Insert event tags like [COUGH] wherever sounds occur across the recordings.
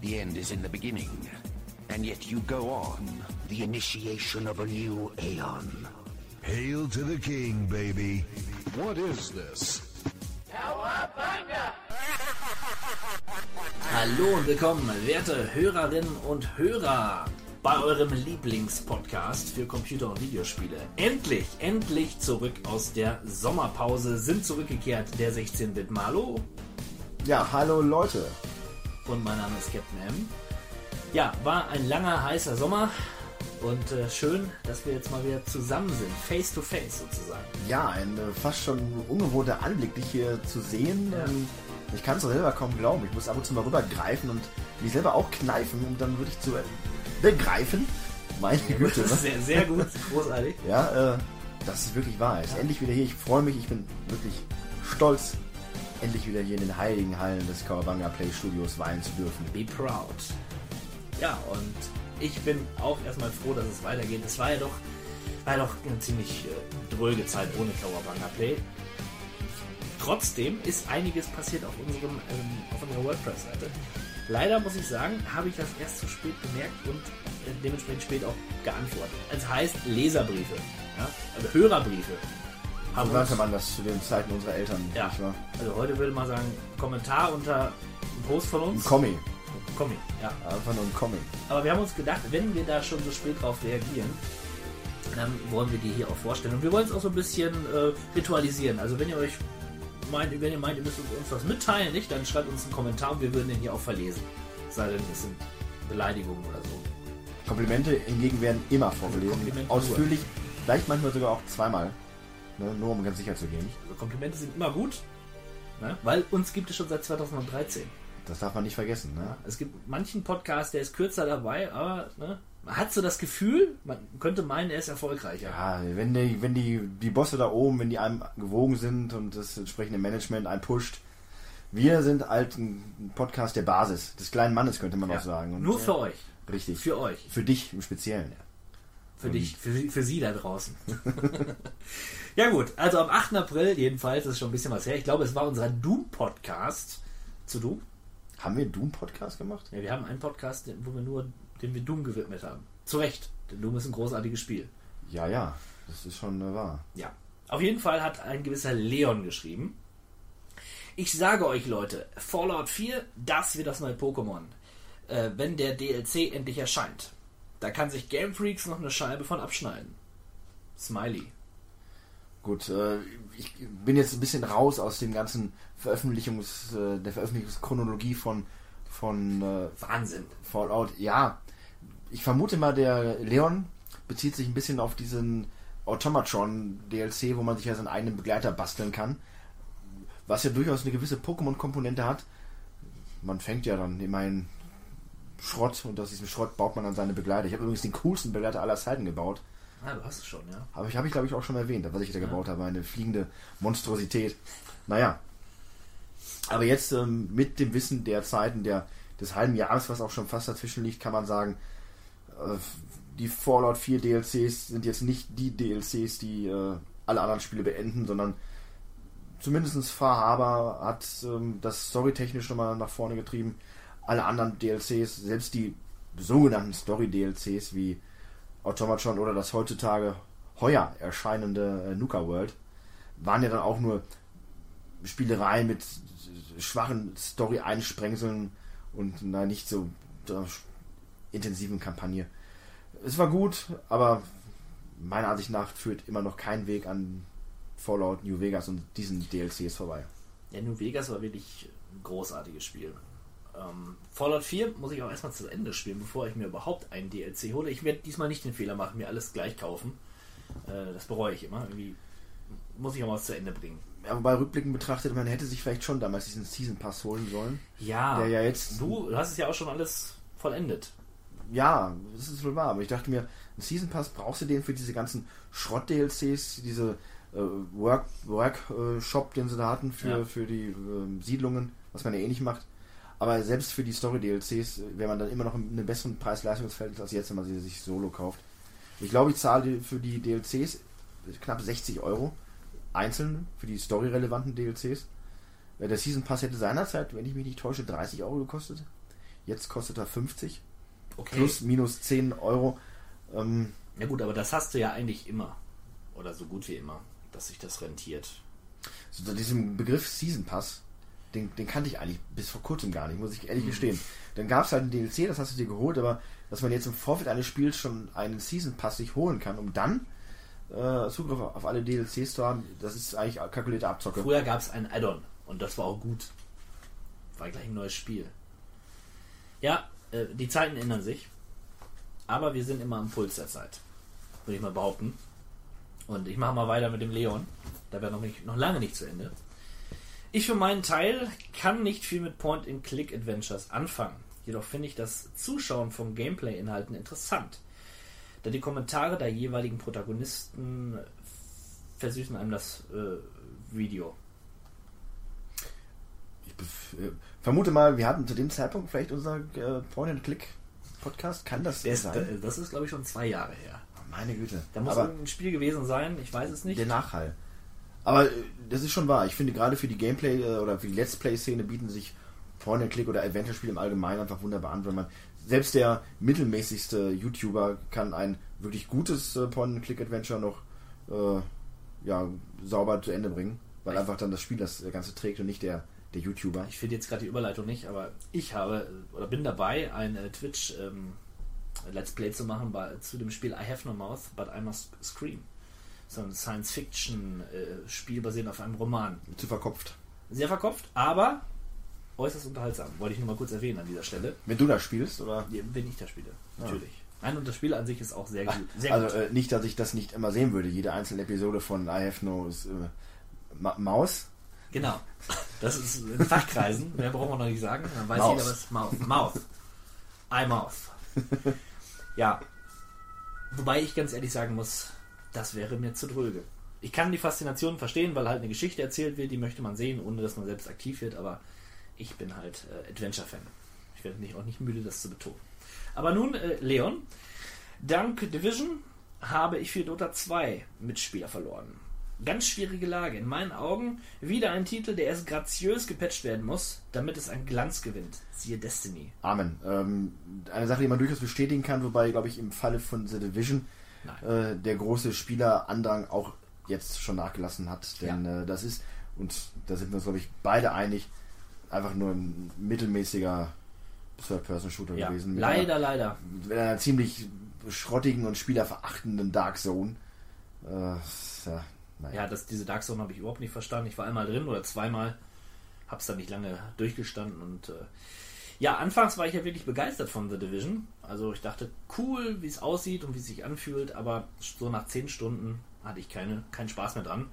The end is in the beginning. And yet you go on. The initiation of a new aeon. Hail to the king, baby. What is this? [LAUGHS] Hallo und willkommen, werte Hörerinnen und Hörer, bei eurem Lieblingspodcast für Computer- und Videospiele. Endlich, endlich zurück aus der Sommerpause, sind zurückgekehrt der 16-Bit Malo Ja, hallo Leute. Und mein Name ist Captain M. Ja, war ein langer, heißer Sommer und äh, schön, dass wir jetzt mal wieder zusammen sind, face to face sozusagen. Ja, ein äh, fast schon ungewohnter Anblick, dich hier zu sehen. Ja. Ähm, Ich kann es selber kaum glauben. Ich muss ab und zu mal rübergreifen und mich selber auch kneifen, um dann wirklich zu äh, begreifen. Meine Güte. Das ist ne? sehr, sehr gut, großartig. Ja, äh, das ist wirklich wahr. Ist endlich wieder hier. Ich freue mich. Ich bin wirklich stolz, endlich wieder hier in den heiligen Hallen des Kawabanga Play Studios weilen zu dürfen. Be proud. Ja, und ich bin auch erstmal froh, dass es weitergeht. Es war ja doch, war ja doch eine ziemlich äh, dröge Zeit ohne Kawabanga Play. Trotzdem ist einiges passiert auf, unserem, ähm, auf unserer WordPress-Seite. Leider muss ich sagen, habe ich das erst zu spät bemerkt und äh, dementsprechend spät auch geantwortet. Es heißt Leserbriefe, ja? also Hörerbriefe. Haben So nannte man das zu den Zeiten unserer Eltern. ja, also heute würde man sagen, Kommentar unter einem Post von Ein uns. Kommi. Kommi, ja. Einfach nur ein Kommi. Aber wir haben uns gedacht, wenn wir da schon so spät drauf reagieren, dann wollen wir die hier auch vorstellen. Und wir wollen es auch so ein bisschen äh, ritualisieren. Also wenn ihr euch meint, wenn ihr meint, ihr müsst uns was mitteilen, nicht, dann schreibt uns einen Kommentar und wir würden den hier auch verlesen. Es Sei denn, es sind Beleidigungen oder so. Komplimente hingegen werden immer vorgelesen. Komplimente Ausführlich, vielleicht manchmal sogar auch zweimal. Ne, nur um ganz sicher zu gehen. Also Komplimente sind immer gut, ne? weil uns gibt es schon seit 2013. Das darf man nicht vergessen. Ne? Es gibt manchen Podcast, der ist kürzer dabei, aber ne, man hat so das Gefühl, man könnte meinen, er ist erfolgreicher. Ja, wenn die, wenn die, die Bosse da oben, wenn die einem gewogen sind und das entsprechende Management einen pusht. Wir sind halt ein Podcast der Basis, des kleinen Mannes, könnte man Ja. auch sagen. Und, Nur für euch. Richtig. Für euch. Für dich im Speziellen. Ja. Für Und- dich, für, für Sie da draußen. [LAUGHS] ja gut, also am 8. April jedenfalls, das ist schon ein bisschen was her. Ich glaube, es war unser Doom-Podcast zu Doom. Haben wir Doom-Podcast gemacht? Ja, wir haben einen Podcast, den- wo wir nur, den wir Doom gewidmet haben. Zu Recht, denn Doom ist ein großartiges Spiel. Ja, ja. Das ist schon äh, wahr. Ja. Auf jeden Fall hat ein gewisser Leon geschrieben. Ich sage euch Leute, Fallout 4, das wird das neue Pokémon. Äh, wenn der DLC endlich erscheint. Da kann sich Game Freaks noch eine Scheibe von abschneiden. Smiley. Gut, äh, ich bin jetzt ein bisschen raus aus dem ganzen Veröffentlichungs, äh, der Veröffentlichungschronologie von, von äh, Wahnsinn. Fallout. Ja, ich vermute mal, der Leon bezieht sich ein bisschen auf diesen Automatron DLC, wo man sich ja seinen eigenen Begleiter basteln kann. Was ja durchaus eine gewisse Pokémon-Komponente hat. Man fängt ja dann immerhin Schrott und aus diesem Schrott baut man dann seine Begleiter. Ich habe übrigens den coolsten Begleiter aller Zeiten gebaut. Ah, du hast es schon, ja. Habe ich, habe ich glaube ich, auch schon erwähnt, was ich da gebaut habe. Eine fliegende Monstrosität. Naja. Aber jetzt ähm, mit dem Wissen der Zeiten der, des halben Jahres, was auch schon fast dazwischen liegt, kann man sagen, äh, die Fallout 4 DLCs sind jetzt nicht die DLCs, die äh, alle anderen Spiele beenden, sondern zumindest Fahrhaber hat ähm, das storytechnisch nochmal nach vorne getrieben. Alle anderen DLCs, selbst die sogenannten Story-DLCs wie Automatron oder das heutzutage heuer erscheinende äh, Nuka World, waren ja dann auch nur Spielereien mit schwachen Story-Einsprengseln und einer nicht so äh, intensiven Kampagne. Es war gut, aber meiner Ansicht nach führt immer noch kein Weg an Fallout New Vegas und diesen DLCs vorbei. Ja, New Vegas war wirklich ein großartiges Spiel. Ähm, Fallout 4 muss ich auch erstmal zu Ende spielen, bevor ich mir überhaupt einen DLC hole. Ich werde diesmal nicht den Fehler machen, mir alles gleich kaufen. Äh, das bereue ich immer. Irgendwie muss ich auch mal was zu Ende bringen. Ja, wobei rückblickend betrachtet, man hätte sich vielleicht schon damals diesen Season Pass holen sollen. Ja, Der ja jetzt du hast es ja auch schon alles vollendet. ja, das ist wohl wahr, aber ich dachte mir, einen Season Pass brauchst du den für diese ganzen Schrott-DLCs, diese äh, Work, Work äh, Shop, den sie da hatten für, Ja. für die ähm, Siedlungen, was man ja eh nicht macht. Aber selbst für die Story-DLCs wäre man dann immer noch in einem besseren Preis-Leistungsfeld als jetzt, wenn man sie sich solo kauft. Ich glaube, ich zahle für die DLCs knapp 60 Euro einzeln für die story-relevanten DLCs. Der Season Pass hätte seinerzeit, wenn ich mich nicht täusche, 30 Euro gekostet. Jetzt kostet er 50. Okay. Plus, minus 10 Euro. Ähm, Ja gut, aber das hast du ja eigentlich immer. Oder so gut wie immer, dass sich das rentiert. so diesen Begriff Season Pass, den, den kannte ich eigentlich bis vor kurzem gar nicht, muss ich ehrlich gestehen. Dann gab es halt einen DLC, das hast du dir geholt, aber dass man jetzt im Vorfeld eines Spiels schon einen Season Pass sich holen kann, um dann äh, Zugriff auf alle DLCs zu haben, das ist eigentlich kalkulierte Abzocke. Früher gab es ein Add-on und das war auch gut. War gleich ein neues Spiel. Ja, äh, die Zeiten ändern sich. Aber wir sind immer am Puls der Zeit. Würde ich mal behaupten. Und ich mache mal weiter mit dem Leon. Da wäre noch, nicht, noch lange nicht zu Ende. Ich für meinen Teil kann nicht viel mit Point-and-Click-Adventures anfangen. Jedoch finde ich das Zuschauen von Gameplay-Inhalten interessant. Da die Kommentare der jeweiligen Protagonisten versüßen einem das äh, Video. Ich äh, vermute mal, wir hatten zu dem Zeitpunkt vielleicht unser äh, Point-and-Click-Podcast. Kann das Der ist, sein? äh, das ist, glaube ich, schon zwei Jahre her. Meine Güte. Da muss Aber irgendein Spiel gewesen sein, ich weiß es nicht. der Nachhall. Aber äh, das ist schon wahr. Ich finde gerade für die Gameplay- äh, oder für die Let's Play-Szene bieten sich Point-and-Click oder Adventure-Spiele im Allgemeinen einfach wunderbar an, wenn man selbst der mittelmäßigste YouTuber kann ein wirklich gutes äh, Point-and-Click-Adventure noch äh, ja, sauber zu Ende bringen, weil einfach dann das Spiel das Ganze trägt und nicht der, der YouTuber. Ich finde jetzt gerade die Überleitung nicht, aber ich habe oder bin dabei, ein äh, Twitch ähm, Let's Play zu machen bei, zu dem Spiel I Have No Mouth, but I Must Scream. So ein Science-Fiction-Spiel basierend auf einem Roman. Zu verkopft. Sehr verkopft, aber äußerst unterhaltsam. Wollte ich nur mal kurz erwähnen an dieser Stelle. Wenn du das spielst, oder? Wenn ich das spiele, natürlich. Nein, und das Spiel an sich ist auch sehr gut. Sehr also gut. äh, nicht, dass ich das nicht immer sehen würde. Jede einzelne Episode von I Have No ist, äh, Ma Maus. Genau. Das ist in Fachkreisen, mehr brauchen wir noch nicht sagen. Dann weiß Maus. jeder, was Mouth. Mouth. I Mouth. [LAUGHS] Ja. Wobei ich ganz ehrlich sagen muss, das wäre mir zu dröge. Ich kann die Faszination verstehen, weil halt eine Geschichte erzählt wird, die möchte man sehen, ohne dass man selbst aktiv wird, aber ich bin halt äh, Adventure-Fan. Ich werde nicht, auch nicht müde, das zu betonen. Aber nun, äh, Leon, dank Division habe ich für Dota 2 Mitspieler verloren. Ganz schwierige Lage. In meinen Augen wieder ein Titel, der erst graziös gepatcht werden muss, damit es an Glanz gewinnt. Siehe Destiny. Amen. Ähm, eine Sache, die man durchaus bestätigen kann, wobei, glaube ich, im Falle von The Division äh, der große Spielerandrang auch jetzt schon nachgelassen hat. Denn äh, das ist, und da sind wir uns, glaube ich, beide einig, einfach nur ein mittelmäßiger Third-Person-Shooter Ja, gewesen. Leider, leider. Einer, mit einer ziemlich schrottigen und spielerverachtenden Dark Zone. Äh, ja, naja. Ja, das, diese Dark Zone habe ich überhaupt nicht verstanden. Ich war einmal drin oder zweimal, hab's da nicht lange durchgestanden und äh, ja, anfangs war ich ja wirklich begeistert von The Division. Also ich dachte, cool, wie es aussieht und wie es sich anfühlt, aber so nach zehn Stunden hatte ich keine, keinen Spaß mehr dran.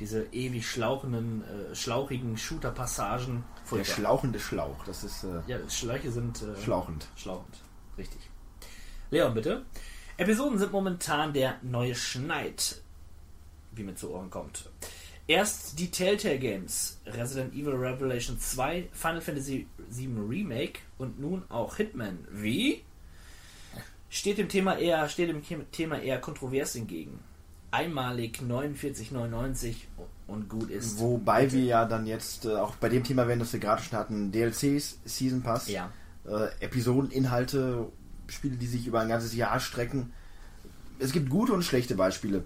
Diese ewig schlauchenden, äh, schlauchigen Shooter-Passagen. Der schlauchende Schlauch, das ist äh, Ja, Schläuche sind äh, schlauchend. Schlauchend, richtig. Leon, bitte. Episoden sind momentan der neue Schneid, wie mir zu Ohren kommt. Erst die Telltale Games, Resident Evil Revelation 2, Final Fantasy VII Remake und nun auch Hitman. Wie? Steht dem Thema eher, steht dem Thema eher kontrovers entgegen. Einmalig 49,99 und gut ist. Wobei wir ja dann jetzt äh, auch bei dem Thema werden, das wir gerade schon hatten, DLCs, Season Pass, Ja. äh, Episodeninhalte, Spiele, die sich über ein ganzes Jahr strecken. Es gibt gute und schlechte Beispiele.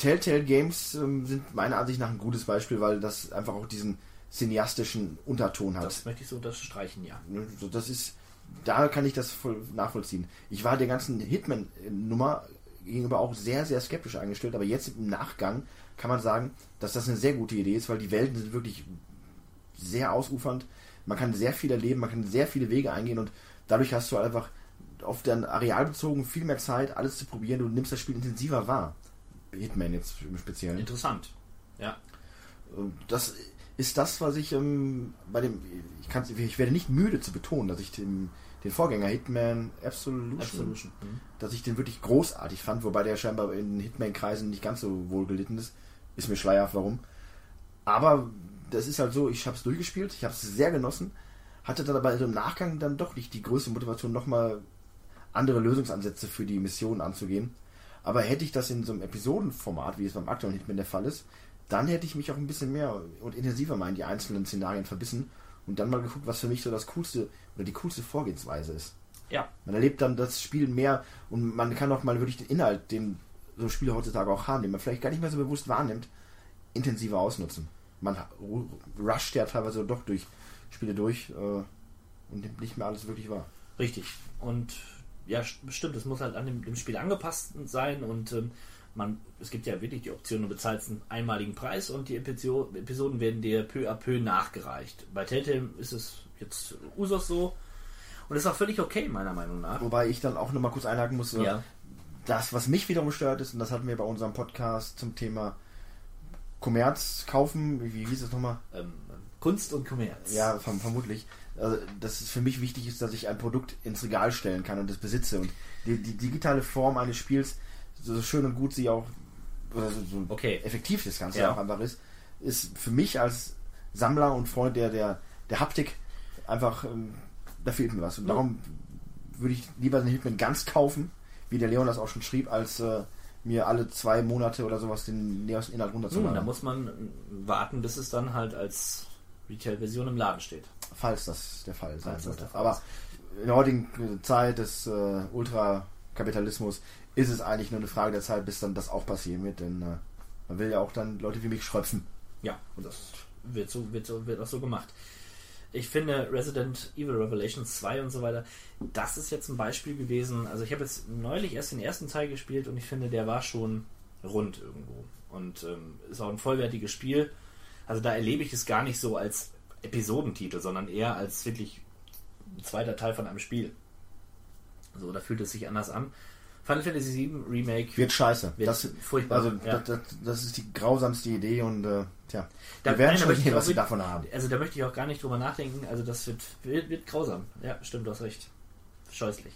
Telltale Games ähm, sind meiner Ansicht nach ein gutes Beispiel, weil das einfach auch diesen cineastischen Unterton hat. Das möchte ich so unterstreichen, ja. Ne, das ist, da kann ich das voll nachvollziehen. Ich war der ganzen Hitman-Nummer gegenüber auch sehr, sehr skeptisch eingestellt, aber jetzt im Nachgang kann man sagen, dass das eine sehr gute Idee ist, weil die Welten sind wirklich sehr ausufernd. Man kann sehr viel erleben, man kann sehr viele Wege eingehen und dadurch hast du einfach auf dein Areal bezogen viel mehr Zeit, alles zu probieren. Du nimmst das Spiel intensiver wahr. Hitman jetzt im Speziellen. Interessant. Ja. Das ist das, was ich ähm, bei dem. Ich, kann's, ich werde nicht müde zu betonen, dass ich den, den Vorgänger Hitman Absolution, Absolution. Mhm. dass ich den wirklich großartig fand, wobei der scheinbar in Hitman-Kreisen nicht ganz so wohl gelitten ist. Ist mir schleierhaft, warum. Aber das ist halt so, ich habe es durchgespielt, ich habe es sehr genossen, hatte dann aber im Nachgang dann doch nicht die größte Motivation, nochmal andere Lösungsansätze für die Mission anzugehen. Aber hätte ich das in so einem Episodenformat, wie es beim aktuellen Hitman der Fall ist, dann hätte ich mich auch ein bisschen mehr und intensiver mal in die einzelnen Szenarien verbissen und dann mal geguckt, was für mich so das coolste oder die coolste Vorgehensweise ist. Ja. Man erlebt dann das Spiel mehr und man kann auch mal wirklich den Inhalt, den so Spiele heutzutage auch haben, den man vielleicht gar nicht mehr so bewusst wahrnimmt, intensiver ausnutzen. Man rusht ja teilweise doch durch Spiele durch äh, und nimmt nicht mehr alles wirklich wahr. Richtig. Und ja, stimmt, es muss halt an dem, dem Spiel angepasst sein und ähm, man, es gibt ja wirklich die Option, du bezahlst einen einmaligen Preis und die Episoden werden dir peu à peu nachgereicht. Bei Telltale ist es jetzt Usos so und ist auch völlig okay, meiner Meinung nach. Wobei ich dann auch nochmal kurz einhaken muss, Ja. das, was mich wiederum stört ist, und das hatten wir bei unserem Podcast zum Thema Kommerz kaufen, wie, wie hieß es nochmal? Ähm, Kunst und Kommerz. Ja, verm vermutlich. Also, dass es für mich wichtig ist, dass ich ein Produkt ins Regal stellen kann und das besitze. Und die, die digitale Form eines Spiels, so schön und gut sie auch, oder so, so Okay. effektiv das Ganze Ja. auch einfach ist, ist für mich als Sammler und Freund der, der, der Haptik einfach, ähm, da fehlt mir was. Und darum würde ich lieber den Hitman ganz kaufen, wie der Leon das auch schon schrieb, als äh, mir alle zwei Monate oder sowas den nähersten Inhalt Nun, runterzumachen. da muss man warten, bis es dann halt als Retail-Version im Laden steht. Falls das der Fall sein sollte. Aber in der heutigen Zeit des äh, Ultrakapitalismus ist es eigentlich nur eine Frage der Zeit, bis dann das auch passieren wird, denn äh, man will ja auch dann Leute wie mich schröpfen. Ja, und das wird so, wird so, wird auch so gemacht. Ich finde Resident Evil Revelations 2 und so weiter, das ist jetzt ein Beispiel gewesen. Also ich habe jetzt neulich erst den ersten Teil gespielt und ich finde, der war schon rund irgendwo. Und ähm, ist auch ein vollwertiges Spiel. Also da erlebe ich es gar nicht so als Episodentitel, sondern eher als wirklich ein zweiter Teil von einem Spiel. So, da fühlt es sich anders an. Final Fantasy VII Remake Wird scheiße. Wird das, furchtbar, Also ja. das, das, das ist die grausamste Idee und äh, tja, Da- wir werden nein, da schon sehen, was mit- davon haben. Also da möchte ich auch gar nicht drüber nachdenken. Also das wird, wird, wird grausam. Ja, stimmt, du hast recht. Scheußlich.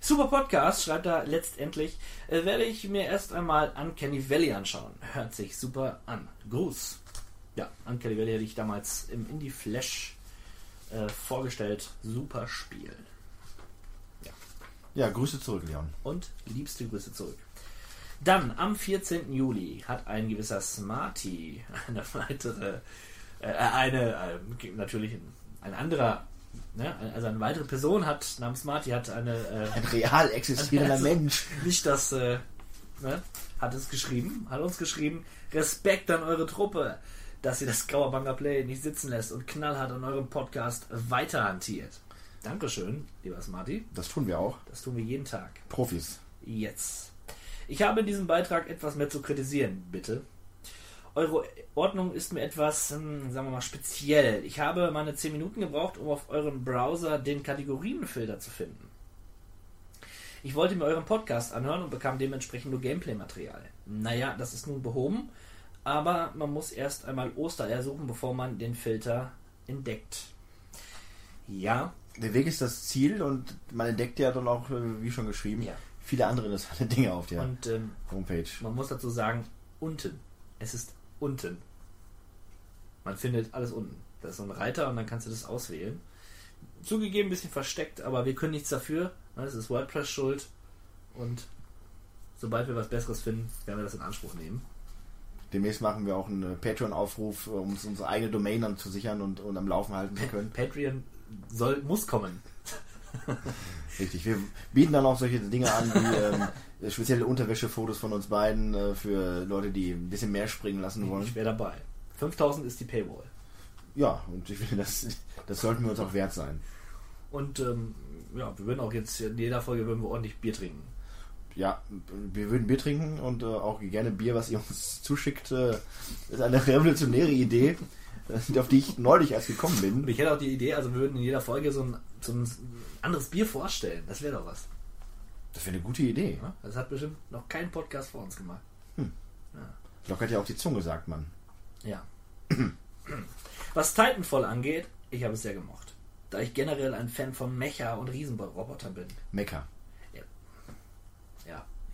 Super Podcast, schreibt er letztendlich. Äh, werde ich mir erst einmal Uncanny Valley anschauen. Hört sich super an. Gruß. Ja, Uncanny Valley hätte ich damals im Indie Flash äh, vorgestellt. Super Spiel. Ja, Grüße zurück, Leon. und liebste Grüße zurück. Dann am 14. Juli hat ein gewisser Smarty [LAUGHS] eine weitere, äh, eine, äh, natürlich ein anderer, ne, also eine weitere Person hat namens Smarty hat eine, äh, Ein real existierender Also- [LAUGHS] Mensch. nicht das, äh, ne, hat es geschrieben, hat uns geschrieben, Respekt an eure Truppe, dass ihr das Grauerbanger Play nicht sitzen lässt und knallhart an eurem Podcast weiterhantiert. Dankeschön, lieber Smarty. Das tun wir auch. Das tun wir jeden Tag. Profis. Jetzt. Ich habe in diesem Beitrag etwas mehr zu kritisieren, bitte. Eure Ordnung ist mir etwas, hm, sagen wir mal, speziell. Ich habe meine 10 Minuten gebraucht, um auf eurem Browser den Kategorienfilter zu finden. Ich wollte mir euren Podcast anhören und bekam dementsprechend nur Gameplay-Material. Naja, das ist nun behoben, aber man muss erst einmal Ostereier suchen, bevor man den Filter entdeckt. Ja, Der Weg ist das Ziel und man entdeckt ja dann auch, äh, wie schon geschrieben, Ja. viele andere interessante Dinge auf der und ähm, Homepage. Man muss dazu sagen, unten. Es ist unten. Man findet alles unten. Da ist so ein Reiter und dann kannst du das auswählen. Zugegeben ein bisschen versteckt, aber wir können nichts dafür. Das ist WordPress schuld. Und sobald wir was Besseres finden, werden wir das in Anspruch nehmen. Demnächst machen wir auch einen äh, Patreon-Aufruf, äh, um uns unsere eigene Domain dann zu sichern und, und am Laufen halten zu können. Patreon soll, muss kommen. [LAUGHS] Richtig. Wir bieten dann auch solche Dinge an, wie ähm, [LAUGHS] spezielle Unterwäschefotos von uns beiden äh, für Leute, die ein bisschen mehr springen lassen wollen. Ich wäre dabei. 5000 ist die Paywall. Ja, und ich finde, das, das sollten wir uns auch wert sein. Und ähm, ja, wir würden auch jetzt in jeder Folge würden wir ordentlich Bier trinken. Ja, wir würden Bier trinken und äh, auch gerne Bier, was ihr uns zuschickt, äh, ist eine revolutionäre Idee, [LAUGHS] auf die ich neulich erst gekommen Und bin. ich hätte auch die Idee, also wir würden in jeder Folge so ein, so ein anderes Bier vorstellen. Das wäre doch was. Das wäre eine gute Idee. Ja? Das hat bestimmt noch kein Podcast vor uns gemacht. Lockert ja auch die Zunge, sagt man. Ja. [CLEARS THROAT] Was Titanfall angeht, ich habe es sehr gemocht. Da ich generell ein Fan von Mecha und Riesenrobotern bin. Mecker.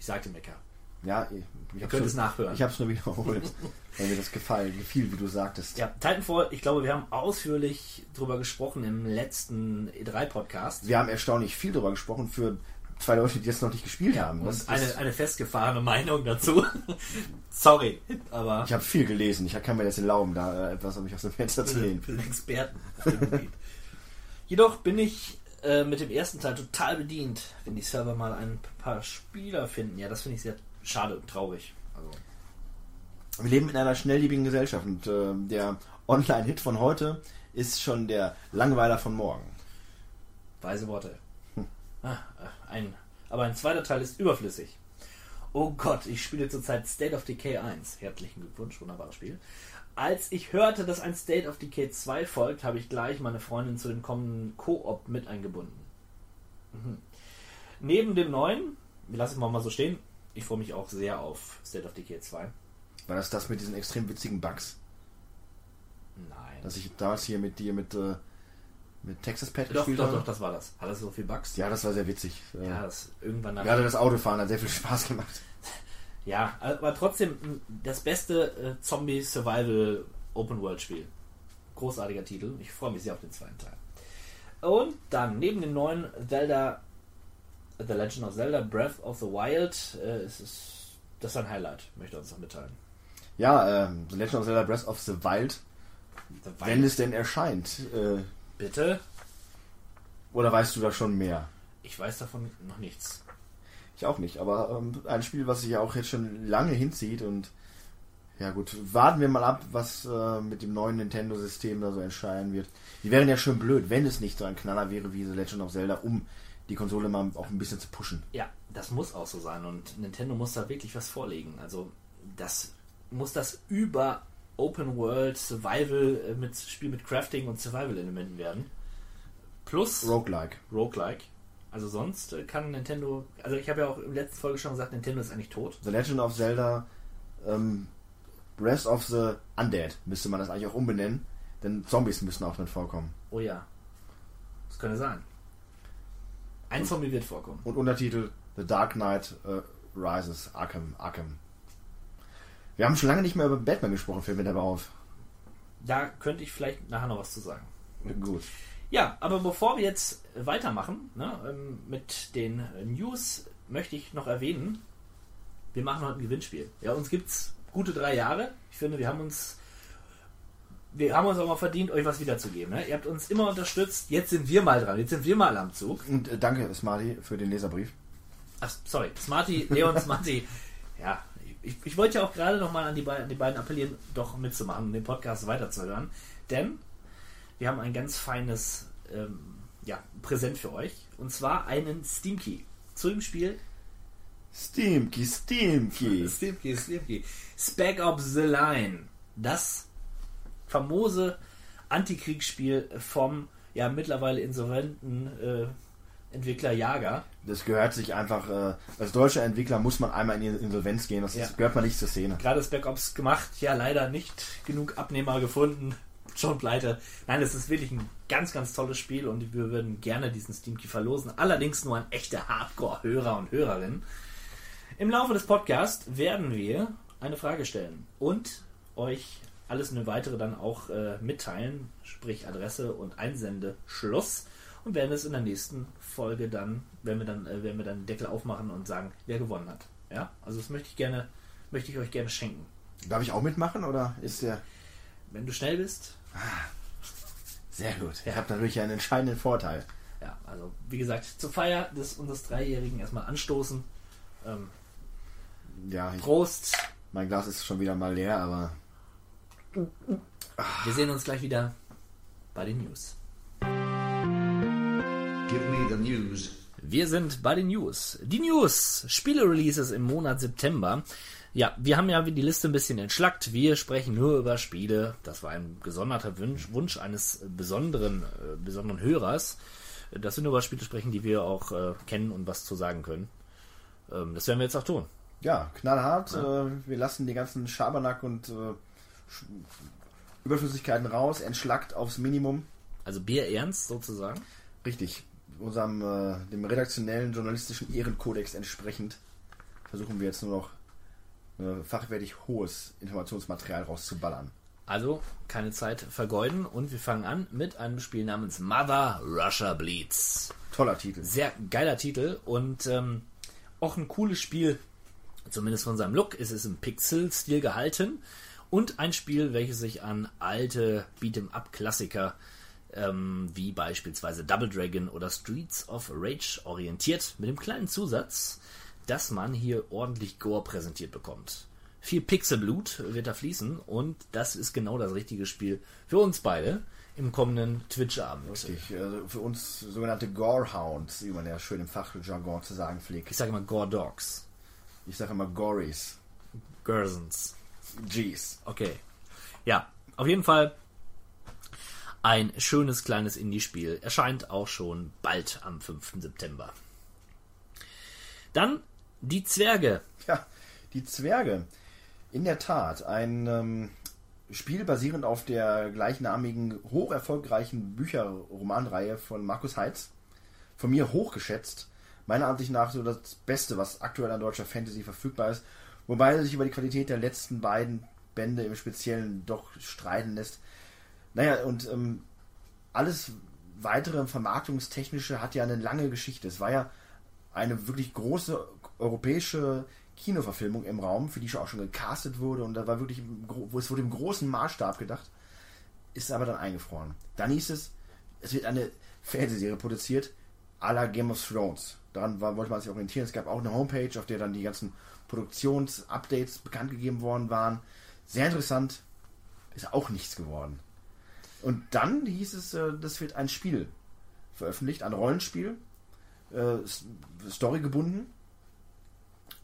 Ja, ich sagte Mecha. Ja, ich, ich könnt es nachhören. Ich habe es nur wiederholt, weil mir das gefallen, gefiel, wie du sagtest. Ja, Titanfall, ich glaube, wir haben ausführlich drüber gesprochen im letzten E3-Podcast. Wir haben erstaunlich viel darüber gesprochen für zwei Leute, die das noch nicht gespielt haben. Das, eine, eine festgefahrene Meinung dazu. [LAUGHS] Sorry, aber ich habe viel gelesen. Ich kann mir das erlauben, da äh, etwas um mich aus dem Fenster zu lehnen. Experten. Jedoch bin ich äh, mit dem ersten Teil total bedient, wenn die Server mal ein paar Spieler finden. Ja, das finde ich sehr schade und traurig. Also, Wir leben in einer schnelllebigen Gesellschaft und äh, der Online-Hit von heute ist schon der Langweiler von morgen. weise Worte. Ah, äh, ein, aber ein zweiter Teil ist überflüssig. Oh Gott, ich spiele zurzeit State of Decay 1. Herzlichen Glückwunsch, wunderbares Spiel. Als ich hörte, dass ein State of Decay 2 folgt, habe ich gleich meine Freundin zu dem kommenden Koop mit eingebunden. Mhm. Neben dem neuen, wir lassen es mal so stehen, ich freue mich auch sehr auf State of Decay 2. War das das mit diesen extrem witzigen Bugs? Nein. Dass ich damals hier mit dir mit, äh, mit Texas Pad doch, gespielt doch, habe? doch, das war das. Hat das so viel Bugs? Ja, das war sehr witzig. Ja, das irgendwann Gerade das Autofahren hat sehr viel Spaß gemacht. Ja, aber trotzdem das beste äh, Zombie-Survival Open-World-Spiel. Großartiger Titel. Ich freue mich sehr auf den zweiten Teil. Und dann neben dem neuen Zelda, The Legend of Zelda Breath of the Wild, äh, ist es, das ist ein Highlight, möchte er uns noch mitteilen. Ja, ähm, The Legend of Zelda Breath of the Wild, The wenn es denn erscheint. Äh, Bitte? oder weißt du da schon mehr? Ich weiß davon noch nichts. Ich auch nicht, aber ähm, ein Spiel, was sich ja auch jetzt schon lange hinzieht und ja gut, warten wir mal ab, was äh, mit dem neuen Nintendo-System da so entscheiden wird. Die wären ja schön blöd, wenn es nicht so ein Knaller wäre wie The Legend of Zelda, um die Konsole mal auch ein bisschen zu pushen. Ja, das muss auch so sein und Nintendo muss da wirklich was vorlegen. Also das muss das über Open World Survival äh, mit Spiel mit Crafting und Survival Elementen werden. Plus Roguelike. Roguelike. Also sonst kann Nintendo, also ich habe ja auch im letzten Folge schon gesagt, Nintendo ist eigentlich tot. The Legend of Zelda ähm, Breath of the Undead müsste man das eigentlich auch umbenennen, denn Zombies müssen auch drin vorkommen. Oh ja. Das könnte sein. Ein Zombie wird vorkommen. Und Untertitel The Dark Knight äh, Rises, Arkham, Arkham. Wir haben schon lange nicht mehr über Batman gesprochen, fällt mir dabei auf. Da könnte ich vielleicht nachher noch was zu sagen. Gut. Ja, aber bevor wir jetzt weitermachen ne, ähm, mit den News, möchte ich noch erwähnen, wir machen heute ein Gewinnspiel. Ja, uns gibt's gute drei Jahre. Ich finde, wir haben uns wir haben uns auch mal verdient, euch was wiederzugeben. Ne? Ihr habt uns immer unterstützt. Jetzt sind wir mal dran. Jetzt sind wir mal am Zug. Und äh, danke, Smarty, für den Leserbrief. Ach, sorry. Smarty, Leon Smarty. [LAUGHS] Ja, ich, ich wollte ja auch gerade noch mal an die, an die beiden appellieren, doch mitzumachen, den Podcast weiterzuhören. Denn wir haben ein ganz feines ähm, ja, Präsent für euch. Und zwar einen Steam Key zu dem Spiel Steamkey, Steamkey. [LAUGHS] Steam Key, Steam Key. Spec Ops The Line. Das famose Antikriegsspiel vom ja mittlerweile insolventen äh, Entwickler Jager. Das gehört sich einfach, äh, als deutscher Entwickler muss man einmal in die Insolvenz gehen. Das Ja. gehört man nicht zur Szene. Gerade Spec Ops gemacht, ja leider nicht genug Abnehmer gefunden. Schon pleite. Nein, es ist wirklich ein ganz, ganz tolles Spiel und wir würden gerne diesen Steam Key verlosen. Allerdings nur an echte Hardcore-Hörer und Hörerinnen. Im Laufe des Podcasts werden wir eine Frage stellen und euch alles eine weitere dann auch äh, mitteilen, sprich Adresse und Einsendeschluss und werden es in der nächsten Folge dann, wenn wir dann, äh, werden wir dann den Deckel aufmachen und sagen, wer gewonnen hat. Ja, also das möchte ich gerne, möchte ich euch gerne schenken. Darf ich auch mitmachen oder ist der Wenn du schnell bist, sehr gut? Ich habe natürlich einen entscheidenden Vorteil. ja, also wie gesagt, zur Feier des unseres Dreijährigen erstmal anstoßen. Ähm, Ja, ich, Prost! mein Glas ist schon wieder mal leer, aber Wir sehen uns gleich wieder bei den News. Give me the news. Wir sind bei den News. Die News, Spiele-Releases im Monat September. Ja, wir haben ja die Liste ein bisschen entschlackt. Wir sprechen nur über Spiele. Das war ein gesonderter Wunsch, Wunsch eines besonderen, äh, besonderen Hörers, dass wir nur über Spiele sprechen, die wir auch äh, kennen und was zu sagen können. Ähm, das werden wir jetzt auch tun. ja, knallhart. Äh, wir lassen die ganzen Schabernack und äh, Überflüssigkeiten raus, entschlackt aufs Minimum. Also Bier ernst sozusagen. Richtig. Unserem, äh, dem redaktionellen journalistischen Ehrenkodex entsprechend versuchen wir jetzt nur noch äh, fachwertig hohes Informationsmaterial rauszuballern. Also keine Zeit vergeuden und wir fangen an mit einem Spiel namens Mother Russia Bleeds. Toller Titel. Sehr geiler Titel und ähm, auch ein cooles Spiel, zumindest von seinem Look, ist es im Pixel-Stil gehalten und ein Spiel, welches sich an alte Beat'em-up-Klassiker ähm, wie beispielsweise Double Dragon oder Streets of Rage orientiert, mit dem kleinen Zusatz, dass man hier ordentlich Gore präsentiert bekommt. Viel Pixelblut wird da fließen und das ist genau das richtige Spiel für uns beide im kommenden Twitch-Abend. Richtig, also für uns sogenannte Gorehounds, wie man ja schön im Fachjargon zu sagen pflegt. Ich sage immer Gore Dogs. Ich sage immer Gories. Gersons. G's. Okay. Ja, auf jeden Fall ein schönes kleines Indie-Spiel. Erscheint auch schon bald am 5. September. Dann die Zwerge. Ja, die Zwerge. In der Tat, ein ähm, Spiel basierend auf der gleichnamigen, hoch erfolgreichen Bücherromanreihe von Markus Heitz. Von mir hochgeschätzt. Meiner Ansicht nach so das Beste, was aktuell an deutscher Fantasy verfügbar ist. Wobei sich über die Qualität der letzten beiden Bände im Speziellen doch streiten lässt. Naja, und ähm, alles weitere Vermarktungstechnische hat ja eine lange Geschichte. Es war ja eine wirklich große europäische Kinoverfilmung im Raum, für die schon auch schon gecastet wurde und da war wirklich, wo es wurde im großen Maßstab gedacht, ist aber dann eingefroren. Dann hieß es, es wird eine Fernsehserie produziert, à la Game of Thrones. Daran war, wollte man sich orientieren. Es gab auch eine Homepage, auf der dann die ganzen Produktionsupdates bekannt gegeben worden waren. Sehr interessant, ist auch nichts geworden. Und dann hieß es, äh, das wird ein Spiel veröffentlicht, ein Rollenspiel, äh, Story gebunden.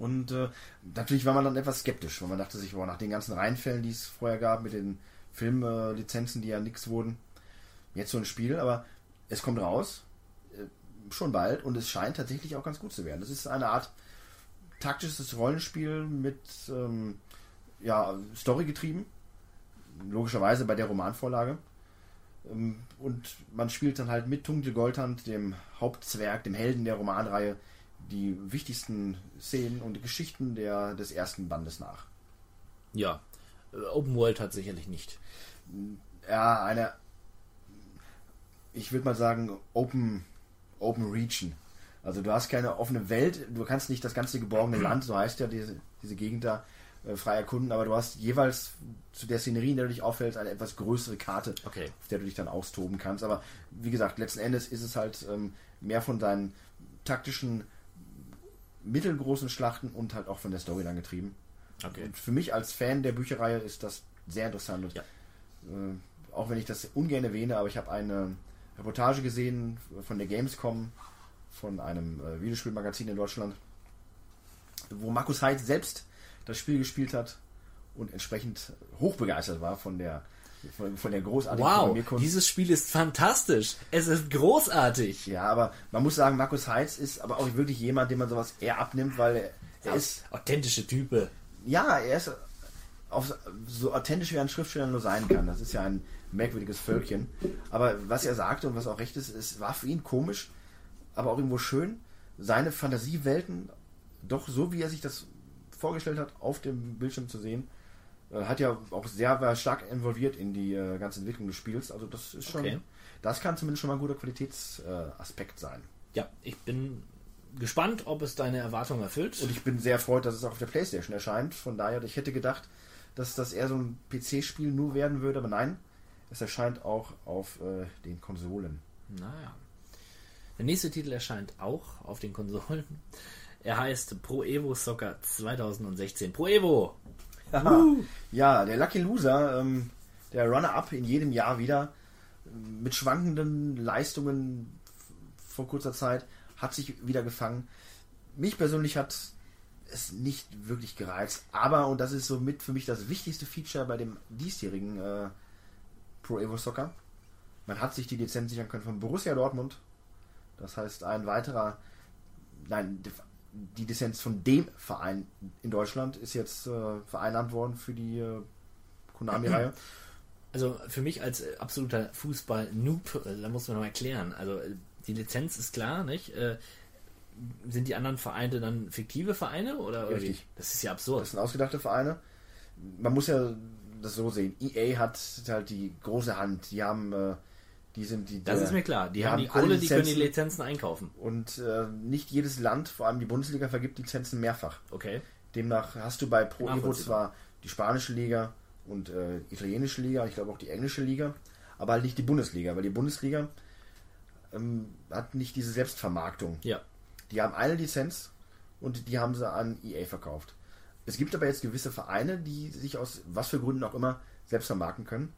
Und äh, natürlich war man dann etwas skeptisch, weil man dachte sich, boah, nach den ganzen Reihenfällen, die es vorher gab, mit den Filmlizenzen, die ja nichts wurden, jetzt so ein Spiel, aber es kommt raus, äh, schon bald, und es scheint tatsächlich auch ganz gut zu werden. Das ist eine Art taktisches Rollenspiel mit ähm, ja, Story getrieben, logischerweise bei der Romanvorlage. Ähm, und man spielt dann halt mit Tungel Goldhand, dem Hauptzwerg, dem Helden der Romanreihe, die wichtigsten Szenen und Geschichten der, des ersten Bandes nach. Ja, äh, Open World hat sicherlich nicht. Ja, eine, ich würde mal sagen, Open, Open Region. Also du hast keine offene Welt, du kannst nicht das ganze geborgene Land, so heißt ja diese, diese Gegend da, äh, frei erkunden, aber du hast jeweils zu der Szenerie, in der du dich auffällst, eine etwas größere Karte, okay. auf der du dich dann austoben kannst. Aber wie gesagt, letzten Endes ist es halt ähm, mehr von deinen taktischen, mittelgroßen Schlachten und halt auch von der Story dann getrieben. Okay. Und für mich als Fan der Bücherreihe ist das sehr interessant. Und, ja. äh, auch wenn ich das ungern erwähne, aber ich habe eine Reportage gesehen von der Gamescom, von einem äh, Videospielmagazin in Deutschland, wo Markus Heid selbst das Spiel gespielt hat und entsprechend hochbegeistert war von der von, von der großartigen Wow, Programmierkunst. dieses Spiel ist fantastisch. Es ist großartig. Ja, aber man muss sagen, Markus Heitz ist aber auch wirklich jemand, dem man sowas eher abnimmt, weil er, er ist authentische Type. ja, er ist auf, so authentisch wie ein Schriftsteller nur sein kann. Das ist ja ein merkwürdiges Völkchen. Aber was er sagte und was auch recht ist, es war für ihn komisch, aber auch irgendwo schön, seine Fantasiewelten doch so, wie er sich das vorgestellt hat, auf dem Bildschirm zu sehen. Äh, hat ja auch sehr war stark involviert in die äh, ganze Entwicklung des Spiels. Also das ist schon, Okay. das kann zumindest schon mal ein guter Qualitätsaspekt sein. Ja, ich bin gespannt, ob es deine Erwartungen erfüllt. Und ich bin sehr erfreut, dass es auch auf der Playstation erscheint. Von daher, ich hätte gedacht, dass das eher so ein PC-Spiel nur werden würde, aber nein, es erscheint auch auf äh, den Konsolen. Naja. Der nächste Titel erscheint auch auf den Konsolen. Er heißt Pro Evo Soccer 2016. Pro Evo! Ja, der Lucky Loser, ähm, der Runner-Up in jedem Jahr wieder, ähm, mit schwankenden Leistungen vor kurzer Zeit, hat sich wieder gefangen. Mich persönlich hat es nicht wirklich gereizt, aber, und das ist somit für mich das wichtigste Feature bei dem diesjährigen äh, Pro Evo Soccer, man hat sich die Lizenz sichern können von Borussia Dortmund. Das heißt, ein weiterer, nein, die Lizenz von dem Verein in Deutschland ist jetzt äh, vereinnahmt worden für die äh, Konami-Reihe. [CLEARS THROAT] Also für mich als äh, absoluter Fußball-Noob, äh, da muss man noch erklären. Also äh, die Lizenz ist klar, nicht? Äh, sind die anderen Vereine dann fiktive Vereine oder Richtig. wie? Das ist ja absurd. Das sind ausgedachte Vereine. Man muss ja das so sehen. EA hat halt die große Hand. Die haben Die sind die. Das der- ist mir klar. Die, die haben die Kohle, die können die Lizenzen. Einkaufen. Und äh, nicht jedes Land, vor allem die Bundesliga, vergibt Lizenzen mehrfach. Okay. Demnach hast du bei Pro Evo zwar die spanische Liga und äh, italienische Liga, ich glaube auch die englische Liga, aber halt nicht die Bundesliga, weil die Bundesliga ähm, hat nicht diese Selbstvermarktung. Ja. Die haben eine Lizenz und die haben sie an EA verkauft. Es gibt aber jetzt gewisse Vereine, die sich aus was für Gründen auch immer selbst vermarkten können.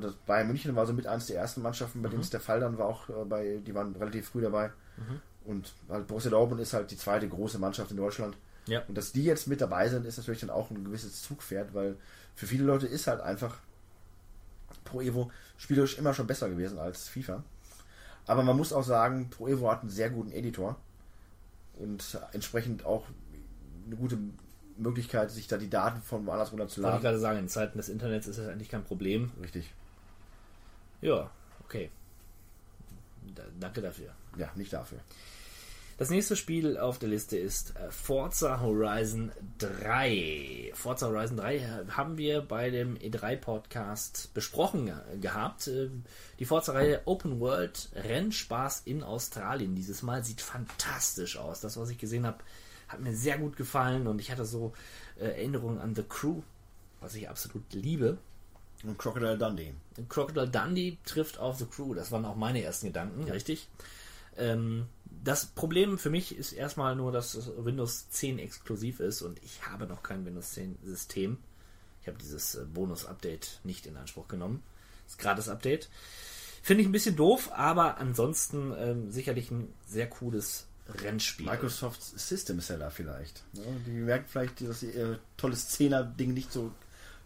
Das Bayern München war so mit eins der ersten Mannschaften, bei denen es der Fall dann war, auch äh, bei, die waren relativ früh dabei. Und halt Borussia Dortmund ist halt die zweite große Mannschaft in Deutschland. Ja. Und dass die jetzt mit dabei sind, ist natürlich dann auch ein gewisses Zugpferd, weil für viele Leute ist halt einfach Pro Evo spielerisch immer schon besser gewesen als FIFA. Aber man muss auch sagen, Pro Evo hat einen sehr guten Editor und entsprechend auch eine gute Möglichkeit, sich da die Daten von woanders Wollte ich runterzuladen. gerade sagen, in Zeiten des Internets ist das eigentlich kein Problem. Richtig. Ja, okay. Da, danke dafür. Ja, nicht dafür. Das nächste Spiel auf der Liste ist äh, Forza Horizon 3. Forza Horizon 3 haben wir bei dem E3-Podcast besprochen ge- gehabt. Die Forza-Reihe Open World Rennspaß in Australien dieses Mal sieht fantastisch aus. Das, was ich gesehen habe, hat mir sehr gut gefallen und ich hatte so äh, Erinnerungen an The Crew, was ich absolut liebe. Und Crocodile Dundee. Crocodile Dundee trifft auf The Crew. Das waren auch meine ersten Gedanken, richtig? Ähm, das Problem für mich ist erstmal nur, dass Windows 10 exklusiv ist und ich habe noch kein Windows 10 System. Ich habe dieses äh, Bonus-Update nicht in Anspruch genommen. Das Gratis-Update. Finde ich ein bisschen doof, aber ansonsten ähm, sicherlich ein sehr cooles Rennspiel. Microsofts System Seller vielleicht. Ja, die merken vielleicht, dass ihr tolles Zehner-Ding nicht so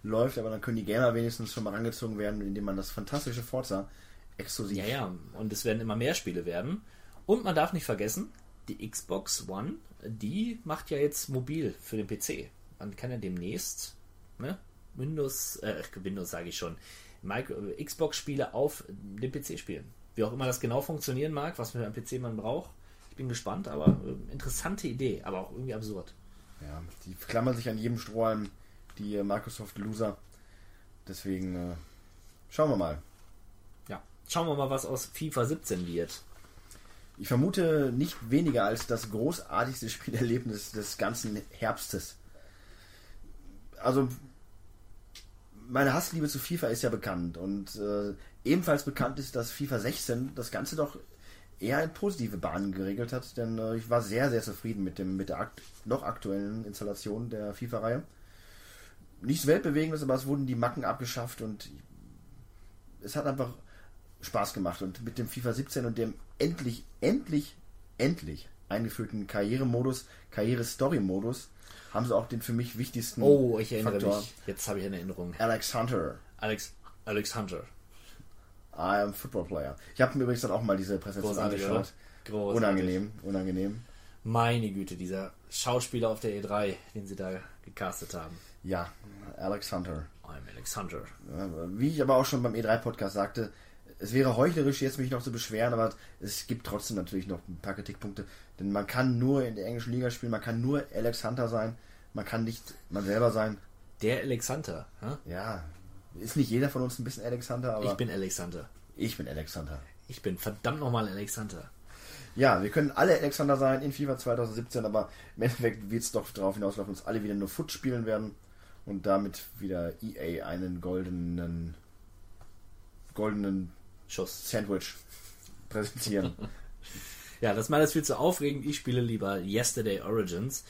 läuft, aber dann können die Gamer wenigstens schon mal angezogen werden, indem man das fantastische Forza exklusiv. Ja, ja, und es werden immer mehr Spiele werden. Und man darf nicht vergessen, die Xbox One, die macht ja jetzt mobil für den PC. Man kann ja demnächst ne, Windows, äh, Windows sage ich schon, äh, Xbox-Spiele auf dem PC spielen. Wie auch immer das genau funktionieren mag, was für einen PC man braucht. Ich bin gespannt, aber äh, interessante Idee, aber auch irgendwie absurd. Ja, die klammern sich an jedem Strohhalm, die äh, Microsoft-Loser. Deswegen äh, schauen wir mal. Ja, schauen wir mal, was aus FIFA 17 wird. Ich vermute nicht weniger als das großartigste Spielerlebnis des ganzen Herbstes. Also, meine Hassliebe zu FIFA ist ja bekannt und äh, ebenfalls bekannt ist, dass FIFA 16 das Ganze doch eher in positive Bahnen geregelt hat, denn äh, ich war sehr, sehr zufrieden mit, dem, mit der akt noch aktuellen Installation der FIFA-Reihe. Nichts Weltbewegendes, aber es wurden die Macken abgeschafft und es hat einfach Spaß gemacht. Und mit dem FIFA 17 und dem endlich, endlich, endlich eingeführten Karrieremodus, Karriere-Story-Modus, haben sie auch den für mich wichtigsten Oh, ich erinnere Faktor. mich. Jetzt habe ich eine Erinnerung. Alex Hunter. Alex, Alex Hunter. I am Football Player. Ich habe mir übrigens dann auch mal diese Präsentation angeschaut. Großartig. Unangenehm, unangenehm. Meine Güte, dieser Schauspieler auf der E3, den sie da gecastet haben. Ja, Alex Hunter. I'm Alex Hunter. Wie ich aber auch schon beim E3-Podcast sagte, es wäre heuchlerisch, jetzt mich noch zu beschweren, aber es gibt trotzdem natürlich noch ein paar Kritikpunkte. Denn man kann nur in der englischen Liga spielen, man kann nur Alex Hunter sein, man kann nicht man selber sein. Der Alex Hunter. hä? Ja, ist nicht jeder von uns ein bisschen Alex Hunter, aber Ich bin Alex Hunter. ich bin Alex Hunter. Ich bin verdammt nochmal Alex Hunter. Ja, wir können alle Alex Hunter sein in FIFA 2017, aber im Endeffekt wird es doch darauf hinauslaufen, dass alle wieder nur Foot spielen werden und damit wieder EA einen goldenen goldenen Schuss. Sandwich präsentieren. Ja, das ist mir alles viel zu aufregend. Ich spiele lieber Yesterday Origins.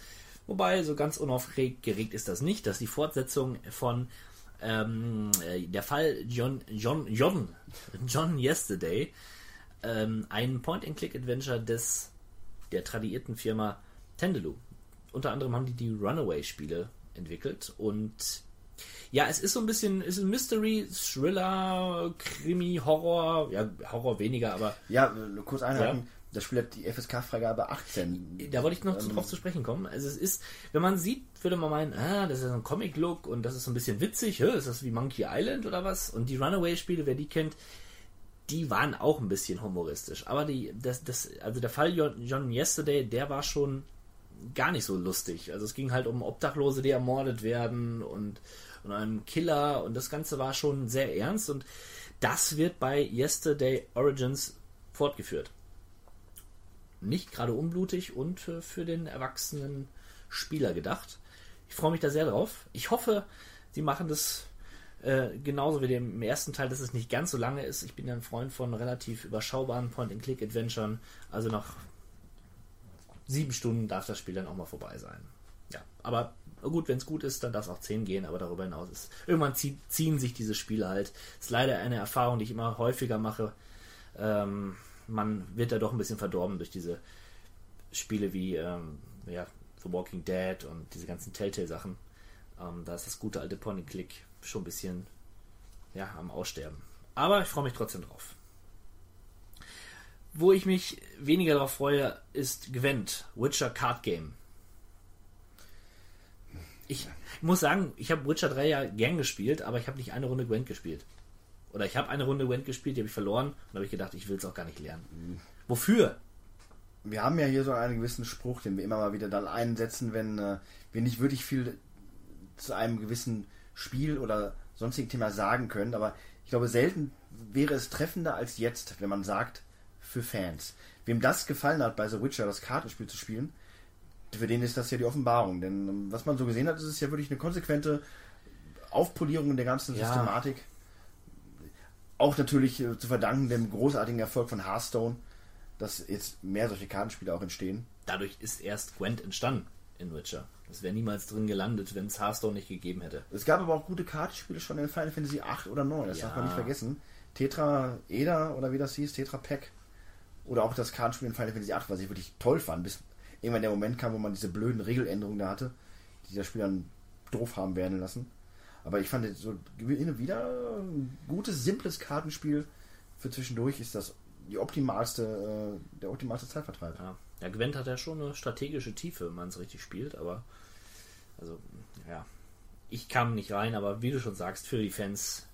Wobei, so ganz unaufgeregt geregt ist das nicht. Das ist die Fortsetzung von ähm, äh, der Fall John, John, John, John Yesterday. Ähm, ein Point-and-Click-Adventure des der tradierten Firma Tendeloo. Unter anderem haben die die Runaway-Spiele entwickelt und ja, es ist so ein bisschen, es ist ein Mystery, Thriller, Krimi, Horror, ja, Horror weniger, aber ja, kurz einhaken. Das Spiel hat die FSK-Freigabe 18. Da wollte ich noch Ähm, drauf zu sprechen kommen. Also es ist, wenn man sieht, würde man meinen, ah, das ist ein Comic-Look und das ist so ein bisschen witzig, hä? ist das wie Monkey Island oder was? Und die Runaway-Spiele, wer die kennt, die waren auch ein bisschen humoristisch. Aber die, das, das, also der Fall John Yesterday, der war schon gar nicht so lustig. Also es ging halt um Obdachlose, die ermordet werden und, und einem Killer und das Ganze war schon sehr ernst und das wird bei Yesterday Origins fortgeführt. Nicht gerade unblutig und für den erwachsenen Spieler gedacht. Ich freue mich da sehr drauf. Ich hoffe, sie machen das äh, genauso wie dem ersten Teil, dass es nicht ganz so lange ist. Ich bin ja ein Freund von relativ überschaubaren Point-and-Click-Adventuren. Also nach sieben Stunden darf das Spiel dann auch mal vorbei sein. Ja, aber gut, wenn es gut ist, dann darf es auch zehn gehen, aber darüber hinaus ist. Irgendwann zieh, ziehen sich diese Spiele halt. Ist leider eine Erfahrung, die ich immer häufiger mache. Ähm, man wird da doch ein bisschen verdorben durch diese Spiele wie ähm, ja, The Walking Dead und diese ganzen Telltale-Sachen. Ähm, da ist das gute alte Point-and-Click schon ein bisschen ja, am Aussterben. Aber ich freue mich trotzdem drauf. Wo ich mich weniger darauf freue, ist Gwent, Witcher Card Game. Ich muss sagen, ich habe Witcher 3 ja gern gespielt, aber ich habe nicht eine Runde Gwent gespielt. Oder ich habe eine Runde Gwent gespielt, die habe ich verloren und habe ich gedacht, ich will es auch gar nicht lernen. Wofür? Wir haben ja hier so einen gewissen Spruch, den wir immer mal wieder dann einsetzen, wenn äh, wir nicht wirklich viel zu einem gewissen Spiel oder sonstigen Thema sagen können. Aber ich glaube, selten wäre es treffender als jetzt, wenn man sagt, für Fans. Wem das gefallen hat, bei The Witcher das Kartenspiel zu spielen, für den ist das ja die Offenbarung. Denn ähm, was man so gesehen hat, ist es ja wirklich eine konsequente Aufpolierung der ganzen Ja. Systematik. Auch natürlich äh, zu verdanken dem großartigen Erfolg von Hearthstone, dass jetzt mehr solche Kartenspiele auch entstehen. Dadurch ist erst Gwent entstanden in Witcher. Das wäre niemals drin gelandet, wenn es Hearthstone nicht gegeben hätte. Es gab aber auch gute Kartenspiele schon in Final Fantasy 8 oder 9, das Ja. darf man nicht vergessen. Tetra Eda oder wie das hieß, Tetra Pack. Oder auch das Kartenspiel in Final Fantasy 8, was ich wirklich toll fand, bis irgendwann der Moment kam, wo man diese blöden Regeländerungen da hatte, die das Spiel dann doof haben werden lassen. Aber ich fand so wieder ein gutes, simples Kartenspiel für zwischendurch ist das die optimalste, äh, der optimalste Zeitvertreib. Ja. ja, Gwent hat ja schon eine strategische Tiefe, wenn man es richtig spielt, aber also, ja. Ich kam nicht rein, aber wie du schon sagst, für die Fans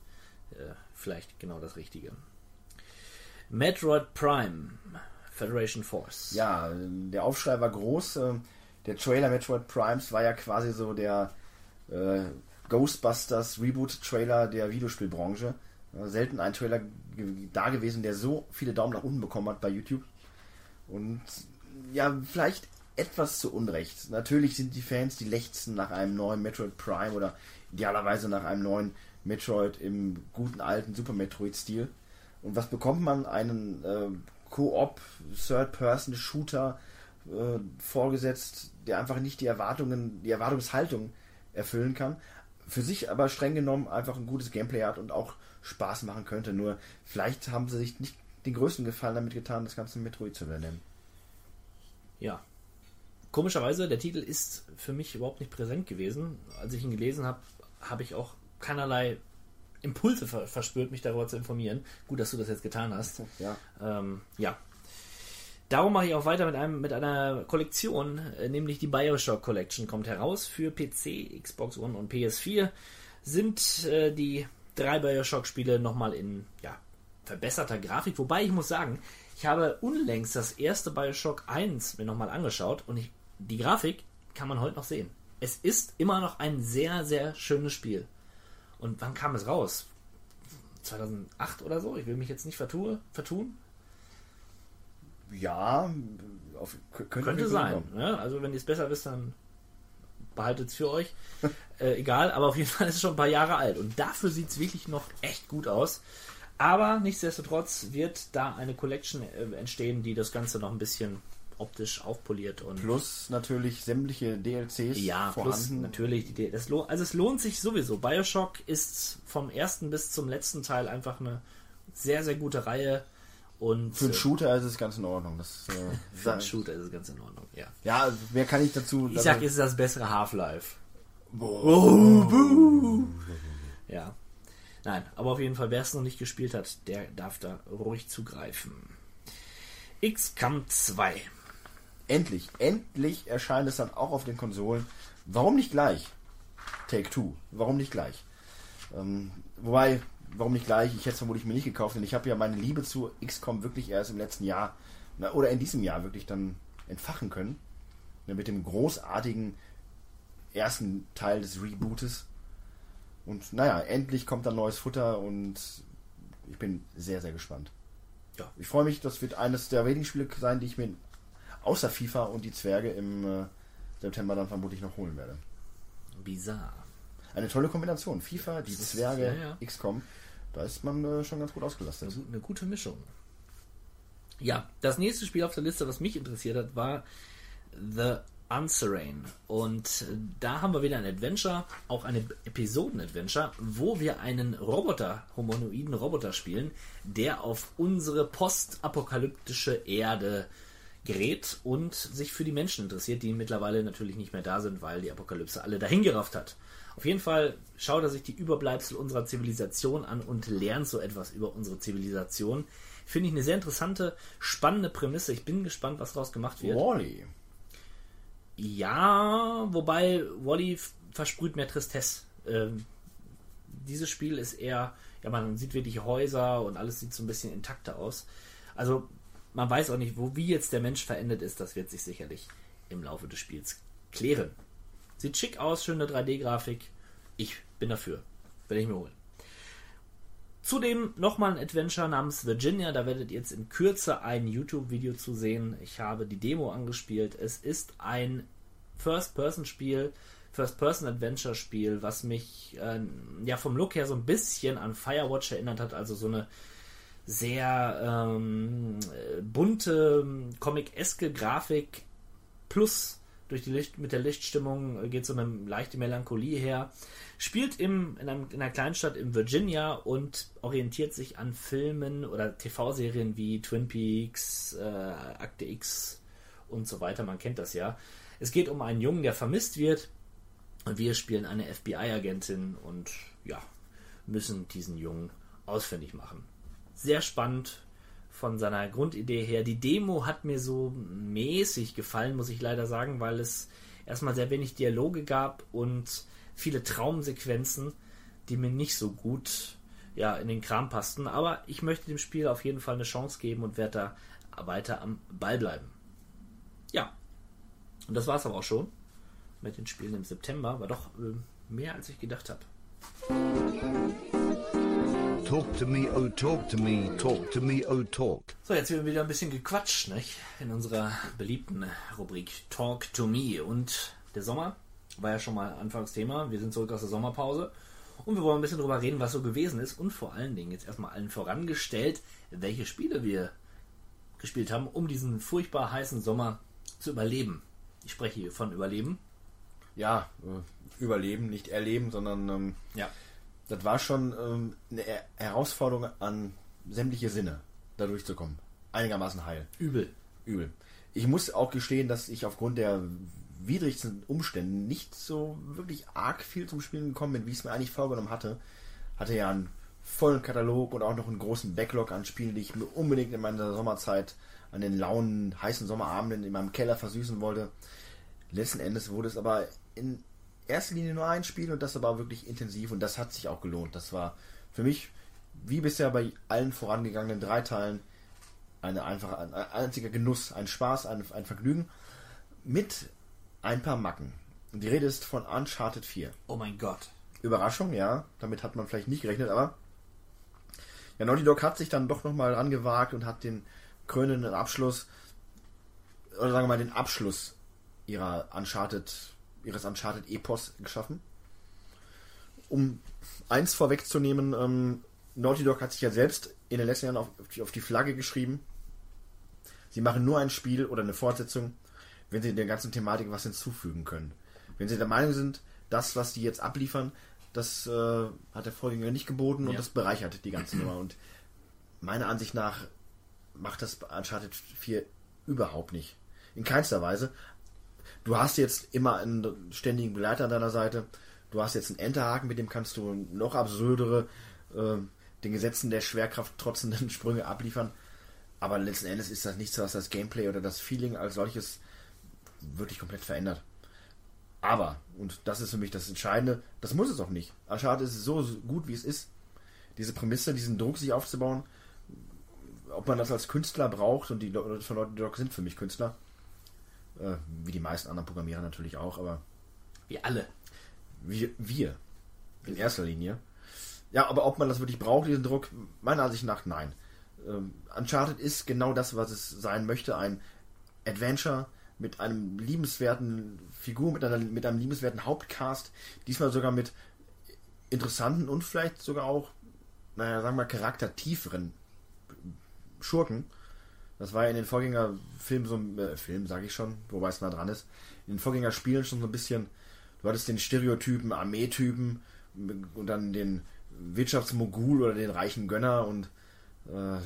äh, vielleicht genau das Richtige. Metroid Prime, Federation Force. Ja, der Aufschrei war groß. Ähm, Der Trailer Metroid Primes war ja quasi so der äh, Ghostbusters Reboot-Trailer der Videospielbranche. Äh, selten ein Trailer da gewesen, der so viele Daumen nach unten bekommen hat bei YouTube. Und ja, vielleicht etwas zu Unrecht. Natürlich sind die Fans, die lechzen nach einem neuen Metroid Prime oder idealerweise nach einem neuen Metroid im guten alten Super Metroid-Stil. Und was bekommt man? Einen äh, Koop, Third-Person-Shooter äh, vorgesetzt, der einfach nicht die Erwartungen, die Erwartungshaltung erfüllen kann. Für sich aber streng genommen einfach ein gutes Gameplay hat und auch Spaß machen könnte. Nur vielleicht haben sie sich nicht den größten Gefallen damit getan, das ganze Metroid zu übernehmen. Ja. Komischerweise, der Titel ist für mich überhaupt nicht präsent gewesen. Als ich ihn gelesen habe, habe ich auch keinerlei Impulse ver verspürt, mich darüber zu informieren. Gut, dass du das jetzt getan hast. Ja. Ähm, ja. Darum mache ich auch weiter mit, einem, mit einer Kollektion, äh, nämlich die Bioshock Collection kommt heraus für PC, Xbox One und PS4. Sind äh, die drei Bioshock-Spiele nochmal in ja, verbesserter Grafik. Wobei ich muss sagen, ich habe unlängst das erste Bioshock 1 mir nochmal angeschaut und ich, die Grafik kann man heute noch sehen. Es ist immer noch ein sehr, sehr schönes Spiel. Und wann kam es raus? 2008 oder so? Ich will mich jetzt nicht vertue, vertun. Ja, auf, könnte, Könnte sein. Ja, also wenn ihr es besser wisst, dann behaltet es für euch. [LAUGHS] äh, egal, aber auf jeden Fall ist es schon ein paar Jahre alt. Und dafür sieht es wirklich noch echt gut aus. Aber nichtsdestotrotz wird da eine Collection äh, entstehen, die das Ganze noch ein bisschen optisch aufpoliert und Plus natürlich sämtliche DLCs ja, plus vorhanden. natürlich, die, das lohnt, also es lohnt sich sowieso. Bioshock ist vom ersten bis zum letzten Teil einfach eine sehr, sehr gute Reihe und Für einen äh, Shooter ist es ganz in Ordnung. Das, äh, [LAUGHS] für einen Shooter ist es ganz in Ordnung, ja. Ja, wer kann ich dazu? Ich sag, es ist das bessere Half-Life. Ja. Nein, aber auf jeden Fall, wer es noch nicht gespielt hat, der darf da ruhig zugreifen. XCOM 2. endlich, endlich erscheint es dann auch auf den Konsolen. Warum nicht gleich? Take Two. Warum nicht gleich? Ähm, wobei, warum nicht gleich? Ich hätte es vermutlich mir nicht gekauft, denn ich habe ja meine Liebe zu XCOM wirklich erst im letzten Jahr na, oder in diesem Jahr wirklich dann entfachen können. Ja, mit dem großartigen ersten Teil des Rebootes. Und naja, endlich kommt dann neues Futter und ich bin sehr, sehr gespannt. Ja. Ich freue mich, das wird eines der wenigen Spiele sein, die ich mir außer FIFA und die Zwerge im äh, September dann vermutlich noch holen werde. Bizarre. Eine tolle Kombination. FIFA, die ist- Zwerge, ja, ja. XCOM. Da ist man äh, schon ganz gut ausgelastet. Eine, eine gute Mischung. Ja, das nächste Spiel auf der Liste, was mich interessiert hat, war The Unserain. Und äh, da haben wir wieder ein Adventure, auch eine Episoden-Adventure, wo wir einen Roboter, humanoiden Roboter spielen, der auf unsere postapokalyptische Erde gerät und sich für die Menschen interessiert, die mittlerweile natürlich nicht mehr da sind, weil die Apokalypse alle dahingerafft hat. Auf jeden Fall schaut er sich die Überbleibsel unserer Zivilisation an und lernt so etwas über unsere Zivilisation. Finde ich eine sehr interessante, spannende Prämisse. Ich bin gespannt, was daraus gemacht wird. Wally. Ja, wobei Wally versprüht mehr Tristesse. Ähm, dieses Spiel ist eher, ja, man sieht wirklich Häuser und alles sieht so ein bisschen intakter aus. Also, man weiß auch nicht, wo wie jetzt der Mensch verendet ist. Das wird sich sicherlich im Laufe des Spiels klären. Sieht schick aus, schöne 3D-Grafik. Ich bin dafür. Werde ich mir holen. Zudem nochmal ein Adventure namens Virginia. Da werdet ihr jetzt in Kürze ein YouTube-Video zu sehen. Ich habe die Demo angespielt. Es ist ein First-Person-Spiel, First-Person-Adventure-Spiel, was mich äh, ja vom Look her so ein bisschen an Firewatch erinnert hat. Also so eine sehr ähm, äh, bunte, comic-eske Grafik plus durch die Licht, mit der Lichtstimmung äh, geht so eine leichte Melancholie her. Spielt im, in, einem, in einer Kleinstadt in Virginia und orientiert sich an Filmen oder TV-Serien wie Twin Peaks, äh, Akte X und so weiter. Man kennt das ja. Es geht um einen Jungen, der vermisst wird und wir spielen eine FBI-Agentin und ja, müssen diesen Jungen ausfindig machen. Sehr spannend von seiner Grundidee her. Die Demo hat mir so mäßig gefallen, muss ich leider sagen, weil es erstmal sehr wenig Dialoge gab und viele Traumsequenzen, die mir nicht so gut ja, in den Kram passten. Aber ich möchte dem Spiel auf jeden Fall eine Chance geben und werde da weiter am Ball bleiben. Ja, und das war es aber auch schon mit den Spielen im September. War doch äh, mehr als ich gedacht habe. Talk to me, oh talk to me, talk to me, oh talk. So, jetzt wird wieder ein bisschen gequatscht, nicht? In unserer beliebten Rubrik Talk to Me. Und der Sommer war ja schon mal Anfangsthema. Wir sind zurück aus der Sommerpause. Und wir wollen ein bisschen drüber reden, was so gewesen ist. Und vor allen Dingen jetzt erstmal allen vorangestellt, welche Spiele wir gespielt haben, um diesen furchtbar heißen Sommer zu überleben. Ich spreche hier von Überleben. Ja, äh, überleben, nicht erleben, sondern ähm, Ja. Das war schon ähm, eine Er- Herausforderung an sämtliche Sinne, da durchzukommen. Einigermaßen heil. Übel. Übel. Ich muss auch gestehen, dass ich aufgrund der widrigsten Umstände nicht so wirklich arg viel zum Spielen gekommen bin, wie ich es mir eigentlich vorgenommen hatte. Hatte ja einen vollen Katalog und auch noch einen großen Backlog an Spielen, die ich mir unbedingt in meiner Sommerzeit an den lauen, heißen Sommerabenden in meinem Keller versüßen wollte. Letzten Endes wurde es aber in erster Linie nur ein Spiel und das aber wirklich intensiv und das hat sich auch gelohnt. Das war für mich, wie bisher bei allen vorangegangenen drei Teilen, eine einfach ein ein einziger Genuss, ein Spaß, ein, ein Vergnügen mit ein paar Macken. Die Rede ist von Uncharted 4. Oh mein Gott. Überraschung, ja, damit hat man vielleicht nicht gerechnet, aber ja, Naughty Dog hat sich dann doch nochmal rangewagt und hat den krönenden Abschluss, oder sagen wir mal den Abschluss ihrer Uncharted, ihres Uncharted-Epos geschaffen. Um eins vorwegzunehmen, ähm, Naughty Dog hat sich ja selbst in den letzten Jahren auf, auf die- Flagge geschrieben. Sie machen nur ein Spiel oder eine Fortsetzung, wenn sie der ganzen Thematik was hinzufügen können. Wenn sie der Meinung sind, das, was die jetzt abliefern, das äh, hat der Vorgänger nicht geboten und Ja. das bereichert die ganze Nummer. Und meiner Ansicht nach macht das Uncharted 4 überhaupt nicht. In keinster Weise. Du hast jetzt immer einen ständigen Begleiter an deiner Seite. Du hast jetzt einen Enterhaken, mit dem kannst du noch absurdere, äh, den Gesetzen der Schwerkraft trotzenden [LAUGHS] Sprünge abliefern. Aber letzten Endes ist das nichts, was das Gameplay oder das Feeling als solches wirklich komplett verändert. Aber, und das ist für mich das Entscheidende, das muss es auch nicht. Uncharted ist so gut, wie es ist. Diese Prämisse, diesen Druck sich aufzubauen, ob man das als Künstler braucht, und die Leute Naughty Dog sind für mich Künstler, äh, wie die meisten anderen Programmierer natürlich auch, aber Wir alle. wir, wir in erster Linie. Ja, aber ob man das wirklich braucht, diesen Druck, meiner Ansicht nach nein. Ähm, Uncharted ist genau das, was es sein möchte. Ein Adventure mit einem liebenswerten Figur, mit, einer, mit einem liebenswerten Hauptcast. Diesmal sogar mit interessanten und vielleicht sogar auch, naja, sagen wir mal, charaktertieferen Schurken. Das war ja in den Vorgängerfilmen so äh, Film, sage ich schon, wobei es nah dran ist. In den Vorgängerspielen schon so ein bisschen, du hattest den Stereotypen, Armeetypen und dann den Wirtschaftsmogul oder den reichen Gönner und äh,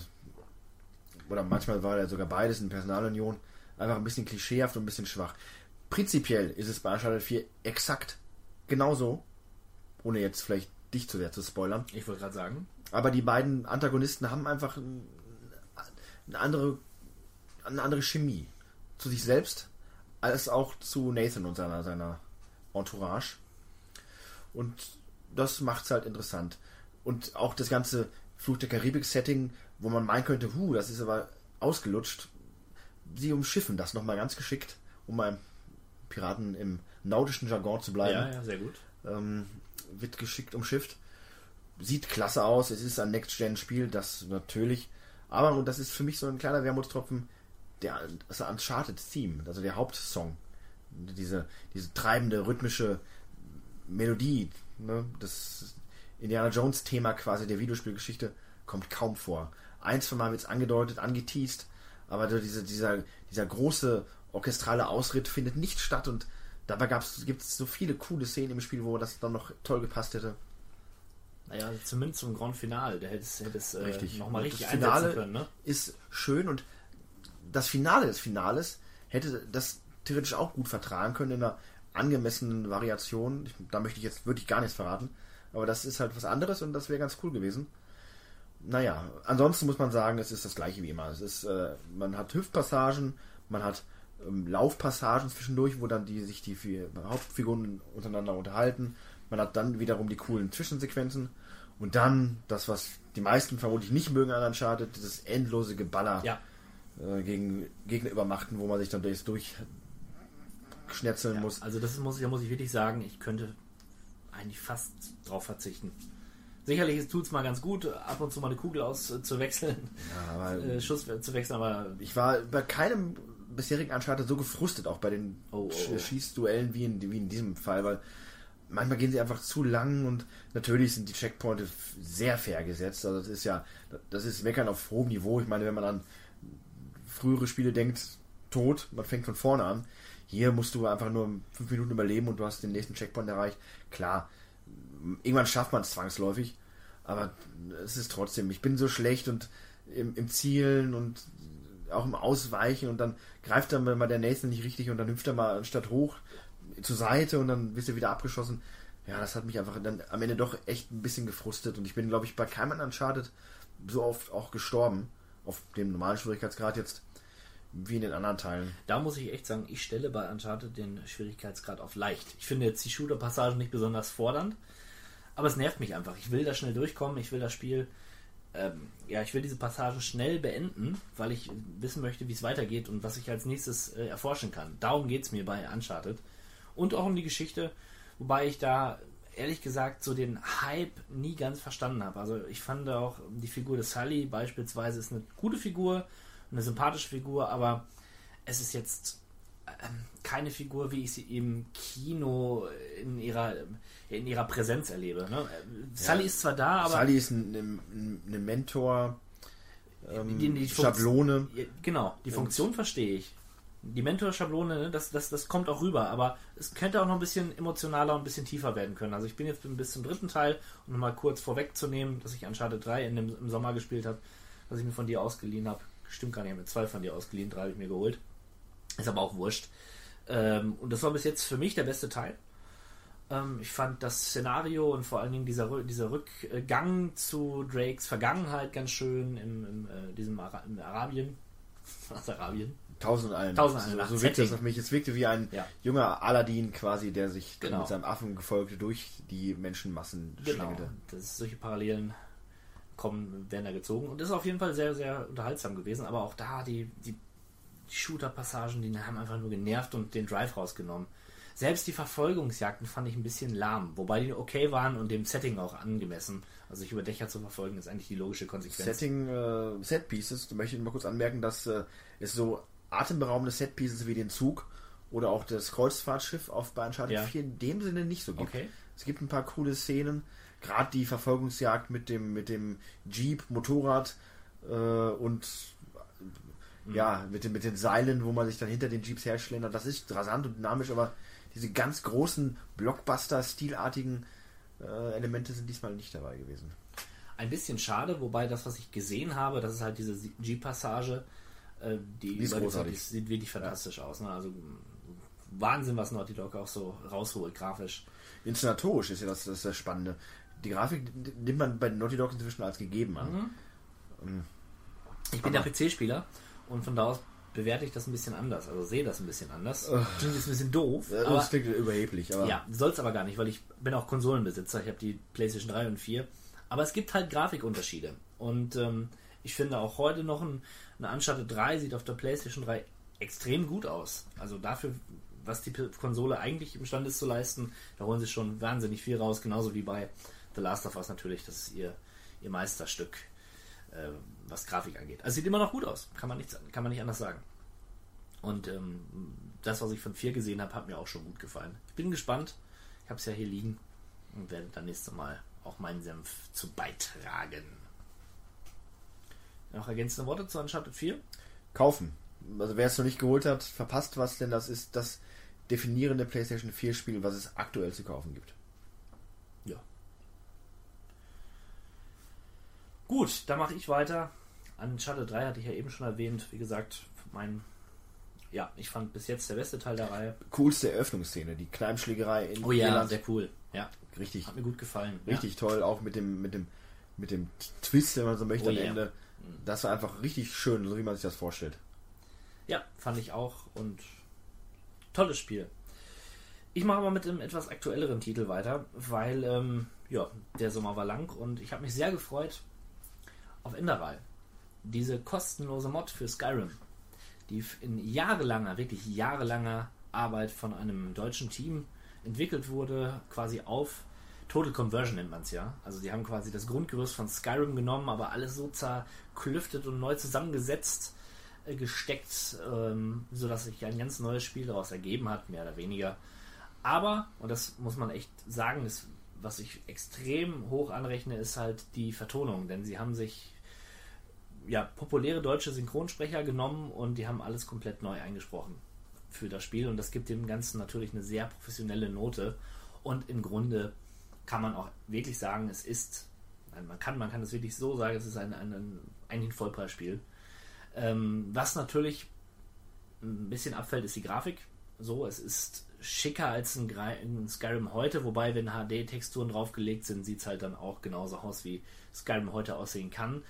oder manchmal war er sogar beides in Personalunion. Einfach ein bisschen klischeehaft und ein bisschen schwach. Prinzipiell ist es bei Uncharted 4 exakt genauso, ohne jetzt vielleicht dich zu sehr zu spoilern. Ich wollte gerade sagen. Aber die beiden Antagonisten haben einfach eine andere, eine andere Chemie zu sich selbst, als auch zu Nathan und seiner, seiner Entourage. Und das macht es halt interessant. Und auch das ganze Fluch der Karibik-Setting, wo man meinen könnte, hu, das ist aber ausgelutscht. Sie umschiffen das nochmal ganz geschickt, um beim Piraten im nautischen Jargon zu bleiben. Ja, ja, sehr gut. Ähm, wird geschickt umschifft. Sieht klasse aus. Es ist ein Next-Gen-Spiel, das natürlich. Aber, und das ist für mich so ein kleiner Wermutstropfen, der das Uncharted-Theme, also der Hauptsong. Diese, diese treibende, rhythmische Melodie, ne, das Indiana Jones-Thema quasi der Videospielgeschichte kommt kaum vor. Ein, zwei Mal wird es angedeutet, angeteased, aber diese, dieser, dieser große orchestrale Ausritt findet nicht statt und dabei gibt es so viele coole Szenen im Spiel, wo das dann noch toll gepasst hätte. Naja, zumindest zum Grand Finale, der hätte es, hätte es äh, richtig. nochmal richtig das Finale können. Ne? ist schön und das Finale des Finales hätte das theoretisch auch gut vertragen können in einer angemessenen Variation. Ich, da möchte ich jetzt wirklich gar nichts verraten. Aber das ist halt was anderes und das wäre ganz cool gewesen. Naja, ansonsten muss man sagen, es ist das gleiche wie immer. Es ist, äh, man hat Hüftpassagen, man hat ähm, Laufpassagen zwischendurch, wo dann die sich die vier Hauptfiguren untereinander unterhalten. Man hat dann wiederum die coolen Zwischensequenzen und dann das, was die meisten vermutlich nicht mögen an Uncharted, dieses endlose Geballer Ja. äh, gegen Gegnerübermachten, wo man sich dann durchs durchschnetzeln Ja, muss. Also das muss ich, da muss ich wirklich sagen, ich könnte eigentlich fast drauf verzichten. Sicherlich tut es mal ganz gut, ab und zu mal eine Kugel auszuwechseln, Ja, [LAUGHS] äh, Schuss zu wechseln, aber ich war bei keinem bisherigen Uncharted so gefrustet, auch bei den Oh, oh, oh. Schießduellen wie in, wie in diesem Fall, weil manchmal gehen sie einfach zu lang und natürlich sind die Checkpoints sehr fair gesetzt. Also das ist ja, das ist Meckern auf hohem Niveau. Ich meine, wenn man an frühere Spiele denkt, tot, man fängt von vorne an. Hier musst du einfach nur fünf Minuten überleben und du hast den nächsten Checkpoint erreicht. Klar, irgendwann schafft man es zwangsläufig, aber es ist trotzdem, ich bin so schlecht und im, im Zielen und auch im Ausweichen und dann greift dann mal der Nathan nicht richtig und dann hüpft er mal anstatt hoch zur Seite und dann bist du wieder abgeschossen. Ja, das hat mich einfach dann am Ende doch echt ein bisschen gefrustet und ich bin, glaube ich, bei keinem Uncharted so oft auch gestorben, auf dem normalen Schwierigkeitsgrad jetzt, wie in den anderen Teilen. da muss ich echt sagen, ich stelle bei Uncharted den Schwierigkeitsgrad auf leicht. Ich finde jetzt die Shooter-Passagen nicht besonders fordernd, aber es nervt mich einfach. Ich will da schnell durchkommen, ich will das Spiel, ähm, ja, ich will diese Passagen schnell beenden, weil ich wissen möchte, wie es weitergeht und was ich als nächstes äh, erforschen kann. Darum geht es mir bei Uncharted. Und auch um die Geschichte, wobei ich da ehrlich gesagt so den Hype nie ganz verstanden habe. Also ich fand auch die Figur des Sully beispielsweise ist eine gute Figur, eine sympathische Figur, aber es ist jetzt ähm, keine Figur, wie ich sie im Kino in ihrer in ihrer Präsenz erlebe. Ne? Sully ist zwar da, aber Sully ist ein, ein, eine Mentor, ähm, die- die Schablone. Ja, Genau, die Funktion verstehe ich. Die Mentor-Schablone, ne, das, das, das kommt auch rüber, aber es könnte auch noch ein bisschen emotionaler und ein bisschen tiefer werden können. Also ich bin jetzt bis zum dritten Teil, um mal kurz vorwegzunehmen, dass ich Uncharted 3 in dem, im Sommer gespielt habe, was ich mir von dir ausgeliehen habe. Stimmt gar nicht, ich habe mir zwei von dir ausgeliehen, drei habe ich mir geholt. Ist aber auch wurscht. Ähm, und das war bis jetzt für mich der beste Teil. Ähm, ich fand das Szenario und vor allen Dingen dieser, dieser Rückgang zu Drakes Vergangenheit ganz schön im, im, äh, diesem Ara im Arabien. [LAUGHS] Was Arabien? Tausend und einen. Tausend und eine so, so wirkt das Setting. auf mich. Es wirkte wie ein Ja. junger Aladdin quasi, der sich Genau. mit seinem Affengefolge durch die Menschenmassen Genau. schlängelte. Das solche Parallelen kommen, werden da gezogen. Und das ist auf jeden Fall sehr, sehr unterhaltsam gewesen. Aber auch da, die, die, Shooter-Passagen, die haben einfach nur genervt und den Drive rausgenommen. selbst die Verfolgungsjagden fand ich ein bisschen lahm, wobei die okay waren und dem Setting auch angemessen. Also sich über Dächer zu verfolgen, ist eigentlich die logische Konsequenz. Setting, äh, Set Pieces, da möchte ich mal kurz anmerken, dass äh, es so atemberaubende Set Pieces wie den Zug oder auch das Kreuzfahrtschiff auf bei Uncharted Ja. 4 in dem Sinne nicht so gibt. Okay. Es gibt ein paar coole Szenen, gerade die Verfolgungsjagd mit dem mit dem Jeep, Motorrad äh, und Mhm. ja, mit den, mit den Seilen, wo man sich dann hinter den Jeeps herschlendert. Das ist rasant und dynamisch, aber diese ganz großen Blockbuster-stilartigen äh, Elemente sind diesmal nicht dabei gewesen. Ein bisschen schade, wobei das, was ich gesehen habe, das ist halt diese Jeep-Passage, äh, die, Die großartig. sieht wirklich fantastisch aus. Ne? Also Wahnsinn, was Naughty Dog auch so rausholt, grafisch. Inszenatorisch ist ja das, das, das Spannende. Die Grafik nimmt man bei Naughty Dog inzwischen als gegeben an. Ich bin der PC-Spieler und von da aus bewerte ich das ein bisschen anders, also sehe das ein bisschen anders. Klingt jetzt ein bisschen doof, Äh, aber das klingt überheblich, aber Ja, soll es aber gar nicht, weil ich bin auch Konsolenbesitzer. Ich habe die PlayStation 3 und 4. Aber es gibt halt Grafikunterschiede. Und ähm, ich finde auch heute noch ein, eine Uncharted 3 sieht auf der PlayStation 3 extrem gut aus. Also dafür, was die Konsole eigentlich imstande ist zu leisten, da holen sie schon wahnsinnig viel raus. Genauso wie bei The Last of Us natürlich. Das ist ihr, ihr Meisterstück, äh, was Grafik angeht. Also sieht immer noch gut aus. Kann man nicht, kann man nicht anders sagen. Und ähm, das, was ich von 4 gesehen habe, hat mir auch schon gut gefallen. Ich bin gespannt. Ich habe es ja hier liegen und werde dann nächstes Mal auch meinen Senf zu beitragen. Noch ergänzende Worte zu Uncharted 4? kaufen. Also wer es noch nicht geholt hat, verpasst was, denn das ist das definierende PlayStation 4 Spiel, was es aktuell zu kaufen gibt. Ja. Gut, dann mache ich weiter. Uncharted 3 hatte ich ja eben schon erwähnt. Wie gesagt, mein. Ja, ich fand bis jetzt der beste Teil der Reihe. Coolste Eröffnungsszene, die Kneipenschlägerei in Oh ja, Irland. sehr cool. Ja, Richtig, hat mir gut gefallen. richtig toll, auch mit dem, mit dem, mit dem Twist, wenn man so möchte, Oh am ja. Ende. Das war einfach richtig schön, so wie man sich das vorstellt. Ja, fand ich auch und tolles Spiel. Ich mache aber mit einem etwas aktuelleren Titel weiter, weil ähm, ja, der Sommer war lang und ich habe mich sehr gefreut auf Enderal. Diese kostenlose Mod für Skyrim, die in jahrelanger, wirklich jahrelanger Arbeit von einem deutschen Team entwickelt wurde, quasi auf Total Conversion nennt man es ja. Also die haben quasi das Grundgerüst von Skyrim genommen, aber alles so zerklüftet und neu zusammengesetzt, äh, gesteckt, ähm, sodass sich ein ganz neues Spiel daraus ergeben hat, mehr oder weniger. Aber, und das muss man echt sagen, ist, was ich extrem hoch anrechne, ist halt die Vertonung, denn sie haben sich ja, populäre deutsche Synchronsprecher genommen und die haben alles komplett neu eingesprochen für das Spiel und das gibt dem Ganzen natürlich eine sehr professionelle Note und im Grunde kann man auch wirklich sagen, es ist, man kann, man kann es wirklich so sagen, es ist ein, ein, ein, eigentlich ein Vollpreisspiel. Ähm, was natürlich ein bisschen abfällt, ist die Grafik. So, es ist schicker als ein, ein Skyrim heute, wobei, wenn HD-Texturen draufgelegt sind, sieht es halt dann auch genauso aus, wie Skyrim heute aussehen kann.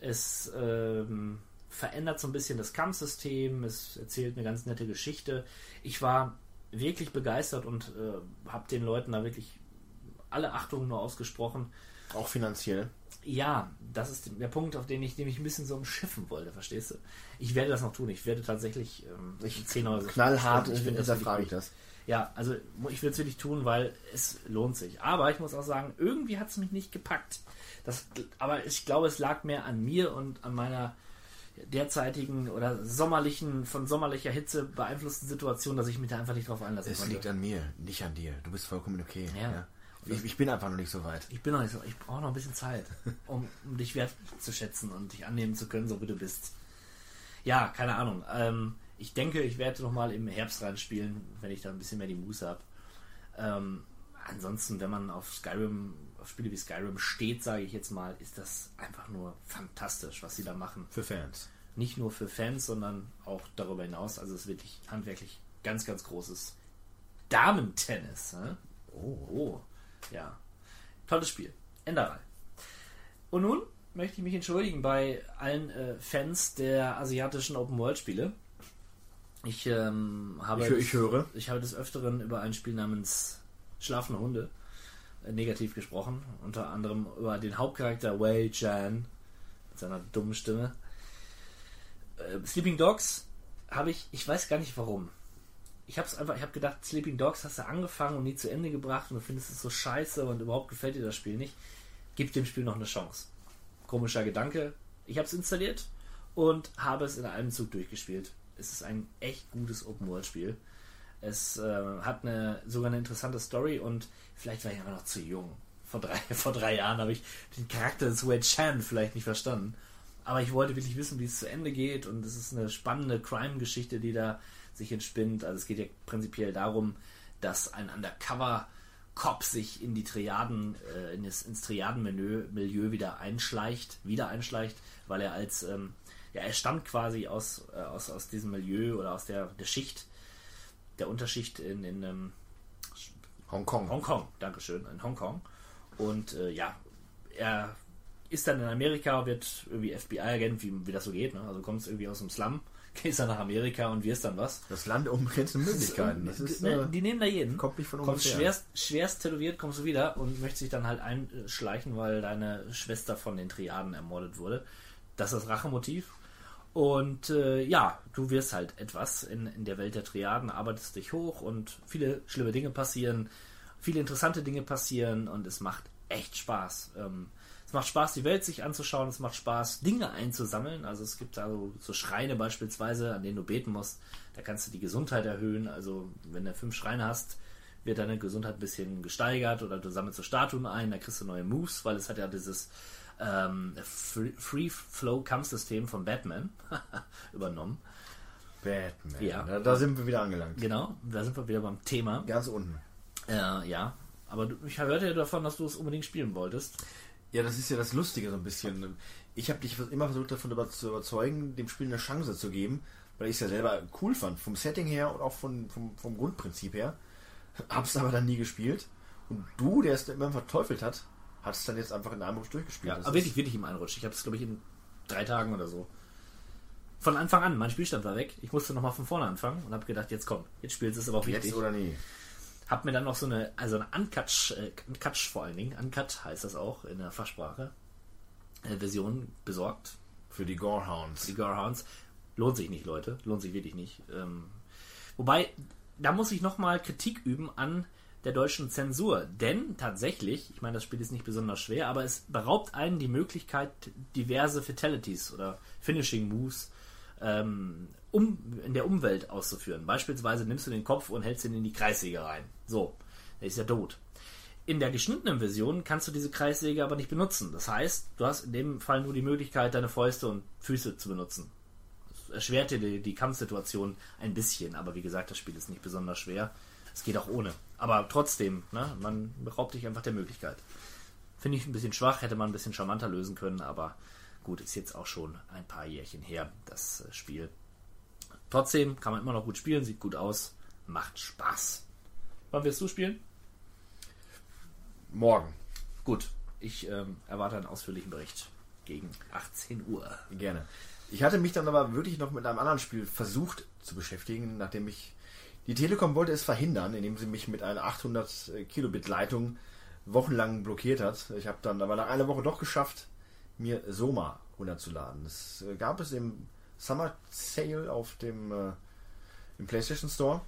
Es ähm, verändert so ein bisschen das Kampfsystem, es erzählt eine ganz nette Geschichte. Ich war wirklich begeistert und äh, habe den Leuten da wirklich alle Achtung nur ausgesprochen. Auch finanziell. Ja, das ist der Punkt, auf den ich, den ich ein bisschen so umschiffen wollte, verstehst du? Ich werde das noch tun. Ich werde tatsächlich ähm, Ich 10 Euro. knallhart Ich finde hinterfrage ich das. ja, also ich will es wirklich tun, weil es lohnt sich. Aber ich muss auch sagen, irgendwie hat es mich nicht gepackt. Das, aber ich glaube, es lag mehr an mir und an meiner derzeitigen oder sommerlichen, von sommerlicher Hitze beeinflussten Situation, dass ich mich da einfach nicht drauf einlassen Es konnte. liegt an mir, nicht an dir. Du bist vollkommen okay. Ja. Ich, ich bin einfach noch nicht so weit. ich bin noch nicht so, ich brauche noch ein bisschen Zeit, um, um dich wertzuschätzen und dich annehmen zu können, so wie du bist. Ja, keine Ahnung. Ähm, ich denke, ich werde noch mal im Herbst reinspielen, wenn ich da ein bisschen mehr die Muße habe. Ähm, ansonsten, wenn man auf Skyrim, auf Spiele wie Skyrim steht, sage ich jetzt mal, ist das einfach nur fantastisch, was sie da machen. Für Fans. Nicht nur für Fans, sondern auch darüber hinaus. Also es ist wirklich handwerklich ganz, ganz großes Damentennis. Ne? Oh, oh, ja. Tolles Spiel. Enderal. Und nun möchte ich mich entschuldigen bei allen äh, Fans der asiatischen Open-World-Spiele. Ich ähm, habe Ich, ich höre. ich habe des Öfteren über ein Spiel namens Schlafende Hunde äh, negativ gesprochen. Unter anderem über den Hauptcharakter Wei Chan mit seiner dummen Stimme. Äh, Sleeping Dogs habe ich, ich weiß gar nicht warum. Ich habe es einfach, ich habe gedacht, Sleeping Dogs hast du angefangen und nie zu Ende gebracht und du findest es so scheiße und überhaupt gefällt dir das Spiel nicht. Gib dem Spiel noch eine Chance. Komischer Gedanke. Ich habe es installiert und habe es in einem Zug durchgespielt. Es ist ein echt gutes Open-World-Spiel. Es äh, hat eine sogar eine interessante Story und vielleicht war ich aber noch zu jung. Vor drei, [LAUGHS] vor drei Jahren habe ich den Charakter des Wei Chan vielleicht nicht verstanden. Aber ich wollte wirklich wissen, wie es zu Ende geht und es ist eine spannende Crime-Geschichte, die da sich entspinnt. Also es geht ja prinzipiell darum, dass ein Undercover-Cop sich in die Triaden, äh, in das, ins Triaden-Milieu Milieu wieder einschleicht, wieder einschleicht, weil er als, ähm, ja, er stammt quasi aus, äh, aus, aus diesem Milieu oder aus der, der Schicht, der Unterschicht in, in ähm, Hongkong. Hongkong, Dankeschön, in Hongkong. Und äh, ja, er ist dann in Amerika, wird irgendwie FBI-Agent, wie, wie das so geht. Ne? Also kommst irgendwie aus dem Slum, [LAUGHS] gehst dann nach Amerika und wirst dann was. Das Land um begrenzte Möglichkeiten. Das ist, Ne, äh, die nehmen da jeden. kommt nicht von kommst ungefähr. schwerst, schwerst tätowiert, kommst du wieder und möchtest dich dann halt einschleichen, weil deine Schwester von den Triaden ermordet wurde. Das ist das Rachemotiv. Und äh, ja, du wirst halt etwas in, in der Welt der Triaden, arbeitest dich hoch und viele schlimme Dinge passieren, viele interessante Dinge passieren und es macht echt Spaß. Ähm, es macht Spaß, die Welt sich anzuschauen, es macht Spaß, Dinge einzusammeln. Also es gibt da so, so Schreine beispielsweise, an denen du beten musst. Da kannst du die Gesundheit erhöhen. Also wenn du fünf Schreine hast, wird deine Gesundheit ein bisschen gesteigert oder du sammelst so Statuen ein, da kriegst du neue Moves, weil es hat ja dieses ähm, Free Free Flow Kampfsystem von Batman [LAUGHS] übernommen. Batman. Ja. Da, da sind wir wieder angelangt. Genau, da sind wir wieder beim Thema. Ganz unten. Äh, ja, aber du, ich hörte ja davon, dass du es unbedingt spielen wolltest. Ja, das ist ja das Lustige so ein bisschen. Ich habe dich immer versucht davon zu überzeugen, dem Spiel eine Chance zu geben, weil ich es ja selber cool fand, vom Setting her und auch von, vom, vom Grundprinzip her. Hab's aber dann nie gespielt. Und du, der es immer verteufelt hat, hat es dann jetzt einfach in einem Rutsch durchgespielt. Ja, Das aber wirklich, wirklich im Einrutsch. Ich habe es, glaube ich, in drei Tagen oder so. Von Anfang an, mein Spielstand war weg. Ich musste nochmal von vorne anfangen und habe gedacht, jetzt komm, jetzt spielst du es aber auch Jetzt richtig. oder nie. Hab mir dann noch so eine, also eine Uncut, äh, vor allen Dingen, Uncut heißt das auch in der Fachsprache, äh, Version besorgt. Für die Gorehounds. Die Gorehounds. Lohnt sich nicht, Leute. Lohnt sich wirklich nicht. Ähm, wobei, da muss ich nochmal Kritik üben an der deutschen Zensur. Denn tatsächlich, ich meine, das Spiel ist nicht besonders schwer, aber es beraubt einen die Möglichkeit, diverse Fatalities oder Finishing Moves ähm, um, in der Umwelt auszuführen. Beispielsweise nimmst du den Kopf und hältst ihn in die Kreissäge rein. So, der ist ja tot. In der geschnittenen Version kannst du diese Kreissäge aber nicht benutzen. Das heißt, du hast in dem Fall nur die Möglichkeit, deine Fäuste und Füße zu benutzen. Das erschwert dir die, die Kampfsituation ein bisschen, aber wie gesagt, das Spiel ist nicht besonders schwer. Es geht auch ohne. Aber trotzdem, ne, man beraubt dich einfach der Möglichkeit. Finde ich ein bisschen schwach, hätte man ein bisschen charmanter lösen können, aber gut, ist jetzt auch schon ein paar Jährchen her, das äh, Spiel. Trotzdem kann man immer noch gut spielen, sieht gut aus, macht Spaß. Wann wirst du spielen? Morgen. Gut, ich ähm, erwarte einen ausführlichen Bericht gegen 18 Uhr. Gerne. Ich hatte mich dann aber wirklich noch mit einem anderen Spiel versucht zu beschäftigen, nachdem ich. Die Telekom wollte es verhindern, indem sie mich mit einer 800 Kilobit Leitung wochenlang blockiert hat. Ich habe dann aber nach einer Woche doch geschafft, mir Soma runterzuladen. Das äh, gab es im Summer Sale auf dem äh, im PlayStation Store.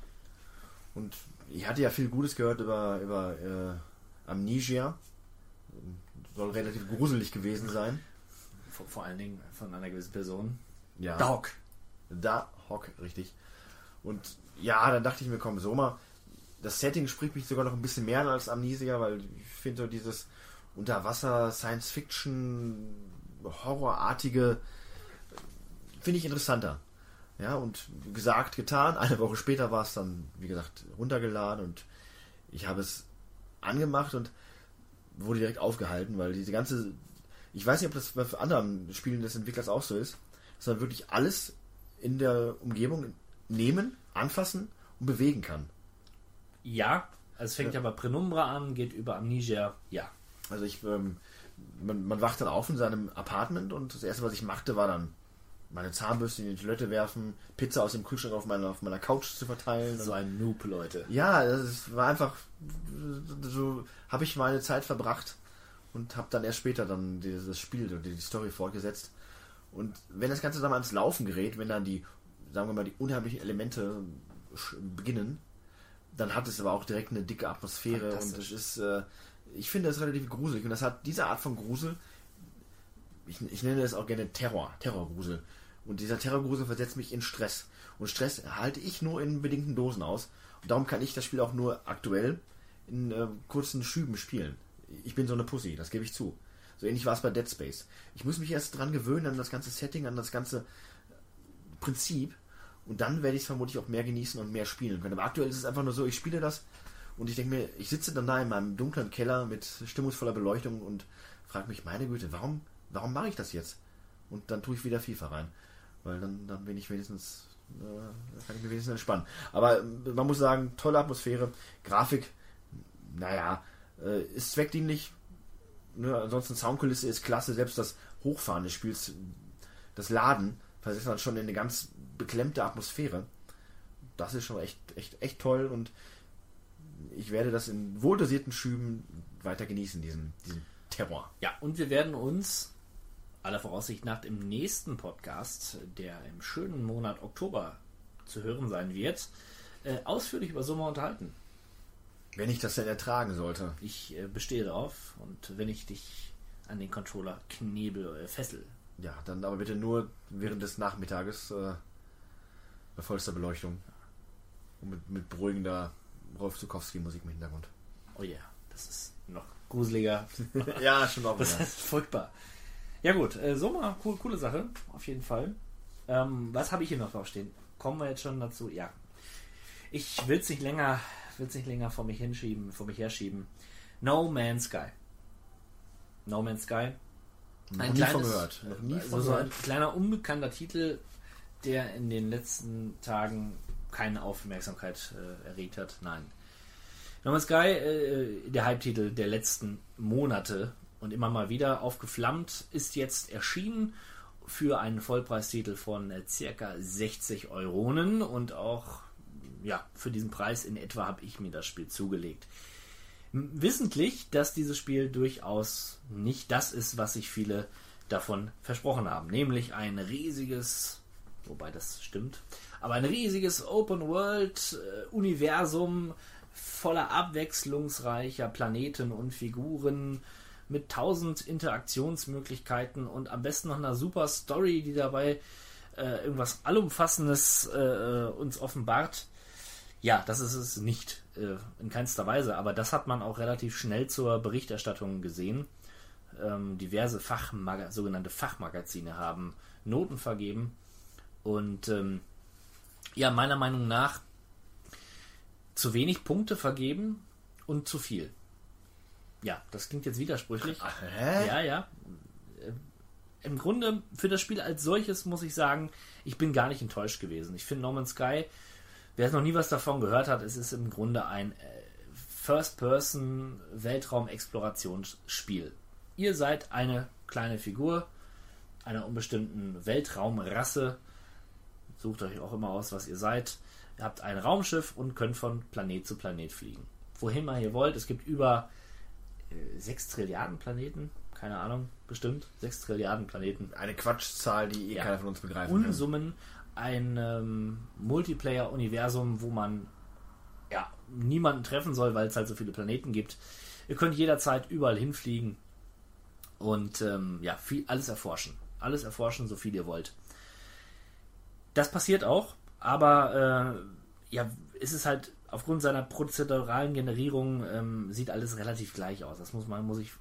Und ich hatte ja viel Gutes gehört über, über äh, Amnesia. Soll relativ gruselig gewesen sein. Vor, vor allen Dingen von einer gewissen Person. Ja. Dog. Da, Hock, richtig. Und ja, dann dachte ich mir, komm, Soma, das Setting spricht mich sogar noch ein bisschen mehr an als Amnesia, weil ich finde so dieses Unterwasser, Science-Fiction, Horrorartige, finde ich interessanter. Ja, und gesagt, getan. Eine Woche später war es dann, wie gesagt, runtergeladen und ich habe es angemacht und wurde direkt aufgehalten, weil diese ganze, ich weiß nicht, ob das bei anderen Spielen des Entwicklers auch so ist, sondern wirklich alles in der Umgebung nehmen, anfassen und bewegen kann. Ja, es fängt ja bei Penumbra an, geht über Amnesia. Ja. Also ich, ähm, man, man wacht dann auf in seinem Apartment und das erste, was ich machte, war dann meine Zahnbürste in die Toilette werfen, Pizza aus dem Kühlschrank auf meiner, auf meiner Couch zu verteilen. So ein Noob, Leute. Ja, das war einfach so habe ich meine Zeit verbracht und habe dann erst später dann dieses Spiel oder die Story fortgesetzt. Und wenn das Ganze dann mal ans Laufen gerät, wenn dann die, sagen wir mal, die unheimlichen Elemente beginnen, dann hat es aber auch direkt eine dicke Atmosphäre und es ist, äh, ich finde es relativ gruselig und das hat diese Art von Grusel, ich, ich nenne es auch gerne Terror, Terrorgrusel. Und dieser Terrorgrusel versetzt mich in Stress. Und Stress halte ich nur in bedingten Dosen aus. Und darum kann ich das Spiel auch nur aktuell in äh, kurzen Schüben spielen. Ich bin so eine Pussy, das gebe ich zu. So ähnlich war es bei Dead Space. Ich muss mich erst dran gewöhnen an das ganze Setting, an das ganze Prinzip. Und dann werde ich es vermutlich auch mehr genießen und mehr spielen können. Aber aktuell ist es einfach nur so, ich spiele das und ich denke mir, ich sitze dann da in meinem dunklen Keller mit stimmungsvoller Beleuchtung und frage mich, meine Güte, warum, warum mache ich das jetzt? Und dann tue ich wieder FIFA rein. Weil dann, dann bin ich wenigstens, äh, kann ich mich wenigstens entspannen. Aber äh, man muss sagen, tolle Atmosphäre, Grafik, naja, äh, ist zweckdienlich. Ne, ansonsten Soundkulisse ist klasse, selbst das Hochfahren des Spiels, das Laden, versetzt dann schon in eine ganz beklemmte Atmosphäre. Das ist schon echt, echt, echt toll und ich werde das in wohldosierten Schüben weiter genießen, diesen, diesen Terror. Ja, und wir werden uns aller Voraussicht nach im nächsten Podcast, der im schönen Monat Oktober zu hören sein wird, äh, ausführlich über Sommer unterhalten. Wenn ich das denn ertragen sollte. Ich äh, bestehe darauf und wenn ich dich an den Controller knebel, äh, fessel. Ja, dann aber bitte nur während des Nachmittages äh, bei vollster Beleuchtung. Und mit, mit beruhigender Rolf Zukowski-Musik im Hintergrund. Oh ja, das ist noch gruseliger. [LAUGHS] ja, schon auch Das ist furchtbar. Ja gut, äh, Sommer, cool, coole Sache, auf jeden Fall. Ähm, was habe ich hier noch draufstehen? Kommen wir jetzt schon dazu? Ja. Ich will es nicht länger, will's nicht länger vor mich hinschieben, vor mich herschieben. No Man's Sky. No Man's Sky. Noch nie von gehört. Noch nie also so ein kleiner unbekannter Titel, der in den letzten Tagen keine Aufmerksamkeit äh, erregt hat. Nein. No Man's Sky, äh, der Hype-Titel der letzten Monate und immer mal wieder aufgeflammt, ist jetzt erschienen für einen Vollpreistitel von äh, circa 60 Euronen und auch ja, für diesen Preis in etwa habe ich mir das Spiel zugelegt. Wissentlich, dass dieses Spiel durchaus nicht das ist, was sich viele davon versprochen haben. Nämlich ein riesiges, wobei das stimmt, aber ein riesiges Open-World-Universum voller abwechslungsreicher Planeten und Figuren mit tausend Interaktionsmöglichkeiten und am besten noch einer super Story, die dabei äh, irgendwas Allumfassendes äh, uns offenbart. Ja, das ist es nicht, äh, in keinster Weise, aber das hat man auch relativ schnell zur Berichterstattung gesehen. Ähm, diverse Fachmaga sogenannte Fachmagazine haben Noten vergeben und ähm, ja, meiner Meinung nach zu wenig Punkte vergeben und zu viel. Ja, das klingt jetzt widersprüchlich. Hä? Ja, ja. Äh, Im Grunde für das Spiel als solches muss ich sagen, ich bin gar nicht enttäuscht gewesen. Ich finde No Man's Sky, wer noch nie was davon gehört hat, es ist im Grunde ein äh, First-Person-Weltraum-Explorationsspiel. Ihr seid eine kleine Figur einer unbestimmten Weltraumrasse. Sucht euch auch immer aus, was ihr seid. Ihr habt ein Raumschiff und könnt von Planet zu Planet fliegen. Wohin mal ihr wollt. Es gibt über äh, 6 Trilliarden Planeten. Keine Ahnung, bestimmt. 6 Trilliarden Planeten. Eine Quatschzahl, die eh Ja. keiner von uns begreifen. Unsummen. Ein ähm, Multiplayer-Universum, wo man ja, niemanden treffen soll, weil es halt so viele Planeten gibt. Ihr könnt jederzeit überall hinfliegen und ähm, ja, viel, alles erforschen. Alles erforschen, so viel ihr wollt. Das passiert auch, aber äh, ja, ist es halt aufgrund seiner prozeduralen Generierung ähm, sieht alles relativ gleich aus. Das muss man, muss ich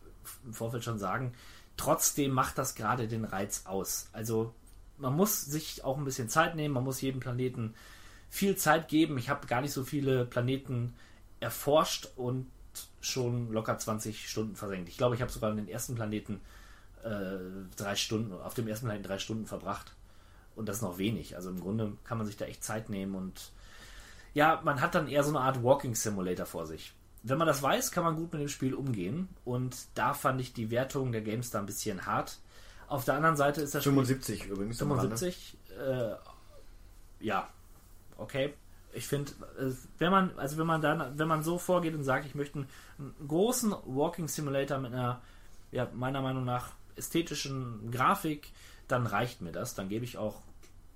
im Vorfeld schon sagen. Trotzdem macht das gerade den Reiz aus. Also man muss sich auch ein bisschen Zeit nehmen, man muss jedem Planeten viel Zeit geben. Ich habe gar nicht so viele Planeten erforscht und schon locker 20 Stunden versenkt. Ich glaube, ich habe sogar den ersten Planeten äh, drei Stunden, auf dem ersten Planeten drei Stunden verbracht. Und das noch wenig. Also im Grunde kann man sich da echt Zeit nehmen und ja, man hat dann eher so eine Art Walking Simulator vor sich. Wenn man das weiß, kann man gut mit dem Spiel umgehen. Und da fand ich die Wertung der Games da ein bisschen hart. Auf der anderen Seite ist das Spiel 75 übrigens. am Rande. 75. Äh, ja, okay. Ich finde, äh, wenn man, also wenn man dann, wenn man so vorgeht und sagt, ich möchte einen, einen großen Walking Simulator mit einer, ja, meiner Meinung nach ästhetischen Grafik, dann reicht mir das. Dann gebe ich auch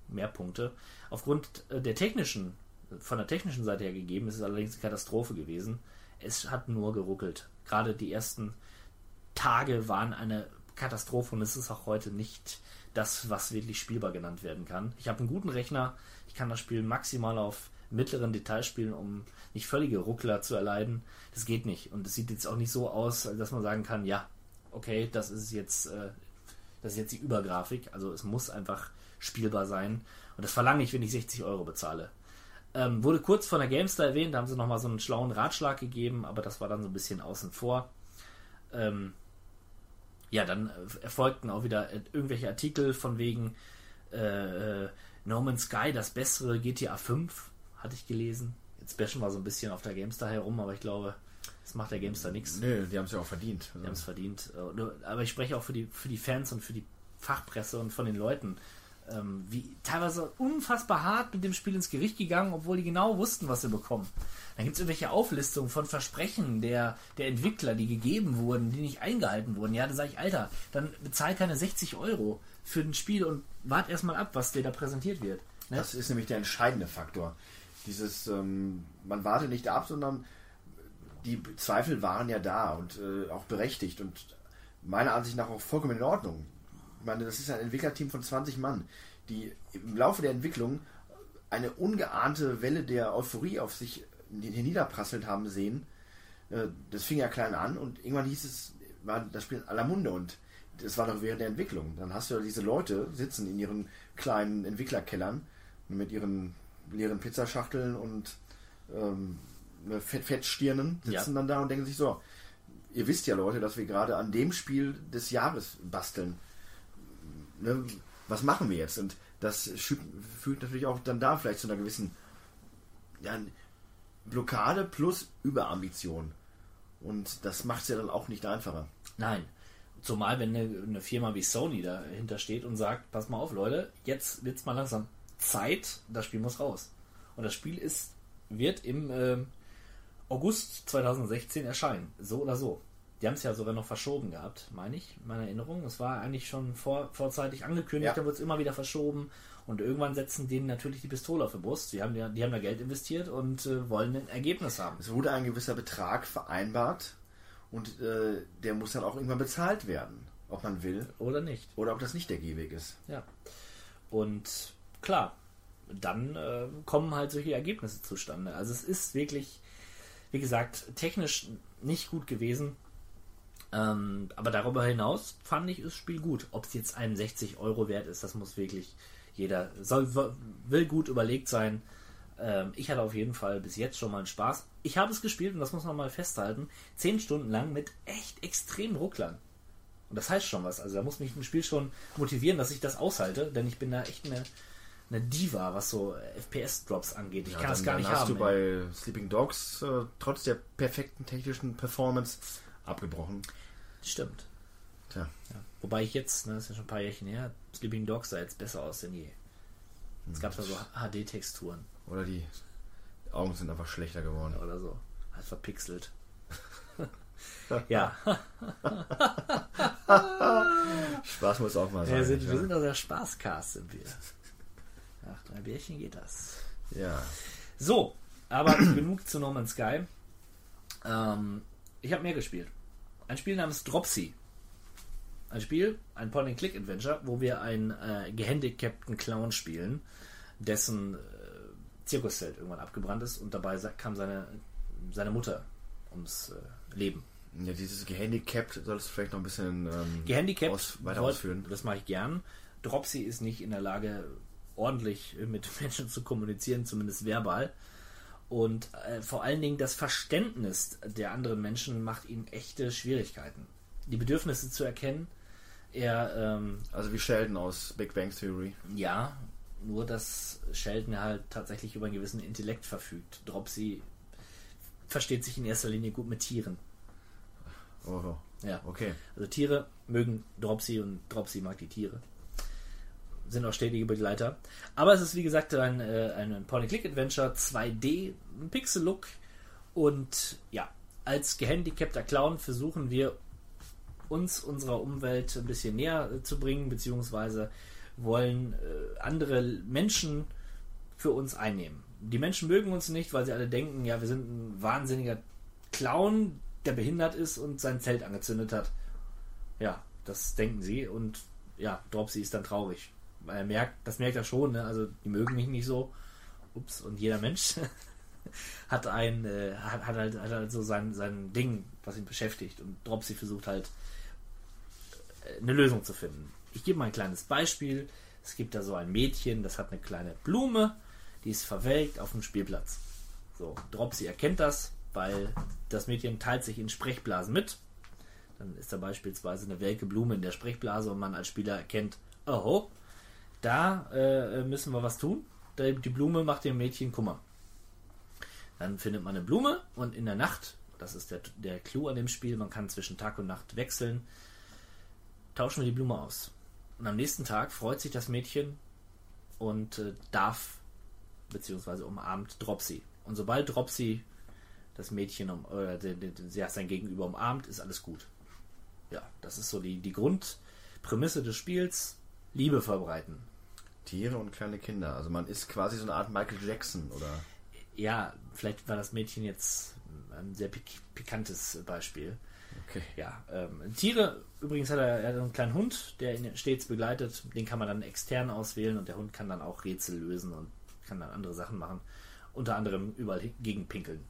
mehr Punkte. Aufgrund äh, der technischen von der technischen Seite her gegeben. Es ist allerdings eine Katastrophe gewesen. Es hat nur geruckelt. Gerade die ersten Tage waren eine Katastrophe und es ist auch heute nicht das, was wirklich spielbar genannt werden kann. Ich habe einen guten Rechner. Ich kann das Spiel maximal auf mittleren Details spielen, um nicht völlige Ruckler zu erleiden. Das geht nicht. Und es sieht jetzt auch nicht so aus, dass man sagen kann, ja, okay, das ist jetzt, äh, das ist jetzt die Übergrafik. Also es muss einfach spielbar sein. Und das verlange ich, wenn ich 60 Euro bezahle. Ähm, wurde kurz von der Gamestar erwähnt, da haben sie nochmal so einen schlauen Ratschlag gegeben, aber das war dann so ein bisschen außen vor. Ähm, ja, dann äh, erfolgten auch wieder irgendwelche Artikel von wegen äh, No Man's Sky, das bessere GTA 5, hatte ich gelesen. Jetzt bashen wir so ein bisschen auf der Gamestar herum, aber ich glaube, das macht der Gamestar nichts. Nö, die haben es ja auch verdient. Die haben es verdient. Äh, aber ich spreche auch für die, für die Fans und für die Fachpresse und von den Leuten, ähm, wie teilweise unfassbar hart mit dem Spiel ins Gericht gegangen, obwohl die genau wussten, was sie bekommen. Dann gibt es irgendwelche Auflistungen von Versprechen der, der Entwickler, die gegeben wurden, die nicht eingehalten wurden. Ja, da sage ich, Alter, dann bezahl keine 60 Euro für ein Spiel und wart erstmal ab, was dir da präsentiert wird. Ne? Das ist nämlich der entscheidende Faktor. Dieses, ähm, man wartet nicht ab, sondern die Zweifel waren ja da und äh, auch berechtigt und meiner Ansicht nach auch vollkommen in Ordnung. Ich meine, das ist ein Entwicklerteam von 20 Mann, die im Laufe der Entwicklung eine ungeahnte Welle der Euphorie auf sich niederprasselt haben sehen. Äh, das fing ja klein an und irgendwann hieß es, war das Spiel aller Munde und das war doch während der Entwicklung. Dann hast du ja diese Leute sitzen in ihren kleinen Entwicklerkellern mit ihren leeren Pizzaschachteln und ähm, Fett, Fettstirnen sitzen ja. dann da und denken sich so, ihr wisst ja Leute, dass wir gerade an dem Spiel des Jahres basteln ne, was machen wir jetzt? Und das führt natürlich auch dann da vielleicht zu einer gewissen ja, Blockade plus Überambition. Und das macht es ja dann auch nicht einfacher. Nein. Zumal, wenn eine, eine, Firma wie Sony dahinter steht und sagt, pass mal auf, Leute, jetzt wird es mal langsam Zeit, das Spiel muss raus. Und das Spiel ist, wird im äh, August 2016 erscheinen. So oder so. Die haben es ja sogar noch verschoben gehabt, meine ich, meine Erinnerung. Es war eigentlich schon vor, vorzeitig angekündigt, ja. dann wird es immer wieder verschoben. Und irgendwann setzen denen natürlich die Pistole auf die Brust. Die haben ja, die haben da Geld investiert und äh, wollen ein Ergebnis haben. Es wurde ein gewisser Betrag vereinbart und äh, der muss dann auch irgendwann bezahlt werden, ob man will. Oder nicht. Oder ob das nicht der Gehweg ist. Ja. Und klar, dann äh, kommen halt solche Ergebnisse zustande. Also es ist wirklich, wie gesagt, technisch nicht gut gewesen. Ähm, aber darüber hinaus fand ich das Spiel gut. Ob es jetzt 61 Euro wert ist, das muss wirklich jeder, soll, will gut überlegt sein. Ähm, ich hatte auf jeden Fall bis jetzt schon mal einen Spaß. Ich habe es gespielt und das muss man mal festhalten. 10 Stunden lang mit echt extrem Rucklern. Und das heißt schon was. Also da muss mich ein Spiel schon motivieren, dass ich das aushalte, denn ich bin da echt eine, eine Diva, was so FPS-Drops angeht. Ich ja, kann es gar nicht hast haben. hast du ey. bei Sleeping Dogs äh, trotz der perfekten technischen Performance abgebrochen. Stimmt. Tja. Ja. Wobei ich jetzt, ne, das ist ja schon ein paar Jährchen her, Sleeping Dogs sah jetzt besser aus denn je. Es gab da so HD-Texturen. Oder die Augen sind einfach schlechter geworden. Oder so. Halt verpixelt. [LAUGHS] ja. [LAUGHS] Spaß muss auch mal sein. Wir sind, wir sind doch der Spaßcast, sind wir. Nach drei Bärchen geht das. Ja. So, aber [CLEARS THROAT] genug zu No Man's Sky. Ähm, ich habe mehr gespielt. Ein Spiel namens Dropsy. Ein Spiel, ein Point-and-Click-Adventure, wo wir einen äh, gehandicapten Clown spielen, dessen äh, Zirkuszelt irgendwann abgebrannt ist und dabei kam seine, seine Mutter ums äh, Leben. Ja, dieses gehandicapt solltest du vielleicht noch ein bisschen ähm, gehandicapt aus, weiter ausführen. Das mache ich gern. Dropsy ist nicht in der Lage, ordentlich mit [LAUGHS] Menschen zu kommunizieren, zumindest verbal. Und äh, vor allen Dingen das Verständnis der anderen Menschen macht ihnen echte Schwierigkeiten. Die Bedürfnisse zu erkennen. Er, ähm, also wie Sheldon aus Big Bang Theory. Ja, nur dass Sheldon halt tatsächlich über einen gewissen Intellekt verfügt. Dropsy versteht sich in erster Linie gut mit Tieren. Oh, ja. Okay. Also Tiere mögen Dropsy und Dropsy mag die Tiere sind auch stetige Begleiter. Aber es ist wie gesagt ein, äh, ein Point-and-Click-Adventure 2D, ein Pixel-Look und ja, als gehandicapter Clown versuchen wir uns unserer Umwelt ein bisschen näher äh, zu bringen, beziehungsweise wollen äh, andere Menschen für uns einnehmen. die Menschen mögen uns nicht, weil sie alle denken, ja, wir sind ein wahnsinniger Clown, der behindert ist und sein Zelt angezündet hat. Ja, das denken sie und ja, Dropsy ist dann traurig. Er merkt, das merkt er schon, ne? also die mögen mich nicht so. Ups, und jeder Mensch [LAUGHS] hat ein, äh, hat, hat, halt, hat halt so sein, sein Ding, was ihn beschäftigt. Und Dropsy versucht halt äh, eine Lösung zu finden. Ich gebe mal ein kleines Beispiel. Es gibt da so ein Mädchen, das hat eine kleine Blume, die ist verwelkt auf dem Spielplatz. So, Dropsy erkennt das, weil das Mädchen teilt sich in Sprechblasen mit. Dann ist da beispielsweise eine welke Blume in der Sprechblase und man als Spieler erkennt, oh, da äh, müssen wir was tun. Die Blume macht dem Mädchen Kummer. Dann findet man eine Blume und in der Nacht, das ist der, der Clou an dem Spiel, man kann zwischen Tag und Nacht wechseln, tauschen wir die Blume aus. Und am nächsten Tag freut sich das Mädchen und äh, darf, beziehungsweise umarmt Dropsy. Und sobald Dropsy das Mädchen um, oder de, de, de, ja, sein Gegenüber umarmt, ist alles gut. Ja, das ist so die, die Grundprämisse des Spiels. Liebe verbreiten. Tiere und kleine Kinder. Also man ist quasi so eine Art Michael Jackson, oder? Ja, vielleicht war das Mädchen jetzt ein sehr pik pikantes Beispiel. Okay. Ja, ähm, Tiere, übrigens hat er, er hat einen kleinen Hund, der ihn stets begleitet. Den kann man dann extern auswählen und der Hund kann dann auch Rätsel lösen und kann dann andere Sachen machen. Unter anderem überall gegen pinkeln.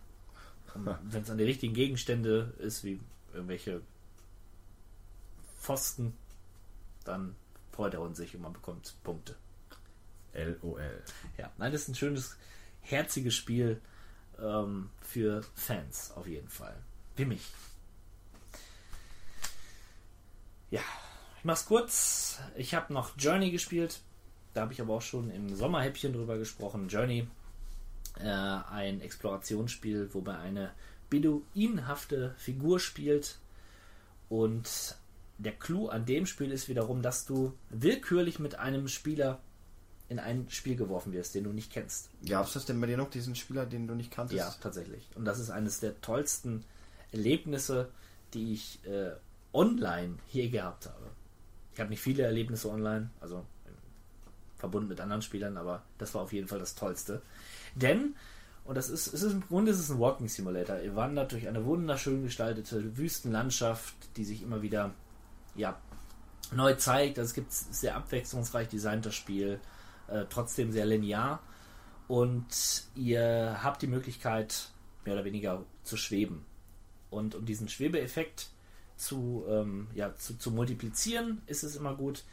Wenn es an die richtigen Gegenstände ist, wie irgendwelche Pfosten, dann freut der Hund sich und man bekommt Punkte. LOL. Ja, nein, das ist ein schönes, herziges Spiel ähm, für Fans auf jeden Fall. Wie mich. Ja, ich mach's kurz. Ich habe noch Journey gespielt. Da habe ich aber auch schon im Sommerhäppchen drüber gesprochen. Journey, äh, ein Explorationsspiel, wobei eine beduinhafte Figur spielt. Und der Clou an dem Spiel ist wiederum, dass du willkürlich mit einem Spieler in ein Spiel geworfen wirst, den du nicht kennst. Gab es das denn bei dir noch, diesen Spieler, den du nicht kanntest? Ja, tatsächlich. Und das ist eines der tollsten Erlebnisse, die ich äh, online je gehabt habe. Ich habe nicht viele Erlebnisse online, also verbunden mit anderen Spielern, aber das war auf jeden Fall das Tollste. Denn, und das ist, es ist im Grunde ist es ein Walking Simulator. Ihr wandert durch eine wunderschön gestaltete Wüstenlandschaft, die sich immer wieder ja, neu zeigt. Also es gibt sehr abwechslungsreich designtes Spiel, äh, trotzdem sehr linear. Und ihr habt die Möglichkeit, mehr oder weniger zu schweben. Und um diesen Schwebeeffekt zu, ähm, ja, zu, zu multiplizieren, ist es immer gut,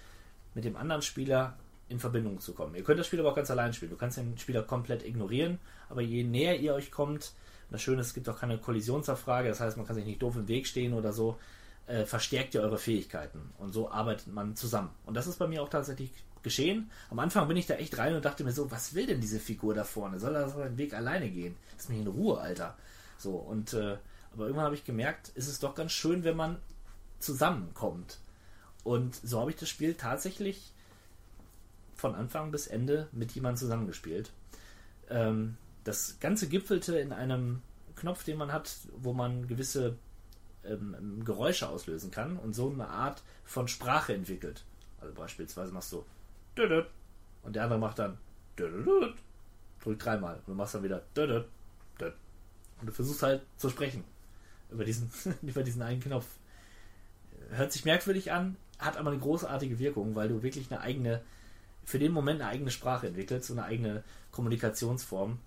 mit dem anderen Spieler in Verbindung zu kommen. Ihr könnt das Spiel aber auch ganz allein spielen. Du kannst den Spieler komplett ignorieren, aber je näher ihr euch kommt, das Schöne ist, es gibt auch keine Kollisionsabfrage, das heißt, man kann sich nicht doof im Weg stehen oder so, äh, verstärkt ihr eure Fähigkeiten. Und so arbeitet man zusammen. Und das ist bei mir auch tatsächlich geschehen. Am Anfang bin ich da echt rein und dachte mir so, was will denn diese Figur da vorne? Soll er seinen Weg alleine gehen? Lass mich in Ruhe, Alter. So, und äh, aber irgendwann habe ich gemerkt, ist es doch ganz schön, wenn man zusammenkommt. Und so habe ich das Spiel tatsächlich von Anfang bis Ende mit jemandem zusammengespielt. Ähm, das Ganze gipfelte in einem Knopf, den man hat, wo man gewisse ähm, Geräusche auslösen kann und so eine Art von Sprache entwickelt. Also beispielsweise machst du und der andere macht dann drückt dreimal und du machst dann wieder und du versuchst halt zu sprechen über diesen, [LAUGHS] über diesen einen Knopf. Hört sich merkwürdig an, hat aber eine großartige Wirkung, weil du wirklich eine eigene, für den Moment eine eigene Sprache entwickelst, so eine eigene Kommunikationsform.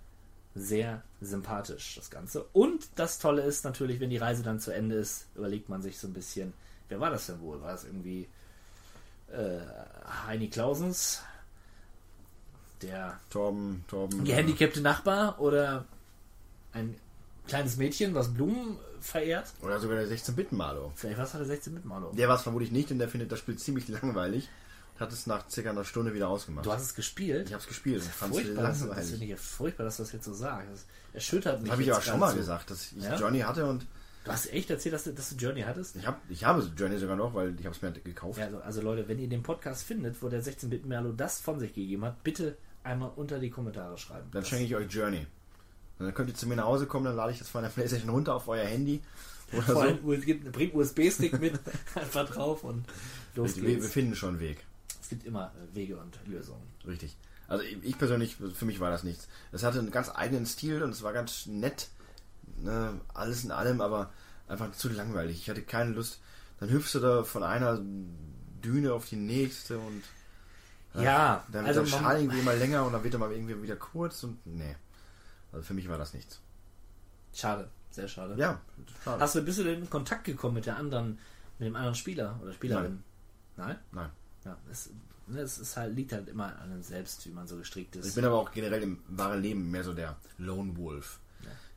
Sehr sympathisch, das Ganze. Und das Tolle ist natürlich, wenn die Reise dann zu Ende ist, überlegt man sich so ein bisschen, wer war das denn wohl? War das irgendwie Heini Klausens, der Torben, Torben. gehandicapte Nachbar oder ein kleines Mädchen, was Blumen verehrt. Oder sogar der 16-Bit-Malo. Vielleicht was hat der 16-Bit-Malo? Der war es vermutlich nicht, denn der findet das Spiel ziemlich langweilig. Hat es nach circa einer Stunde wieder ausgemacht. Du hast es gespielt? Ich habe es gespielt fand es Furchtbar, das, das finde ich ja furchtbar, dass du das jetzt so sagst. Das erschüttert mich. Das habe ich aber schon mal gesagt, dass ich Ja? Journey hatte und Du hast echt erzählt, dass du, dass du Journey hattest? ich, hab, ich habe Journey sogar noch, weil ich habe es mir gekauft. Ja, also, also Leute, wenn ihr den Podcast findet, wo der 16-Bit-Merlo das von sich gegeben hat, bitte einmal unter die Kommentare schreiben. Dann Das- schenke ich euch Journey. Und dann könnt ihr zu mir nach Hause kommen, dann lade ich das von der Playstation runter auf euer Handy. Oder Vor so. allem, gibt- bringt USB-Stick mit, [LAUGHS] einfach drauf und los Wir, wir geht's. finden schon einen Weg. Es gibt immer äh, Wege und Lösungen. Richtig. Also ich persönlich, für mich war das nichts. Es hatte einen ganz eigenen Stil und es war ganz nett, ne, alles in allem, aber einfach zu langweilig. Ich hatte keine Lust. Dann hüpfst du da von einer Düne auf die nächste und Ja, dann wird also der Schal irgendwie immer länger und dann wird er mal irgendwie wieder kurz und nee. Also für mich war das nichts. Schade, sehr schade. Ja, schade. Hast du, du denn in Kontakt gekommen mit der anderen, mit dem anderen Spieler oder Spielerin? Nein? Nein. Ja, es, ne, es ist halt, liegt halt immer an einem selbst, wie man so gestrickt ist. Ich bin aber auch generell im wahren Leben mehr so der Lone Wolf.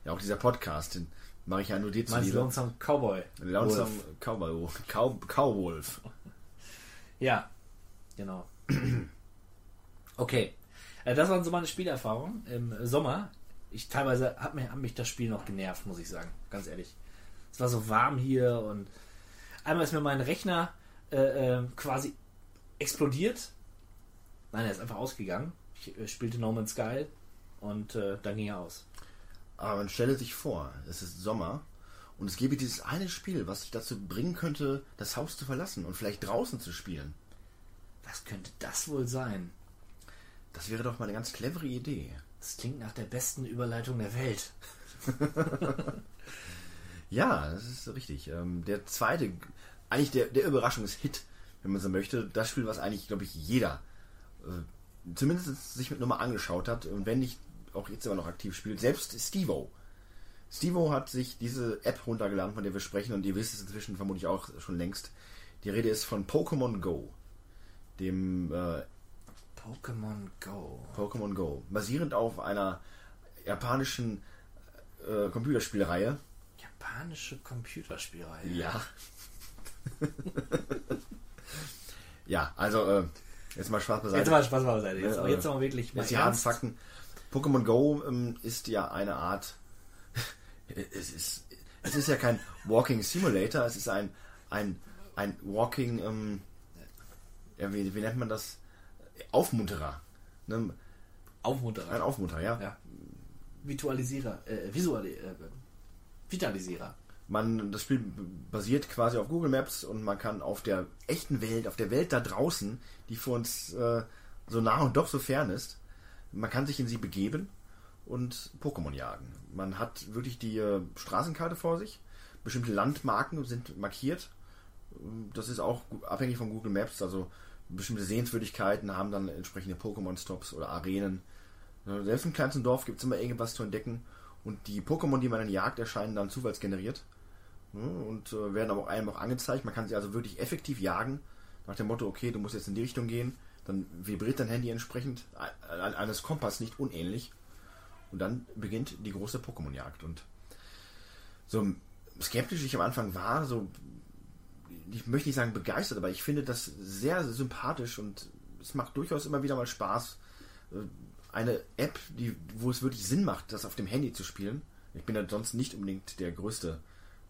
Ja, auch dieser Podcast, den mache ich ja nur dir Meinst du zuliebe. Lonesome Cowboy? Lonesome Wolf. Cowboy, Cow, Cowwolf. [LAUGHS] Ja, genau. [CLEARS THROAT] okay. Äh, Das waren so meine Spielerfahrungen im Sommer. Ich teilweise hat mich, hat mich das Spiel noch genervt, muss ich sagen. Ganz ehrlich. Es war so warm hier und einmal ist mir mein Rechner äh, äh, quasi explodiert. Nein, er ist einfach ausgegangen. Ich äh, spielte No Man's Sky und äh, dann ging er aus. Aber man stelle sich vor, es ist Sommer und es gäbe dieses eine Spiel, was dich dazu bringen könnte, das Haus zu verlassen und vielleicht draußen zu spielen. Was könnte das wohl sein? Das wäre doch mal eine ganz clevere Idee. Das klingt nach der besten Überleitung der Welt. [LAUGHS] Ja, das ist richtig. Ähm, der zweite, eigentlich der, der Überraschungshit, wenn man so möchte, das Spiel, was eigentlich, glaube ich, jeder äh, zumindest sich mit Nummer angeschaut hat und wenn nicht auch jetzt immer noch aktiv spielt, selbst Stevo. Stevo hat sich diese App runtergeladen, von der wir sprechen und ihr wisst es inzwischen vermutlich auch schon längst. Die Rede ist von Pokémon Go, dem äh, Pokémon Go. Pokémon Go, basierend auf einer japanischen äh, Computerspielreihe. Japanische Computerspielreihe. Ja. [LAUGHS] ja, also äh, jetzt mal Spaß beiseite. Jetzt mal Spaß beiseite. Jetzt, aber jetzt mal wirklich mal Jetzt die harten. Fakten. Pokémon Go ähm, ist ja eine Art. [LAUGHS] es ist es ist ja kein Walking Simulator, es ist ein ein ein Walking ähm, ja, wie, wie nennt man das? Aufmunterer. Ne? Ein Aufmunterer. Aufmunterer, ja. Ja. Visualisierer. Äh, Visuali äh, Vitalisierer. Man, das Spiel basiert quasi auf Google Maps und man kann auf der echten Welt, auf der Welt da draußen, die für uns äh, so nah und doch so fern ist, man kann sich in sie begeben und Pokémon jagen. Man hat wirklich die äh, Straßenkarte vor sich, bestimmte Landmarken sind markiert. Das ist auch abhängig von Google Maps, also bestimmte Sehenswürdigkeiten haben dann entsprechende Pokémon-Stops oder Arenen. Ja, Selbst im kleinsten Dorf gibt es immer irgendwas zu entdecken. Und die Pokémon, die man dann jagt, erscheinen dann zufallsgeneriert. Ja, Und äh, werden aber auch einem auch angezeigt. Man kann sie also wirklich effektiv jagen. Nach dem Motto, okay, du musst jetzt in die Richtung gehen. Dann vibriert dein Handy entsprechend eines Kompass nicht unähnlich. Und dann beginnt die große Pokémon-Jagd. Und so skeptisch ich am Anfang war, so ich möchte nicht sagen begeistert, aber ich finde das sehr sympathisch und es macht durchaus immer wieder mal Spaß. Äh, Eine App, die, wo es wirklich Sinn macht, das auf dem Handy zu spielen. Ich bin ja sonst nicht unbedingt der größte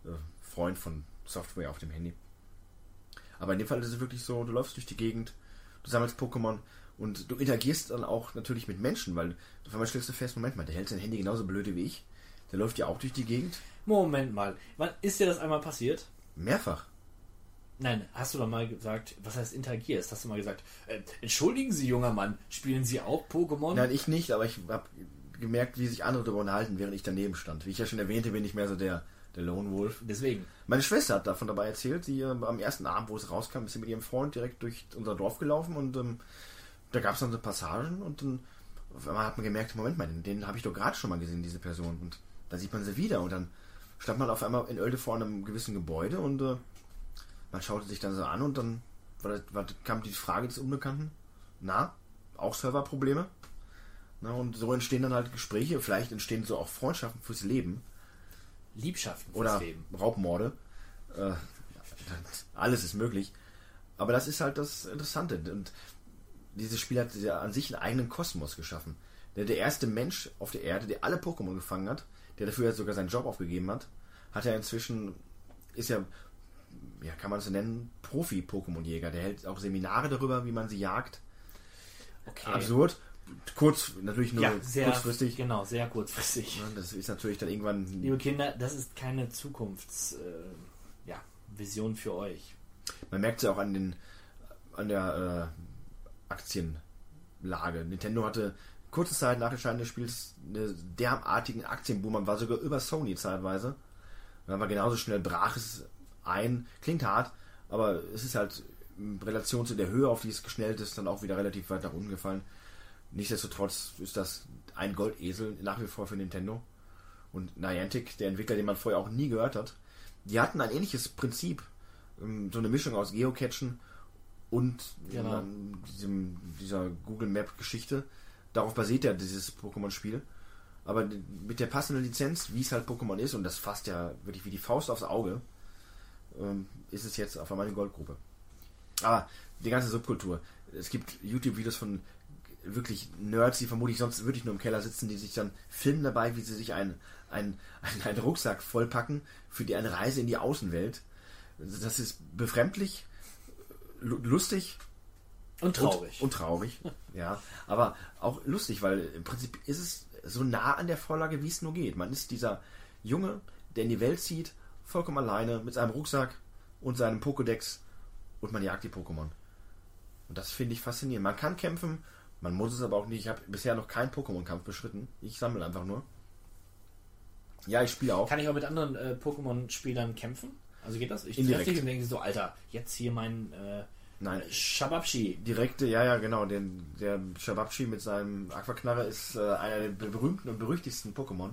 äh, Freund von Software auf dem Handy. Aber in dem Fall ist es wirklich so, du läufst durch die Gegend, du sammelst Pokémon und du interagierst dann auch natürlich mit Menschen, weil auf einmal stellst du fest, Moment mal, der hält sein Handy genauso blöde wie ich. Der läuft ja auch durch die Gegend. Moment mal. Wann ist dir das einmal passiert? Mehrfach. Nein, hast du doch mal gesagt, was heißt interagierst? Hast du mal gesagt, äh, entschuldigen Sie, junger Mann, spielen Sie auch Pokémon? Nein, ich nicht, aber ich habe gemerkt, wie sich andere darüber unterhalten, während ich daneben stand. Wie ich ja schon erwähnte, bin ich mehr so der, der Lone Wolf. Deswegen. Meine Schwester hat davon dabei erzählt, sie äh, am ersten Abend, wo es rauskam, ist sie mit ihrem Freund direkt durch unser Dorf gelaufen und ähm, da gab es dann so Passagen und dann auf einmal hat man gemerkt, Moment mal, den, den habe ich doch gerade schon mal gesehen, diese Person. Und da sieht man sie wieder und dann stand man auf einmal in Oelde vor einem gewissen Gebäude und äh, man schaute sich dann so an und dann war das, war, kam die Frage des Unbekannten, na, auch Serverprobleme? Na, und so entstehen dann halt Gespräche, vielleicht entstehen so auch Freundschaften fürs Leben Liebschaften oder Leben. Raubmorde. Äh, alles ist möglich. Aber das ist halt das Interessante. Und dieses Spiel hat ja an sich einen eigenen Kosmos geschaffen. Der, der erste Mensch auf der Erde, der alle Pokémon gefangen hat, der dafür jetzt sogar seinen Job aufgegeben hat, hat ja inzwischen, ist ja, ja, kann man es so nennen, Profi-Pokémon-Jäger. Der hält auch Seminare darüber, wie man sie jagt. Okay. Absurd. Kurz, natürlich nur Ja, sehr kurzfristig. Genau, sehr kurzfristig. Das ist natürlich dann irgendwann Liebe Kinder, das ist keine Zukunftsvision äh, ja, für euch. Man merkt es ja auch an den an der äh, Lage. Nintendo hatte kurze Zeit nach Erscheinen des Spiels einen derartigen Aktienboom, man war sogar über Sony zeitweise. Man war genauso schnell, brach es ein, klingt hart, aber es ist halt in Relation zu der Höhe, auf die es geschnellt ist, dann auch wieder relativ weit nach unten gefallen. Nichtsdestotrotz ist das ein Goldesel nach wie vor für Nintendo. Und Niantic, der Entwickler, den man vorher auch nie gehört hat, die hatten ein ähnliches Prinzip. Ähm, So eine Mischung aus Geocachen und Genau. ähm, diesem, dieser Google Map Geschichte. Darauf basiert ja dieses Pokémon-Spiel. Aber mit der passenden Lizenz, wie es halt Pokémon ist, und das fasst ja wirklich wie die Faust aufs Auge, ähm, ist es jetzt auf einmal eine Goldgrube. Aber die ganze Subkultur. Es gibt YouTube-Videos von wirklich Nerds, die vermutlich sonst wirklich nur im Keller sitzen, die sich dann filmen dabei, wie sie sich einen, einen, [LAUGHS] einen, Rucksack vollpacken für die eine Reise in die Außenwelt. Das ist befremdlich, lu- lustig Und traurig. und, und traurig, [LAUGHS] ja. Aber auch lustig, weil im Prinzip ist es so nah an der Vorlage, wie es nur geht. Man ist dieser Junge, der in die Welt zieht, vollkommen alleine, mit seinem Rucksack und seinem Pokédex und man jagt die Pokémon. Und das finde ich faszinierend. Man kann kämpfen, man muss es aber auch nicht. Ich habe bisher noch keinen Pokémon-Kampf beschritten. Ich sammle einfach nur. Ja, ich spiele auch. Kann ich auch mit anderen äh, Pokémon-Spielern kämpfen? Also geht das? Ich Indirekt. treffe dich und denke so, Alter, jetzt hier mein äh, Nein, Shababshi. direkte, ja, ja, genau. Den, der Shababshi mit seinem Aquaknarre ist äh, einer der berühmten und berüchtigsten Pokémon.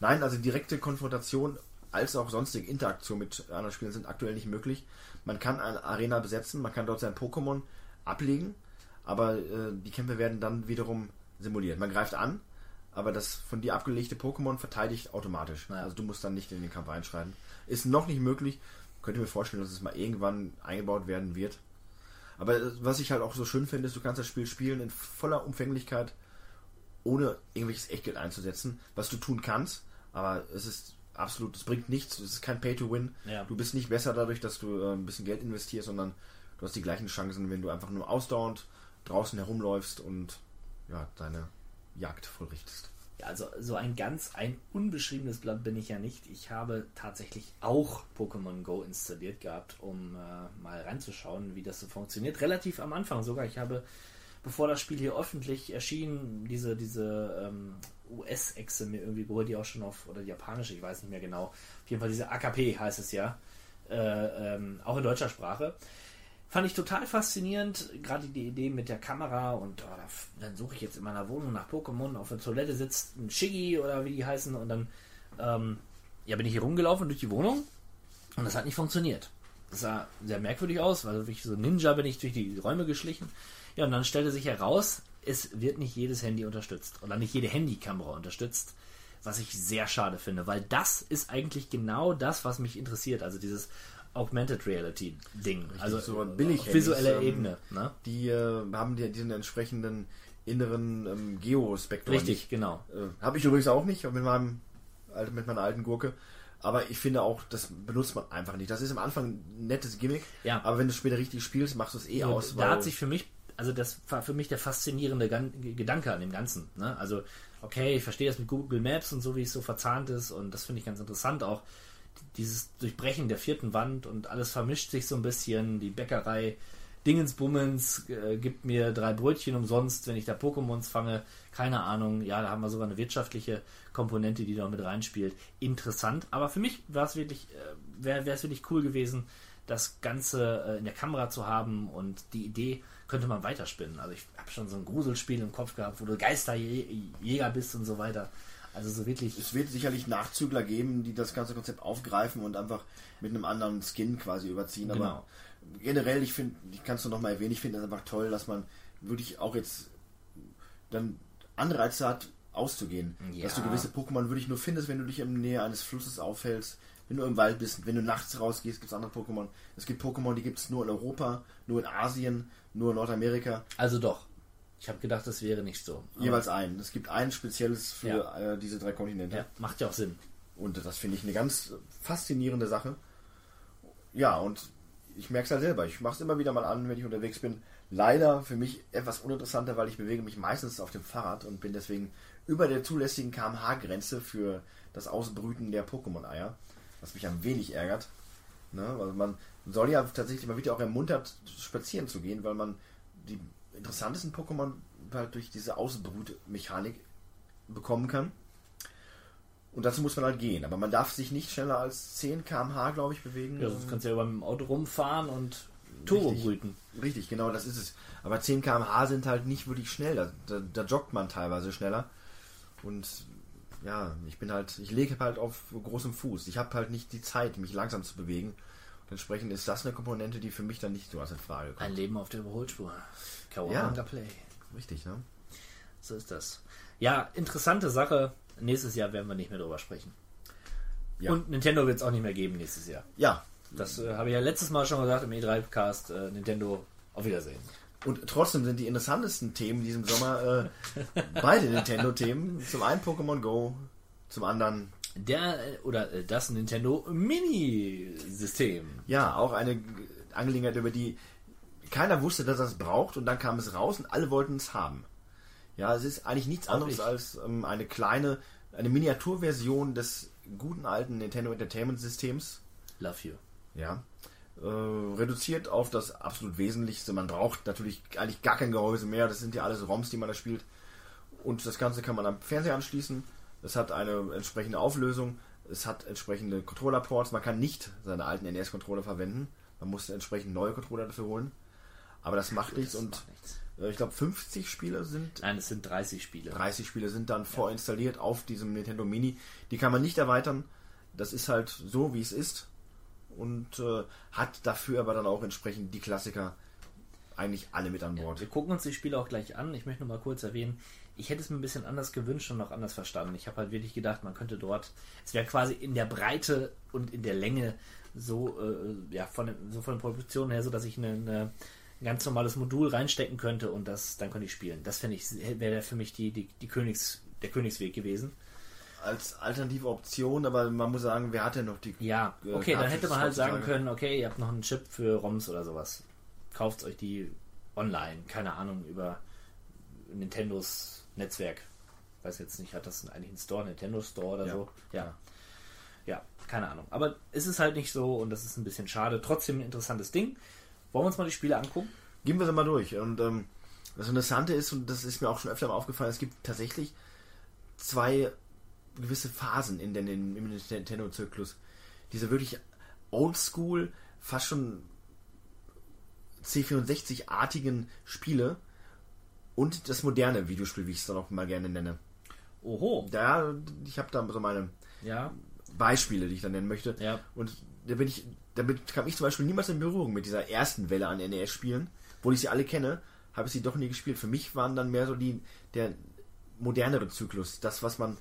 Nein, also direkte Konfrontation als auch sonstige Interaktion mit anderen Spielern sind aktuell nicht möglich. Man kann eine Arena besetzen, man kann dort sein Pokémon ablegen, aber äh, die Kämpfe werden dann wiederum simuliert. Man greift an, aber das von dir abgelegte Pokémon verteidigt automatisch. Ja. Also du musst dann nicht in den Kampf einschreiten. Ist noch nicht möglich. Könnte mir vorstellen, dass es mal irgendwann eingebaut werden wird. Aber äh, was ich halt auch so schön finde, ist, du kannst das Spiel spielen in voller Umfänglichkeit, ohne irgendwelches Echtgeld einzusetzen, was du tun kannst. Aber es ist absolut, es bringt nichts, es ist kein Pay-to-Win. Ja. Du bist nicht besser dadurch, dass du äh, ein bisschen Geld investierst, sondern du hast die gleichen Chancen, wenn du einfach nur ausdauernd draußen herumläufst und ja, deine Jagd vollrichtest. Ja, also so ein ganz ein unbeschriebenes Blatt bin ich ja nicht. Ich habe tatsächlich auch Pokémon Go installiert gehabt, um äh, mal reinzuschauen, wie das so funktioniert. Relativ am Anfang sogar. Ich habe, bevor das Spiel hier öffentlich erschien, diese, diese ähm, US-Echse mir irgendwie geholt, die auch schon auf, oder japanische, ich weiß nicht mehr genau. Auf jeden Fall diese AKP heißt es ja. Äh, ähm, auch in deutscher Sprache. Fand ich total faszinierend, gerade die Idee mit der Kamera und oh, da, dann suche ich jetzt in meiner Wohnung nach Pokémon, auf der Toilette sitzt ein Shiggy oder wie die heißen und dann ähm, ja, bin ich hier rumgelaufen durch die Wohnung und das hat nicht funktioniert. Das sah sehr merkwürdig aus, weil ich so Ninja bin ich durch die Räume geschlichen. Ja, und dann stellte sich heraus, es wird nicht jedes Handy unterstützt oder nicht jede Handykamera unterstützt, was ich sehr schade finde, weil das ist eigentlich genau das, was mich interessiert, also dieses Augmented Reality Ding, also so auf billig visueller ähm, Ebene, ne? Die äh, haben die, diesen entsprechenden inneren ähm, Geospektrum. Richtig, genau. Äh, Habe ich übrigens auch nicht, mit meinem mit meiner alten Gurke. Aber ich finde auch, das benutzt man einfach nicht. Das ist am Anfang ein nettes Gimmick, Ja. aber wenn du später richtig spielst, machst du es eh aus. da hat sich für mich, also das war für mich der faszinierende Gan Gedanke an dem Ganzen. Ne? Also, okay, ich verstehe das mit Google Maps und so, wie es so verzahnt ist und das finde ich ganz interessant auch. Dieses Durchbrechen der vierten Wand und alles vermischt sich so ein bisschen. Die Bäckerei Dingensbummens äh, gibt mir drei Brötchen umsonst, wenn ich da Pokémons fange. Keine Ahnung. Ja, da haben wir sogar eine wirtschaftliche Komponente, die da mit reinspielt. Interessant. Aber für mich war es wirklich, äh, wäre es wirklich cool gewesen, das Ganze äh, in der Kamera zu haben und die Idee könnte man weiterspinnen. Also ich habe schon so ein Gruselspiel im Kopf gehabt, wo du Geisterjäger bist und so weiter. Also so wirklich. Es wird sicherlich Nachzügler geben, die das ganze Konzept aufgreifen und einfach mit einem anderen Skin quasi überziehen. Genau. Aber generell, ich finde, ich kann es noch mal erwähnen, ich finde es einfach toll, dass man wirklich auch jetzt dann Anreize hat, auszugehen. Ja. Dass du gewisse Pokémon wirklich nur findest, wenn du dich in der Nähe eines Flusses aufhältst, wenn du im Wald bist, wenn du nachts rausgehst, gibt es andere Pokémon. Es gibt Pokémon, die gibt es nur in Europa, nur in Asien, nur in Nordamerika. Also doch. Ich habe gedacht, das wäre nicht so. Jeweils ein. Es gibt ein spezielles für äh, diese drei Kontinente. Ja, macht ja auch Sinn. Und das finde ich eine ganz faszinierende Sache. Ja, und ich merke es halt selber. Ich mache es immer wieder mal an, wenn ich unterwegs bin. Leider für mich etwas uninteressanter, weil ich bewege mich meistens auf dem Fahrrad und bin deswegen über der zulässigen kmh-Grenze für das Ausbrüten der Pokémon-Eier, was mich ein wenig ärgert. Ne? Also man soll ja tatsächlich mal wieder auch ermuntert, spazieren zu gehen, weil man die interessantesten Pokémon halt durch diese Außenbrutmechanik bekommen kann. Und dazu muss man halt gehen. Aber man darf sich nicht schneller als 10 km/h, glaube ich, bewegen. Ja, sonst kannst du ja beim Auto rumfahren und Turbo brüten. Richtig, genau, das ist es. Aber 10 km/h sind halt nicht wirklich schnell. Da, da, da joggt man teilweise schneller. Und ja, ich bin halt, ich lege halt auf großem Fuß. Ich habe halt nicht die Zeit, mich langsam zu bewegen. Und entsprechend ist das eine Komponente, die für mich dann nicht so als in Frage kommt. Ein Leben auf der Überholspur. Kawabanga Play. Richtig, ne? So ist das. Ja, interessante Sache. Nächstes Jahr werden wir nicht mehr drüber sprechen. Ja. Und Nintendo wird es auch nicht mehr geben nächstes Jahr. Ja. Das äh, habe ich ja letztes Mal schon gesagt im E3-Cast. Äh, Nintendo, auf Wiedersehen. Und trotzdem sind die interessantesten Themen diesem Sommer äh, beide Nintendo-Themen. Zum einen Pokémon Go, zum anderen Der oder äh, das Nintendo Mini-System. Ja, auch eine Angelegenheit, über die keiner wusste, dass er es braucht und dann kam es raus und alle wollten es haben. Ja, es ist eigentlich nichts Auch anderes als ähm, eine kleine, eine Miniaturversion des guten alten Nintendo Entertainment Systems. Love you. Ja. Äh, reduziert auf das absolut Wesentlichste. Man braucht natürlich eigentlich gar kein Gehäuse mehr. Das sind ja alles ROMs, die man da spielt. Und das Ganze kann man am Fernseher anschließen. Es hat eine entsprechende Auflösung. Es hat entsprechende Controller-Ports. Man kann nicht seine alten NES-Controller verwenden. Man muss entsprechend neue Controller dafür holen. Aber das macht nichts. Das Und macht nichts. äh, ich glaube, 50 Spiele sind Nein, es sind 30 Spiele. 30 Spiele sind dann vorinstalliert auf diesem Nintendo Mini. Die kann man nicht erweitern. Das ist halt so, wie es ist. Und äh, hat dafür aber dann auch entsprechend die Klassiker eigentlich alle mit an Bord. Wir gucken uns die Spiele auch gleich an. Ich möchte nur mal kurz erwähnen, ich hätte es mir ein bisschen anders gewünscht und auch anders verstanden. Ich habe halt wirklich gedacht, man könnte dort, es wäre quasi in der Breite und in der Länge so, äh, ja, von, den- so von der Produktion her, so dass ich eine, eine, ein ganz normales Modul reinstecken könnte und das, dann könnte ich spielen. Das fände ich, wäre für mich die, die, die Königs, der Königsweg gewesen. Als alternative Option, aber man muss sagen, wer hat denn noch die. Ja, äh, okay, dann hätte man halt sagen können, okay, ihr habt noch einen Chip für ROMs oder sowas. Kauft euch die online, keine Ahnung, über Nintendos Netzwerk. Weiß jetzt nicht, hat das eigentlich einen Store, Nintendo Store oder Ja. so? Ja. Ja, keine Ahnung. Aber es ist halt nicht so und das ist ein bisschen schade. Trotzdem ein interessantes Ding. Wollen wir uns mal die Spiele angucken? Gehen wir sie mal durch. Und ähm, das Interessante ist, und das ist mir auch schon öfter mal aufgefallen, es gibt tatsächlich zwei gewisse Phasen in den, in, im Nintendo-Zyklus. Diese wirklich oldschool, fast schon C64-artigen Spiele und das moderne Videospiel, wie ich es dann auch mal gerne nenne. Oho. Da, ich habe da so meine Ja. Beispiele, die ich dann nennen möchte. Ja. Und da bin ich, damit kam ich zum Beispiel niemals in Berührung mit dieser ersten Welle an NES-Spielen. Obwohl ich sie alle kenne, habe ich sie doch nie gespielt. Für mich waren dann mehr so die, der modernere Zyklus. Das, was man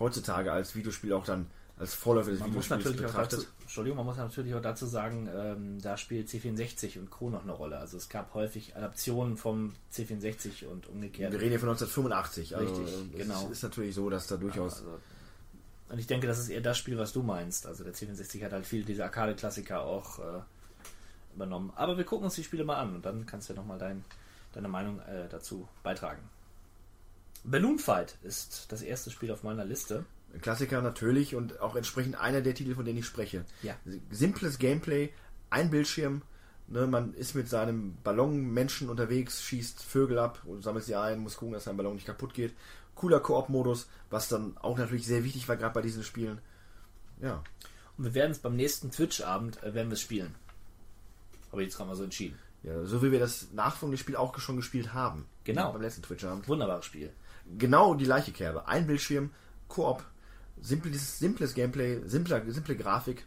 heutzutage als Videospiel auch dann als Vorläufer des Man muss Videospiels natürlich auch dazu, betrachtet. Entschuldigung, man muss natürlich auch dazu sagen, ähm, da spielt C64 und Co. noch eine Rolle. Also es gab häufig Adaptionen vom C64 und umgekehrt. Wir reden hier von 1985. Also Richtig, es genau. ist natürlich so, dass da durchaus Also, und ich denke, das ist eher das Spiel, was du meinst. Also der C64 hat halt viel dieser Arcade-Klassiker auch äh, übernommen. Aber wir gucken uns die Spiele mal an und dann kannst du ja nochmal dein, deine Meinung äh, dazu beitragen. Balloon Fight ist das erste Spiel auf meiner Liste. Klassiker natürlich und auch entsprechend einer der Titel, von denen ich spreche. Ja. Simples Gameplay, ein Bildschirm, ne, man ist mit seinem Ballonmenschen unterwegs, schießt Vögel ab und sammelt sie ein, muss gucken, dass sein Ballon nicht kaputt geht. Cooler Koop-Modus, was dann auch natürlich sehr wichtig war, gerade bei diesen Spielen. Ja, Und wir werden es beim nächsten Twitch-Abend, äh, werden wir es spielen. Ich jetzt gerade mal so entschieden. ja, so wie wir das nachfolgende Spiel auch schon gespielt haben. Genau. Beim letzten Twitch-Abend. Wunderbares Spiel. Genau die gleiche Kerbe. Ein Bildschirm, Koop, simples, simples Gameplay, simpler, simple Grafik,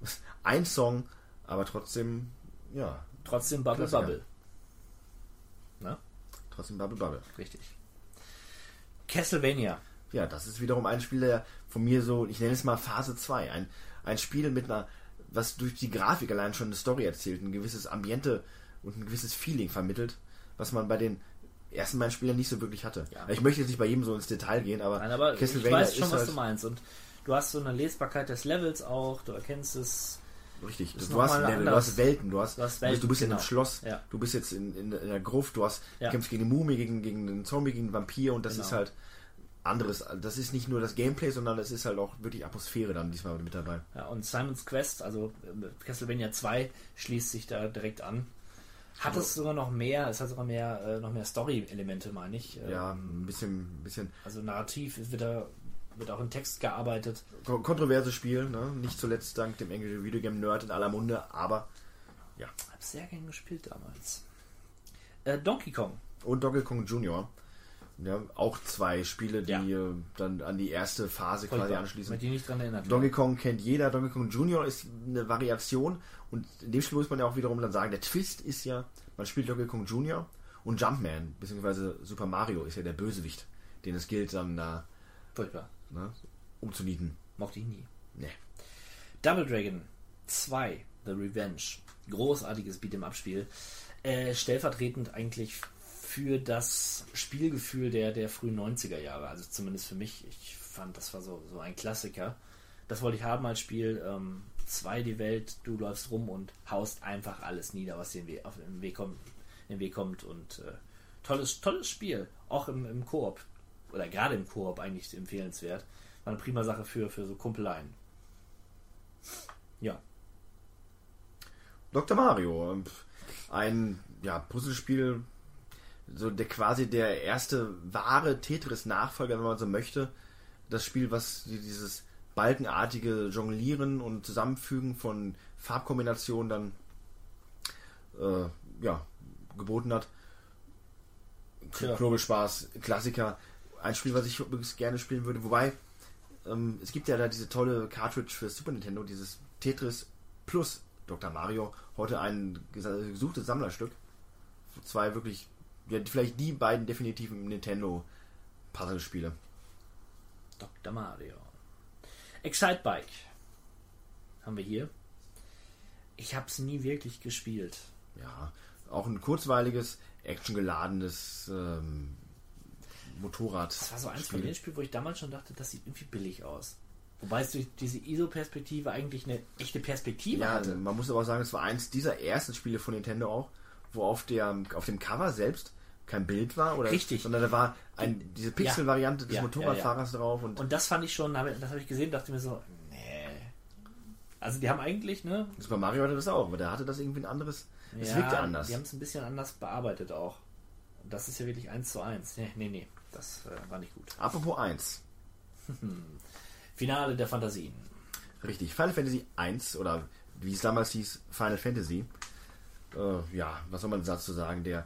[LAUGHS] ein Song, aber trotzdem, ja, Trotzdem Bubble Klassiker. Bubble. Na? trotzdem Bubble Bubble. Richtig. Castlevania. Ja, das ist wiederum ein Spiel, der von mir so, ich nenne es mal Phase 2, ein, ein Spiel mit einer, was durch die Grafik allein schon eine Story erzählt, ein gewisses Ambiente und ein gewisses Feeling vermittelt, was man bei den ersten beiden Spielern nicht so wirklich hatte. Ja. Ich möchte jetzt nicht bei jedem so ins Detail gehen, aber, Nein, aber ich weiß schon, was halt, du meinst. Und du hast so eine Lesbarkeit des Levels auch, du erkennst es. Richtig, du hast Level, du hast Welten, du hast, Du hast du bist, du bist Welten, in einem genau. Schloss, Ja. du bist jetzt in, in, in der Gruft, du hast Ja. kämpfst gegen eine Mumie, gegen, gegen einen Zombie, gegen einen Vampir und das Genau. ist halt anderes. Das ist nicht nur das Gameplay, sondern es ist halt auch wirklich Atmosphäre dann diesmal mit dabei. Ja, und Simon's Quest, also äh, Castlevania 2, schließt sich da direkt an. Hat es sogar noch mehr, es hat sogar mehr, äh, noch mehr Story-Elemente, meine ich. Ähm, Ja, ein bisschen, ein bisschen Also narrativ wird, da, wird auch in Text gearbeitet. kon- kontroverses Spiel, ne? Nicht zuletzt dank dem englischen Videogame-Nerd in aller Munde, aber ja. Hab sehr gern gespielt damals. Äh, Donkey Kong. Und Donkey Kong Jr. Ja, auch zwei Spiele, die Ja. dann an die erste Phase quasi Furchtbar, anschließen. Wenn ich nicht dran erinnert. Donkey Kong kennt jeder, Donkey Kong Jr. ist eine Variation und in dem Spiel muss man ja auch wiederum dann sagen, der Twist ist ja, man spielt Donkey Kong Jr. und Jumpman, beziehungsweise Super Mario ist ja der Bösewicht, den es gilt dann da ne, umzunieten. Mochte ich nie. Nee. Double Dragon 2, The Revenge. Großartiges Beat'em-up-Spiel. Äh, stellvertretend eigentlich für das Spielgefühl der, der frühen 90er Jahre. Also zumindest für mich. Ich fand, das war so, so ein Klassiker. Das wollte ich haben als Spiel. Ähm, zwei die Welt, du läufst rum und haust einfach alles nieder, was dir in auf den Weg kommt. In Weg kommt. Und äh, tolles, tolles Spiel. Auch im, im Koop. Oder gerade im Koop eigentlich empfehlenswert. War eine prima Sache für, für so Kumpeleien. Ja. Dr. Mario, ein ja, Puzzlespiel, so der quasi der erste wahre Tetris-Nachfolger, wenn man so möchte. Das Spiel, was die- dieses balkenartige Jonglieren und Zusammenfügen von Farbkombinationen dann äh, ja, geboten hat. Ja. Knobelspaß, Klassiker. Ein Spiel, was ich übrigens gerne spielen würde. Wobei, ähm, es gibt ja da diese tolle Cartridge für Super Nintendo, dieses Tetris Plus Dr. Mario. Heute ein gesuchtes Sammlerstück. Zwei wirklich, ja, vielleicht die beiden definitiven Nintendo Puzzle-Spiele. Dr. Mario. Excite Bike. Haben wir hier. Ich habe es nie wirklich gespielt. Ja, auch ein kurzweiliges, actiongeladenes ähm, Motorrad. Das war so eins von den Spielen, wo ich damals schon dachte, das sieht irgendwie billig aus. Wobei es durch diese ISO-Perspektive eigentlich eine echte Perspektive Ja, hatte. man muss aber auch sagen, es war eins dieser ersten Spiele von Nintendo auch, wo auf der auf dem Cover selbst kein Bild war oder Richtig. sondern da war ein, diese Pixel-Variante des Ja, ja, Motorradfahrers drauf und, Und das fand ich schon, das habe ich gesehen, dachte mir so, nee. Also die haben eigentlich, ne? Super Mario hatte das auch, aber der hatte das irgendwie ein anderes. Es ja, wirkte anders. Die haben es ein bisschen anders bearbeitet auch. Und das ist ja wirklich eins zu eins. Nee, nee, nee. Das äh, war nicht gut. Apropos 1. [LAUGHS] Finale der Fantasien. Richtig, Final Fantasy 1 oder wie es damals hieß, Final Fantasy. Äh, ja, was soll man dazu sagen? Der,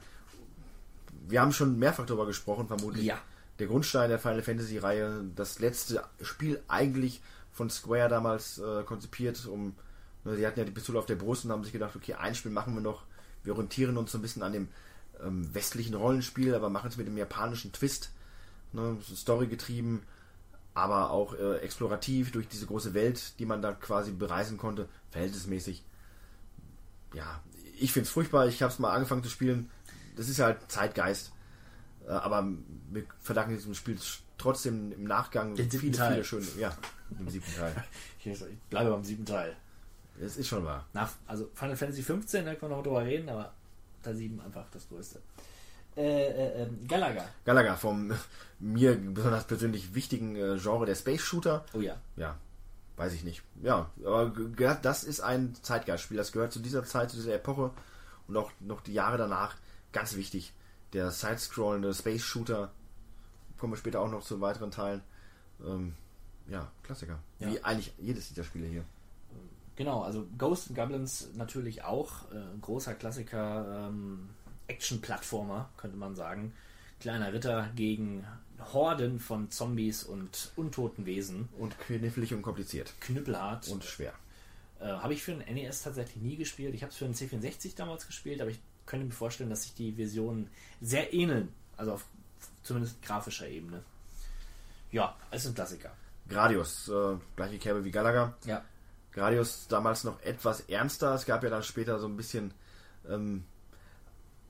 wir haben schon mehrfach darüber gesprochen, vermutlich. Ja. Der Grundstein der Final Fantasy Reihe, das letzte Spiel eigentlich von Square damals äh, konzipiert, um, ne, sie hatten ja die Pistole auf der Brust und haben sich gedacht, okay, ein Spiel machen wir noch. Wir orientieren uns so ein bisschen an dem ähm, westlichen Rollenspiel, aber machen es mit dem japanischen Twist. Ne, Story getrieben, aber auch äh, explorativ durch diese große Welt, die man da quasi bereisen konnte, verhältnismäßig. Ja, ich finde es furchtbar. Ich habe es mal angefangen zu spielen. Das ist halt Zeitgeist. Äh, aber wir verdanken diesem Spiel trotzdem im Nachgang Den viele, Teil. viele schöne. Ja, im siebten Teil. [LAUGHS] Ich, bleibe beim siebten Teil. Es ist schon wahr. Nach, also Final Fantasy 15, da können wir noch drüber reden, aber Teil 7 einfach das größte. Äh, äh, ähm, Galaga. Galaga vom [LAUGHS] mir besonders persönlich wichtigen äh, Genre der Space Shooter. Oh ja. Ja, weiß ich nicht. Ja, aber das ist ein Zeitgeistspiel. Das gehört zu dieser Zeit, zu dieser Epoche und auch noch die Jahre danach ganz wichtig. Der Sidescrollende Space Shooter. Kommen wir später auch noch zu weiteren Teilen. Ähm, ja, Klassiker. Ja. Wie eigentlich jedes dieser Spiele hier. Genau, also Ghost and Goblins natürlich auch. Äh, ein großer Klassiker. Ähm, Action-Plattformer, könnte man sagen. Kleiner Ritter gegen Horden von Zombies und untoten Wesen. Und knifflig und kompliziert. Knüppelhart. Und schwer. Äh, habe ich für den NES tatsächlich nie gespielt. Ich habe es für den C64 damals gespielt, aber ich könnte mir vorstellen, dass sich die Versionen sehr ähneln. Also auf zumindest grafischer Ebene. Ja, es ist ein Klassiker. Gradius, äh, gleiche Kerbe wie Galaga. Ja. Gradius damals noch etwas ernster. Es gab ja dann später so ein bisschen ähm,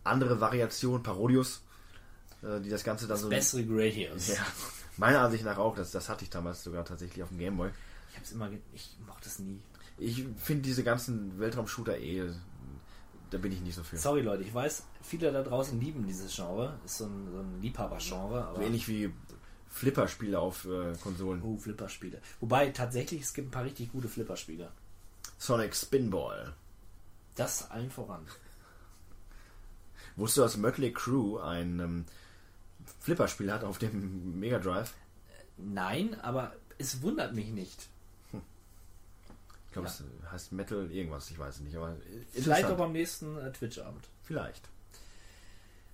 andere Variationen, Parodius, die das Ganze dann so. Bessere Gradius. Ja, [LAUGHS] meiner Ansicht nach auch. Das, das hatte ich damals sogar tatsächlich auf dem Gameboy. Ich habe es immer, ich mochte es nie. Ich finde diese ganzen Weltraumshooter eh, da bin ich nicht so für. So Sorry Leute, ich weiß, viele da draußen lieben dieses Genre. Ist so ein, so ein Liebhaber-Genre, aber ähnlich wie Flipper-Spiele auf äh, Konsolen. uh, Flipperspiele. Wobei tatsächlich es gibt ein paar richtig gute Flipperspiele. Sonic Spinball. Das allen voran. Wusstest du, dass Mötley Crew ein ähm, Flipperspiel hat auf dem Mega Drive? Nein, aber es wundert mich nicht. Ich glaube, es heißt Metal irgendwas, ich weiß es nicht. Aber Vielleicht auch beim nächsten äh, Twitch-Abend. Vielleicht.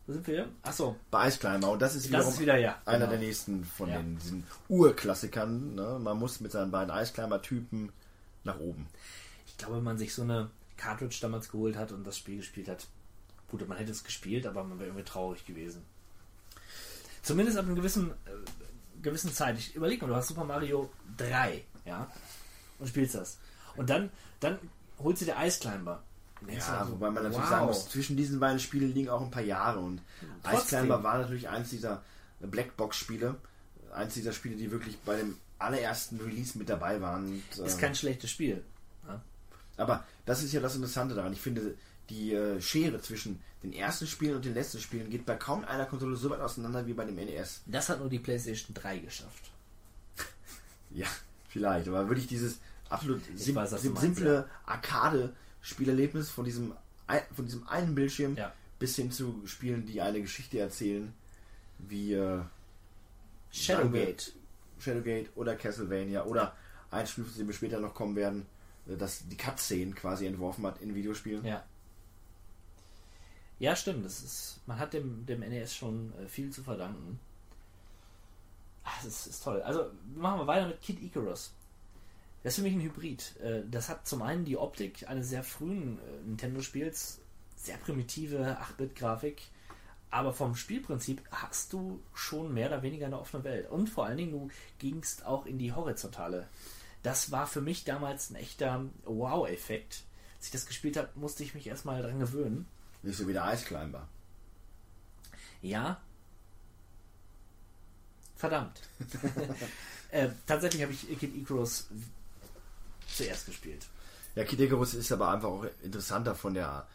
Wo sind wir? Achso, Bei Ice Climber. Und das ist das ist wieder ja. einer genau. der nächsten von Ja. den, diesen Urklassikern. Ne? Man muss mit seinen beiden Ice Climber-Typen nach oben. Ich glaube, wenn man sich so eine Cartridge damals geholt hat und das Spiel gespielt hat, gut, man hätte es gespielt, aber man wäre irgendwie traurig gewesen. Zumindest ab einer gewissen, äh, gewissen Zeit. Ich überleg mal, du hast Super Mario 3, ja, und spielst das. Und dann, dann holst du dir Ice Climber. Ja, dir so, wobei man natürlich wow. sagen muss, zwischen diesen beiden Spielen liegen auch ein paar Jahre. Und Ice Trotzdem. Climber war natürlich eins dieser Blackbox-Spiele. Eins dieser Spiele, die wirklich bei dem allerersten Release mit dabei waren. Und, Ist äh, kein schlechtes Spiel. Ja? Aber das ist ja das Interessante daran. Ich finde, die äh, Schere zwischen den ersten Spielen und den letzten Spielen geht bei kaum einer Konsole so weit auseinander wie bei dem NES. Das hat nur die PlayStation 3 geschafft. [LAUGHS] Ja, vielleicht. Aber wirklich dieses absolut sim weiß, sim simple Arcade-Spielerlebnis von diesem, von diesem einen Bildschirm Ja. bis hin zu Spielen, die eine Geschichte erzählen, wie äh, Shadowgate. Shadowgate oder Castlevania oder ein Spiel, zu dem wir später noch kommen werden, äh, das die Cutscene quasi entworfen hat in Videospielen. Ja. Ja, stimmt. Das ist, man hat dem, dem NES schon äh, viel zu verdanken. Ach, das ist toll. Also machen wir weiter mit Kid Icarus. Das ist für mich ein Hybrid. Äh, Das hat zum einen die Optik eines sehr frühen äh, Nintendo-Spiels, sehr primitive 8-Bit-Grafik, aber vom Spielprinzip hast du schon mehr oder weniger eine offene Welt. Und vor allen Dingen, du gingst auch in die Horizontale. Das war für mich damals ein echter Wow-Effekt. Als ich das gespielt habe, musste ich mich erstmal dran gewöhnen. Nicht so wie der Ice Climber. Ja. Verdammt. [LAUGHS] äh, tatsächlich habe ich Kid Icarus zuerst gespielt. Ja, Kid Icarus ist aber einfach auch interessanter von der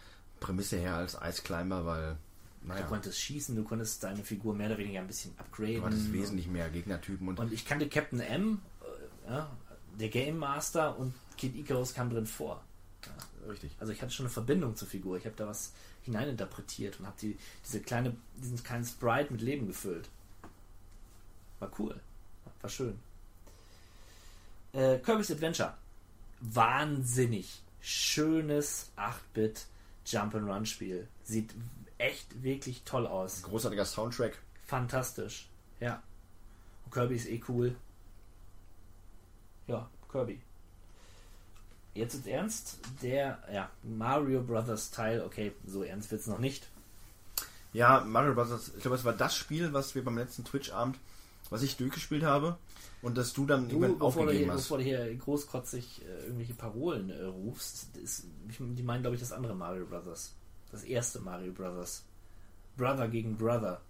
Prämisse her als Ice Climber, weil naja, Du konntest schießen, du konntest deine Figur mehr oder weniger ein bisschen upgraden. du hattest wesentlich mehr Gegnertypen und, Und ich kannte Captain M, äh, ja, der Game Master und Kid Icarus kam drin vor. richtig. Also ich hatte schon eine Verbindung zur Figur. Ich habe da was hineininterpretiert und habe die, diese kleine, diesen kleinen Sprite mit Leben gefüllt. War cool. War schön. Äh, Kirby's Adventure. Wahnsinnig schönes 8-Bit Jump'n'Run-Spiel. Sieht echt wirklich toll aus. Großartiger Soundtrack. Fantastisch. Ja. Und Kirby ist eh cool. Ja, Kirby. Jetzt ist ernst. Der, ja, Mario Brothers Teil. Okay, so ernst wird's noch nicht. Ja, Mario Bros. Ich glaube, es war das Spiel, was wir beim letzten Twitch-Abend, was ich durchgespielt habe und dass du dann irgendwann du, hier, aufgegeben hast. bevor du hier großkotzig äh, irgendwelche Parolen äh, rufst, ist, ich, die meinen, glaube ich, das andere Mario Brothers. Das erste Mario Brothers. Brother gegen Brother.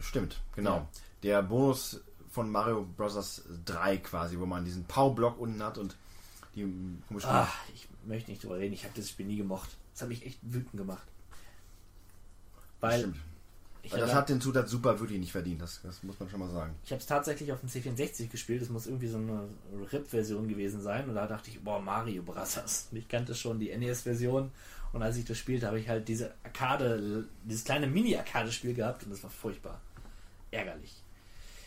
Stimmt, genau. Ja. Der Bonus von Mario Bros. 3 quasi, wo man diesen Powerblock unten hat und die komischen Ah, ich möchte nicht drüber reden. Ich habe das Spiel nie gemocht. Das hat mich echt wütend gemacht. Weil ich Weil das hat den Zutat super wirklich nicht verdient, das, das muss man schon mal sagen. Ich habe es tatsächlich auf dem C64 gespielt. Das muss irgendwie so eine RIP-Version gewesen sein. Und da dachte ich, boah, Mario. Und ich kannte schon die NES-Version. Und als ich das spielte, habe ich halt diese Arcade, dieses kleine Mini-Arcade-Spiel gehabt. Und das war furchtbar. Ärgerlich.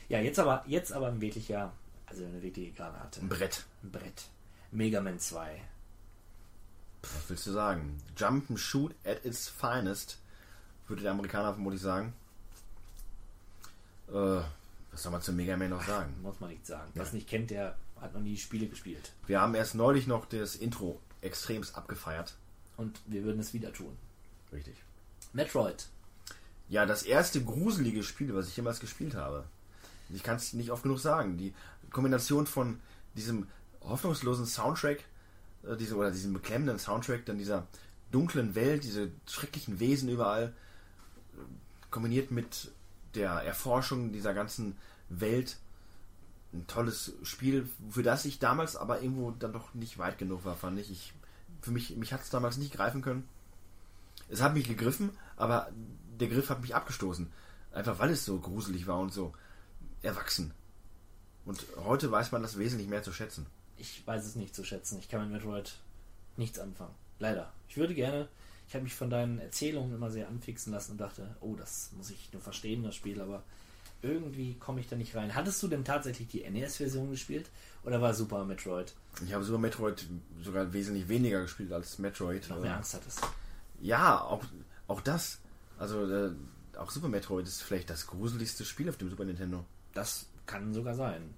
Ja, jetzt aber, jetzt aber ein wirklicher, also eine wirkliche Granate. Ein Brett. Ein Brett. Mega Man 2. Was willst du sagen? Jump and shoot at its finest, würde der Amerikaner vermutlich sagen. Äh, was soll man zu Mega Man noch sagen? Muss man nicht sagen. Wer es nicht kennt, der hat noch nie Spiele gespielt. Wir haben erst neulich noch das Intro extremst abgefeiert. Und wir würden es wieder tun. Richtig. Metroid. Ja, das erste gruselige Spiel, was ich jemals gespielt habe. Ich kann es nicht oft genug sagen. Die Kombination von diesem hoffnungslosen Soundtrack, äh, diese, oder diesem beklemmenden Soundtrack, dann dieser dunklen Welt, diese schrecklichen Wesen überall, äh, kombiniert mit der Erforschung dieser ganzen Welt. Ein tolles Spiel, für das ich damals aber irgendwo dann doch nicht weit genug war, fand ich. ich für mich, mich hat es damals nicht greifen können. Es hat mich gegriffen, aber der Griff hat mich abgestoßen. Einfach weil es so gruselig war und so erwachsen. Und heute weiß man das wesentlich mehr zu schätzen. Ich weiß es nicht zu schätzen. Ich kann mit Metroid nichts anfangen. Leider. Ich würde gerne, Ich habe mich von deinen Erzählungen immer sehr anfixen lassen und dachte, oh, das muss ich nur verstehen, das Spiel, aber irgendwie komme ich da nicht rein. Hattest du denn tatsächlich die NES-Version gespielt oder war Super Metroid? Ich habe Super Metroid sogar wesentlich weniger gespielt als Metroid. Noch mehr Angst hattest. Ja, auch, auch das. Also äh, auch Super Metroid ist vielleicht das gruseligste Spiel auf dem Super Nintendo. Das kann sogar sein.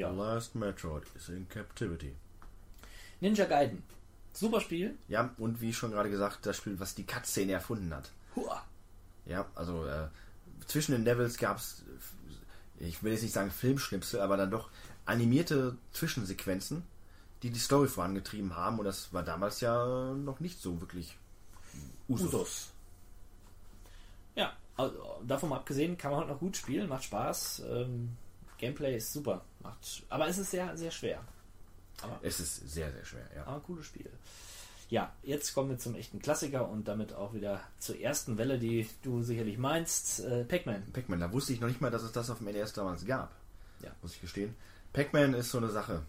Ja. The last Metroid is in captivity. Ninja Gaiden. Super Spiel. Ja, und wie schon gerade gesagt, das Spiel, was die Cutscene erfunden hat. Hua. Ja, also äh, zwischen den Levels gab es, ich will jetzt nicht sagen Filmschnipsel, aber dann doch animierte Zwischensequenzen, die die Story vorangetrieben haben. Und das war damals ja noch nicht so wirklich Usus. Usus. Ja, also, davon mal abgesehen, kann man heute noch gut spielen, macht Spaß. Ähm, Gameplay ist super. Macht, aber es ist sehr, sehr schwer. Aber, Es ist sehr, sehr schwer, ja. aber ein cooles Spiel. Ja, jetzt kommen wir zum echten Klassiker und damit auch wieder zur ersten Welle, die du sicherlich meinst. Äh, Pac-Man. Pac-Man, da wusste ich noch nicht mal, dass es das auf dem NES damals gab. Ja. Muss ich gestehen. Pac-Man ist so eine Sache.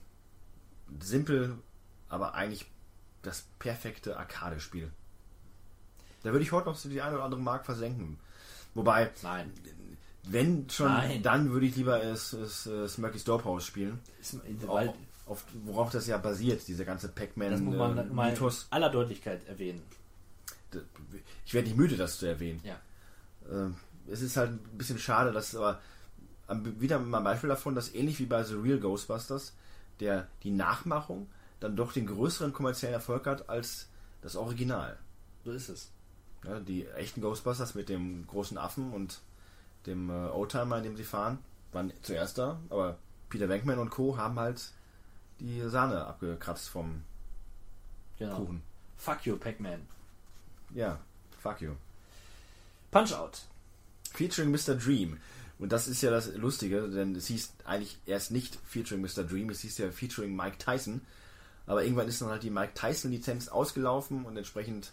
Simpel, aber eigentlich das perfekte Arcade-Spiel. Da würde ich heute noch so die eine oder andere Mark versenken. Wobei, Nein. Wenn schon, Nein. dann würde ich lieber es, es, äh, Smirky's Dopehouse spielen. Ist, weil, auf, worauf das ja basiert, diese ganze das muss man Pac-Man mal äh, aller Deutlichkeit erwähnen. Ich werde nicht müde, das zu erwähnen. Ja. Ähm, es ist halt ein bisschen schade, dass aber wieder mal ein Beispiel davon, dass ähnlich wie bei The Real Ghostbusters der die Nachmachung dann doch den größeren kommerziellen Erfolg hat als das Original. So ist es. Ja, die echten Ghostbusters mit dem großen Affen und dem äh, Oldtimer, in dem sie fahren, waren zuerst da, aber Peter Venkman und Co. haben halt die Sahne abgekratzt vom Genau. Kuchen. Fuck you, Pac-Man. Ja, fuck you. Punch-Out. Featuring Mr. Dream. Und das ist ja das Lustige, denn es hieß eigentlich erst nicht Featuring Mr. Dream, es hieß ja Featuring Mike Tyson. Aber irgendwann ist dann halt die Mike Tyson-Lizenz ausgelaufen und entsprechend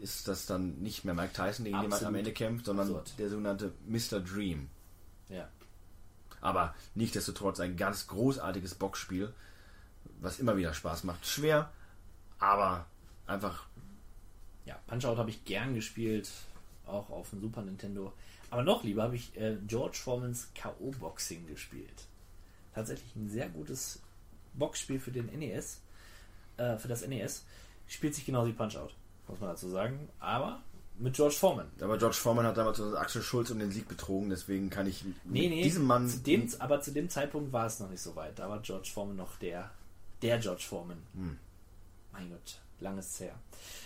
ist das dann nicht mehr Mike Tyson, gegen den man am Absolut Ende kämpft, sondern absurd. der sogenannte Mr. Dream. Ja. Aber nichtsdestotrotz ein ganz großartiges Boxspiel, was immer wieder Spaß macht. Schwer, aber einfach Ja, Punch-Out habe ich gern gespielt, auch auf dem Super Nintendo. Aber noch lieber habe ich äh, George Formans K.O.-Boxing gespielt. Tatsächlich ein sehr gutes Boxspiel für den NES, äh, für das NES. Spielt sich genauso wie Punch-Out, muss man dazu sagen. Aber mit George Foreman. Aber George Foreman hat damals Axel Schulz um den Sieg betrogen, deswegen kann ich Nee, mit nee, diesem Mann zu dem, aber zu dem Zeitpunkt war es noch nicht so weit. Da war George Foreman noch der, der George Foreman. Hm. Mein Gott, langes her.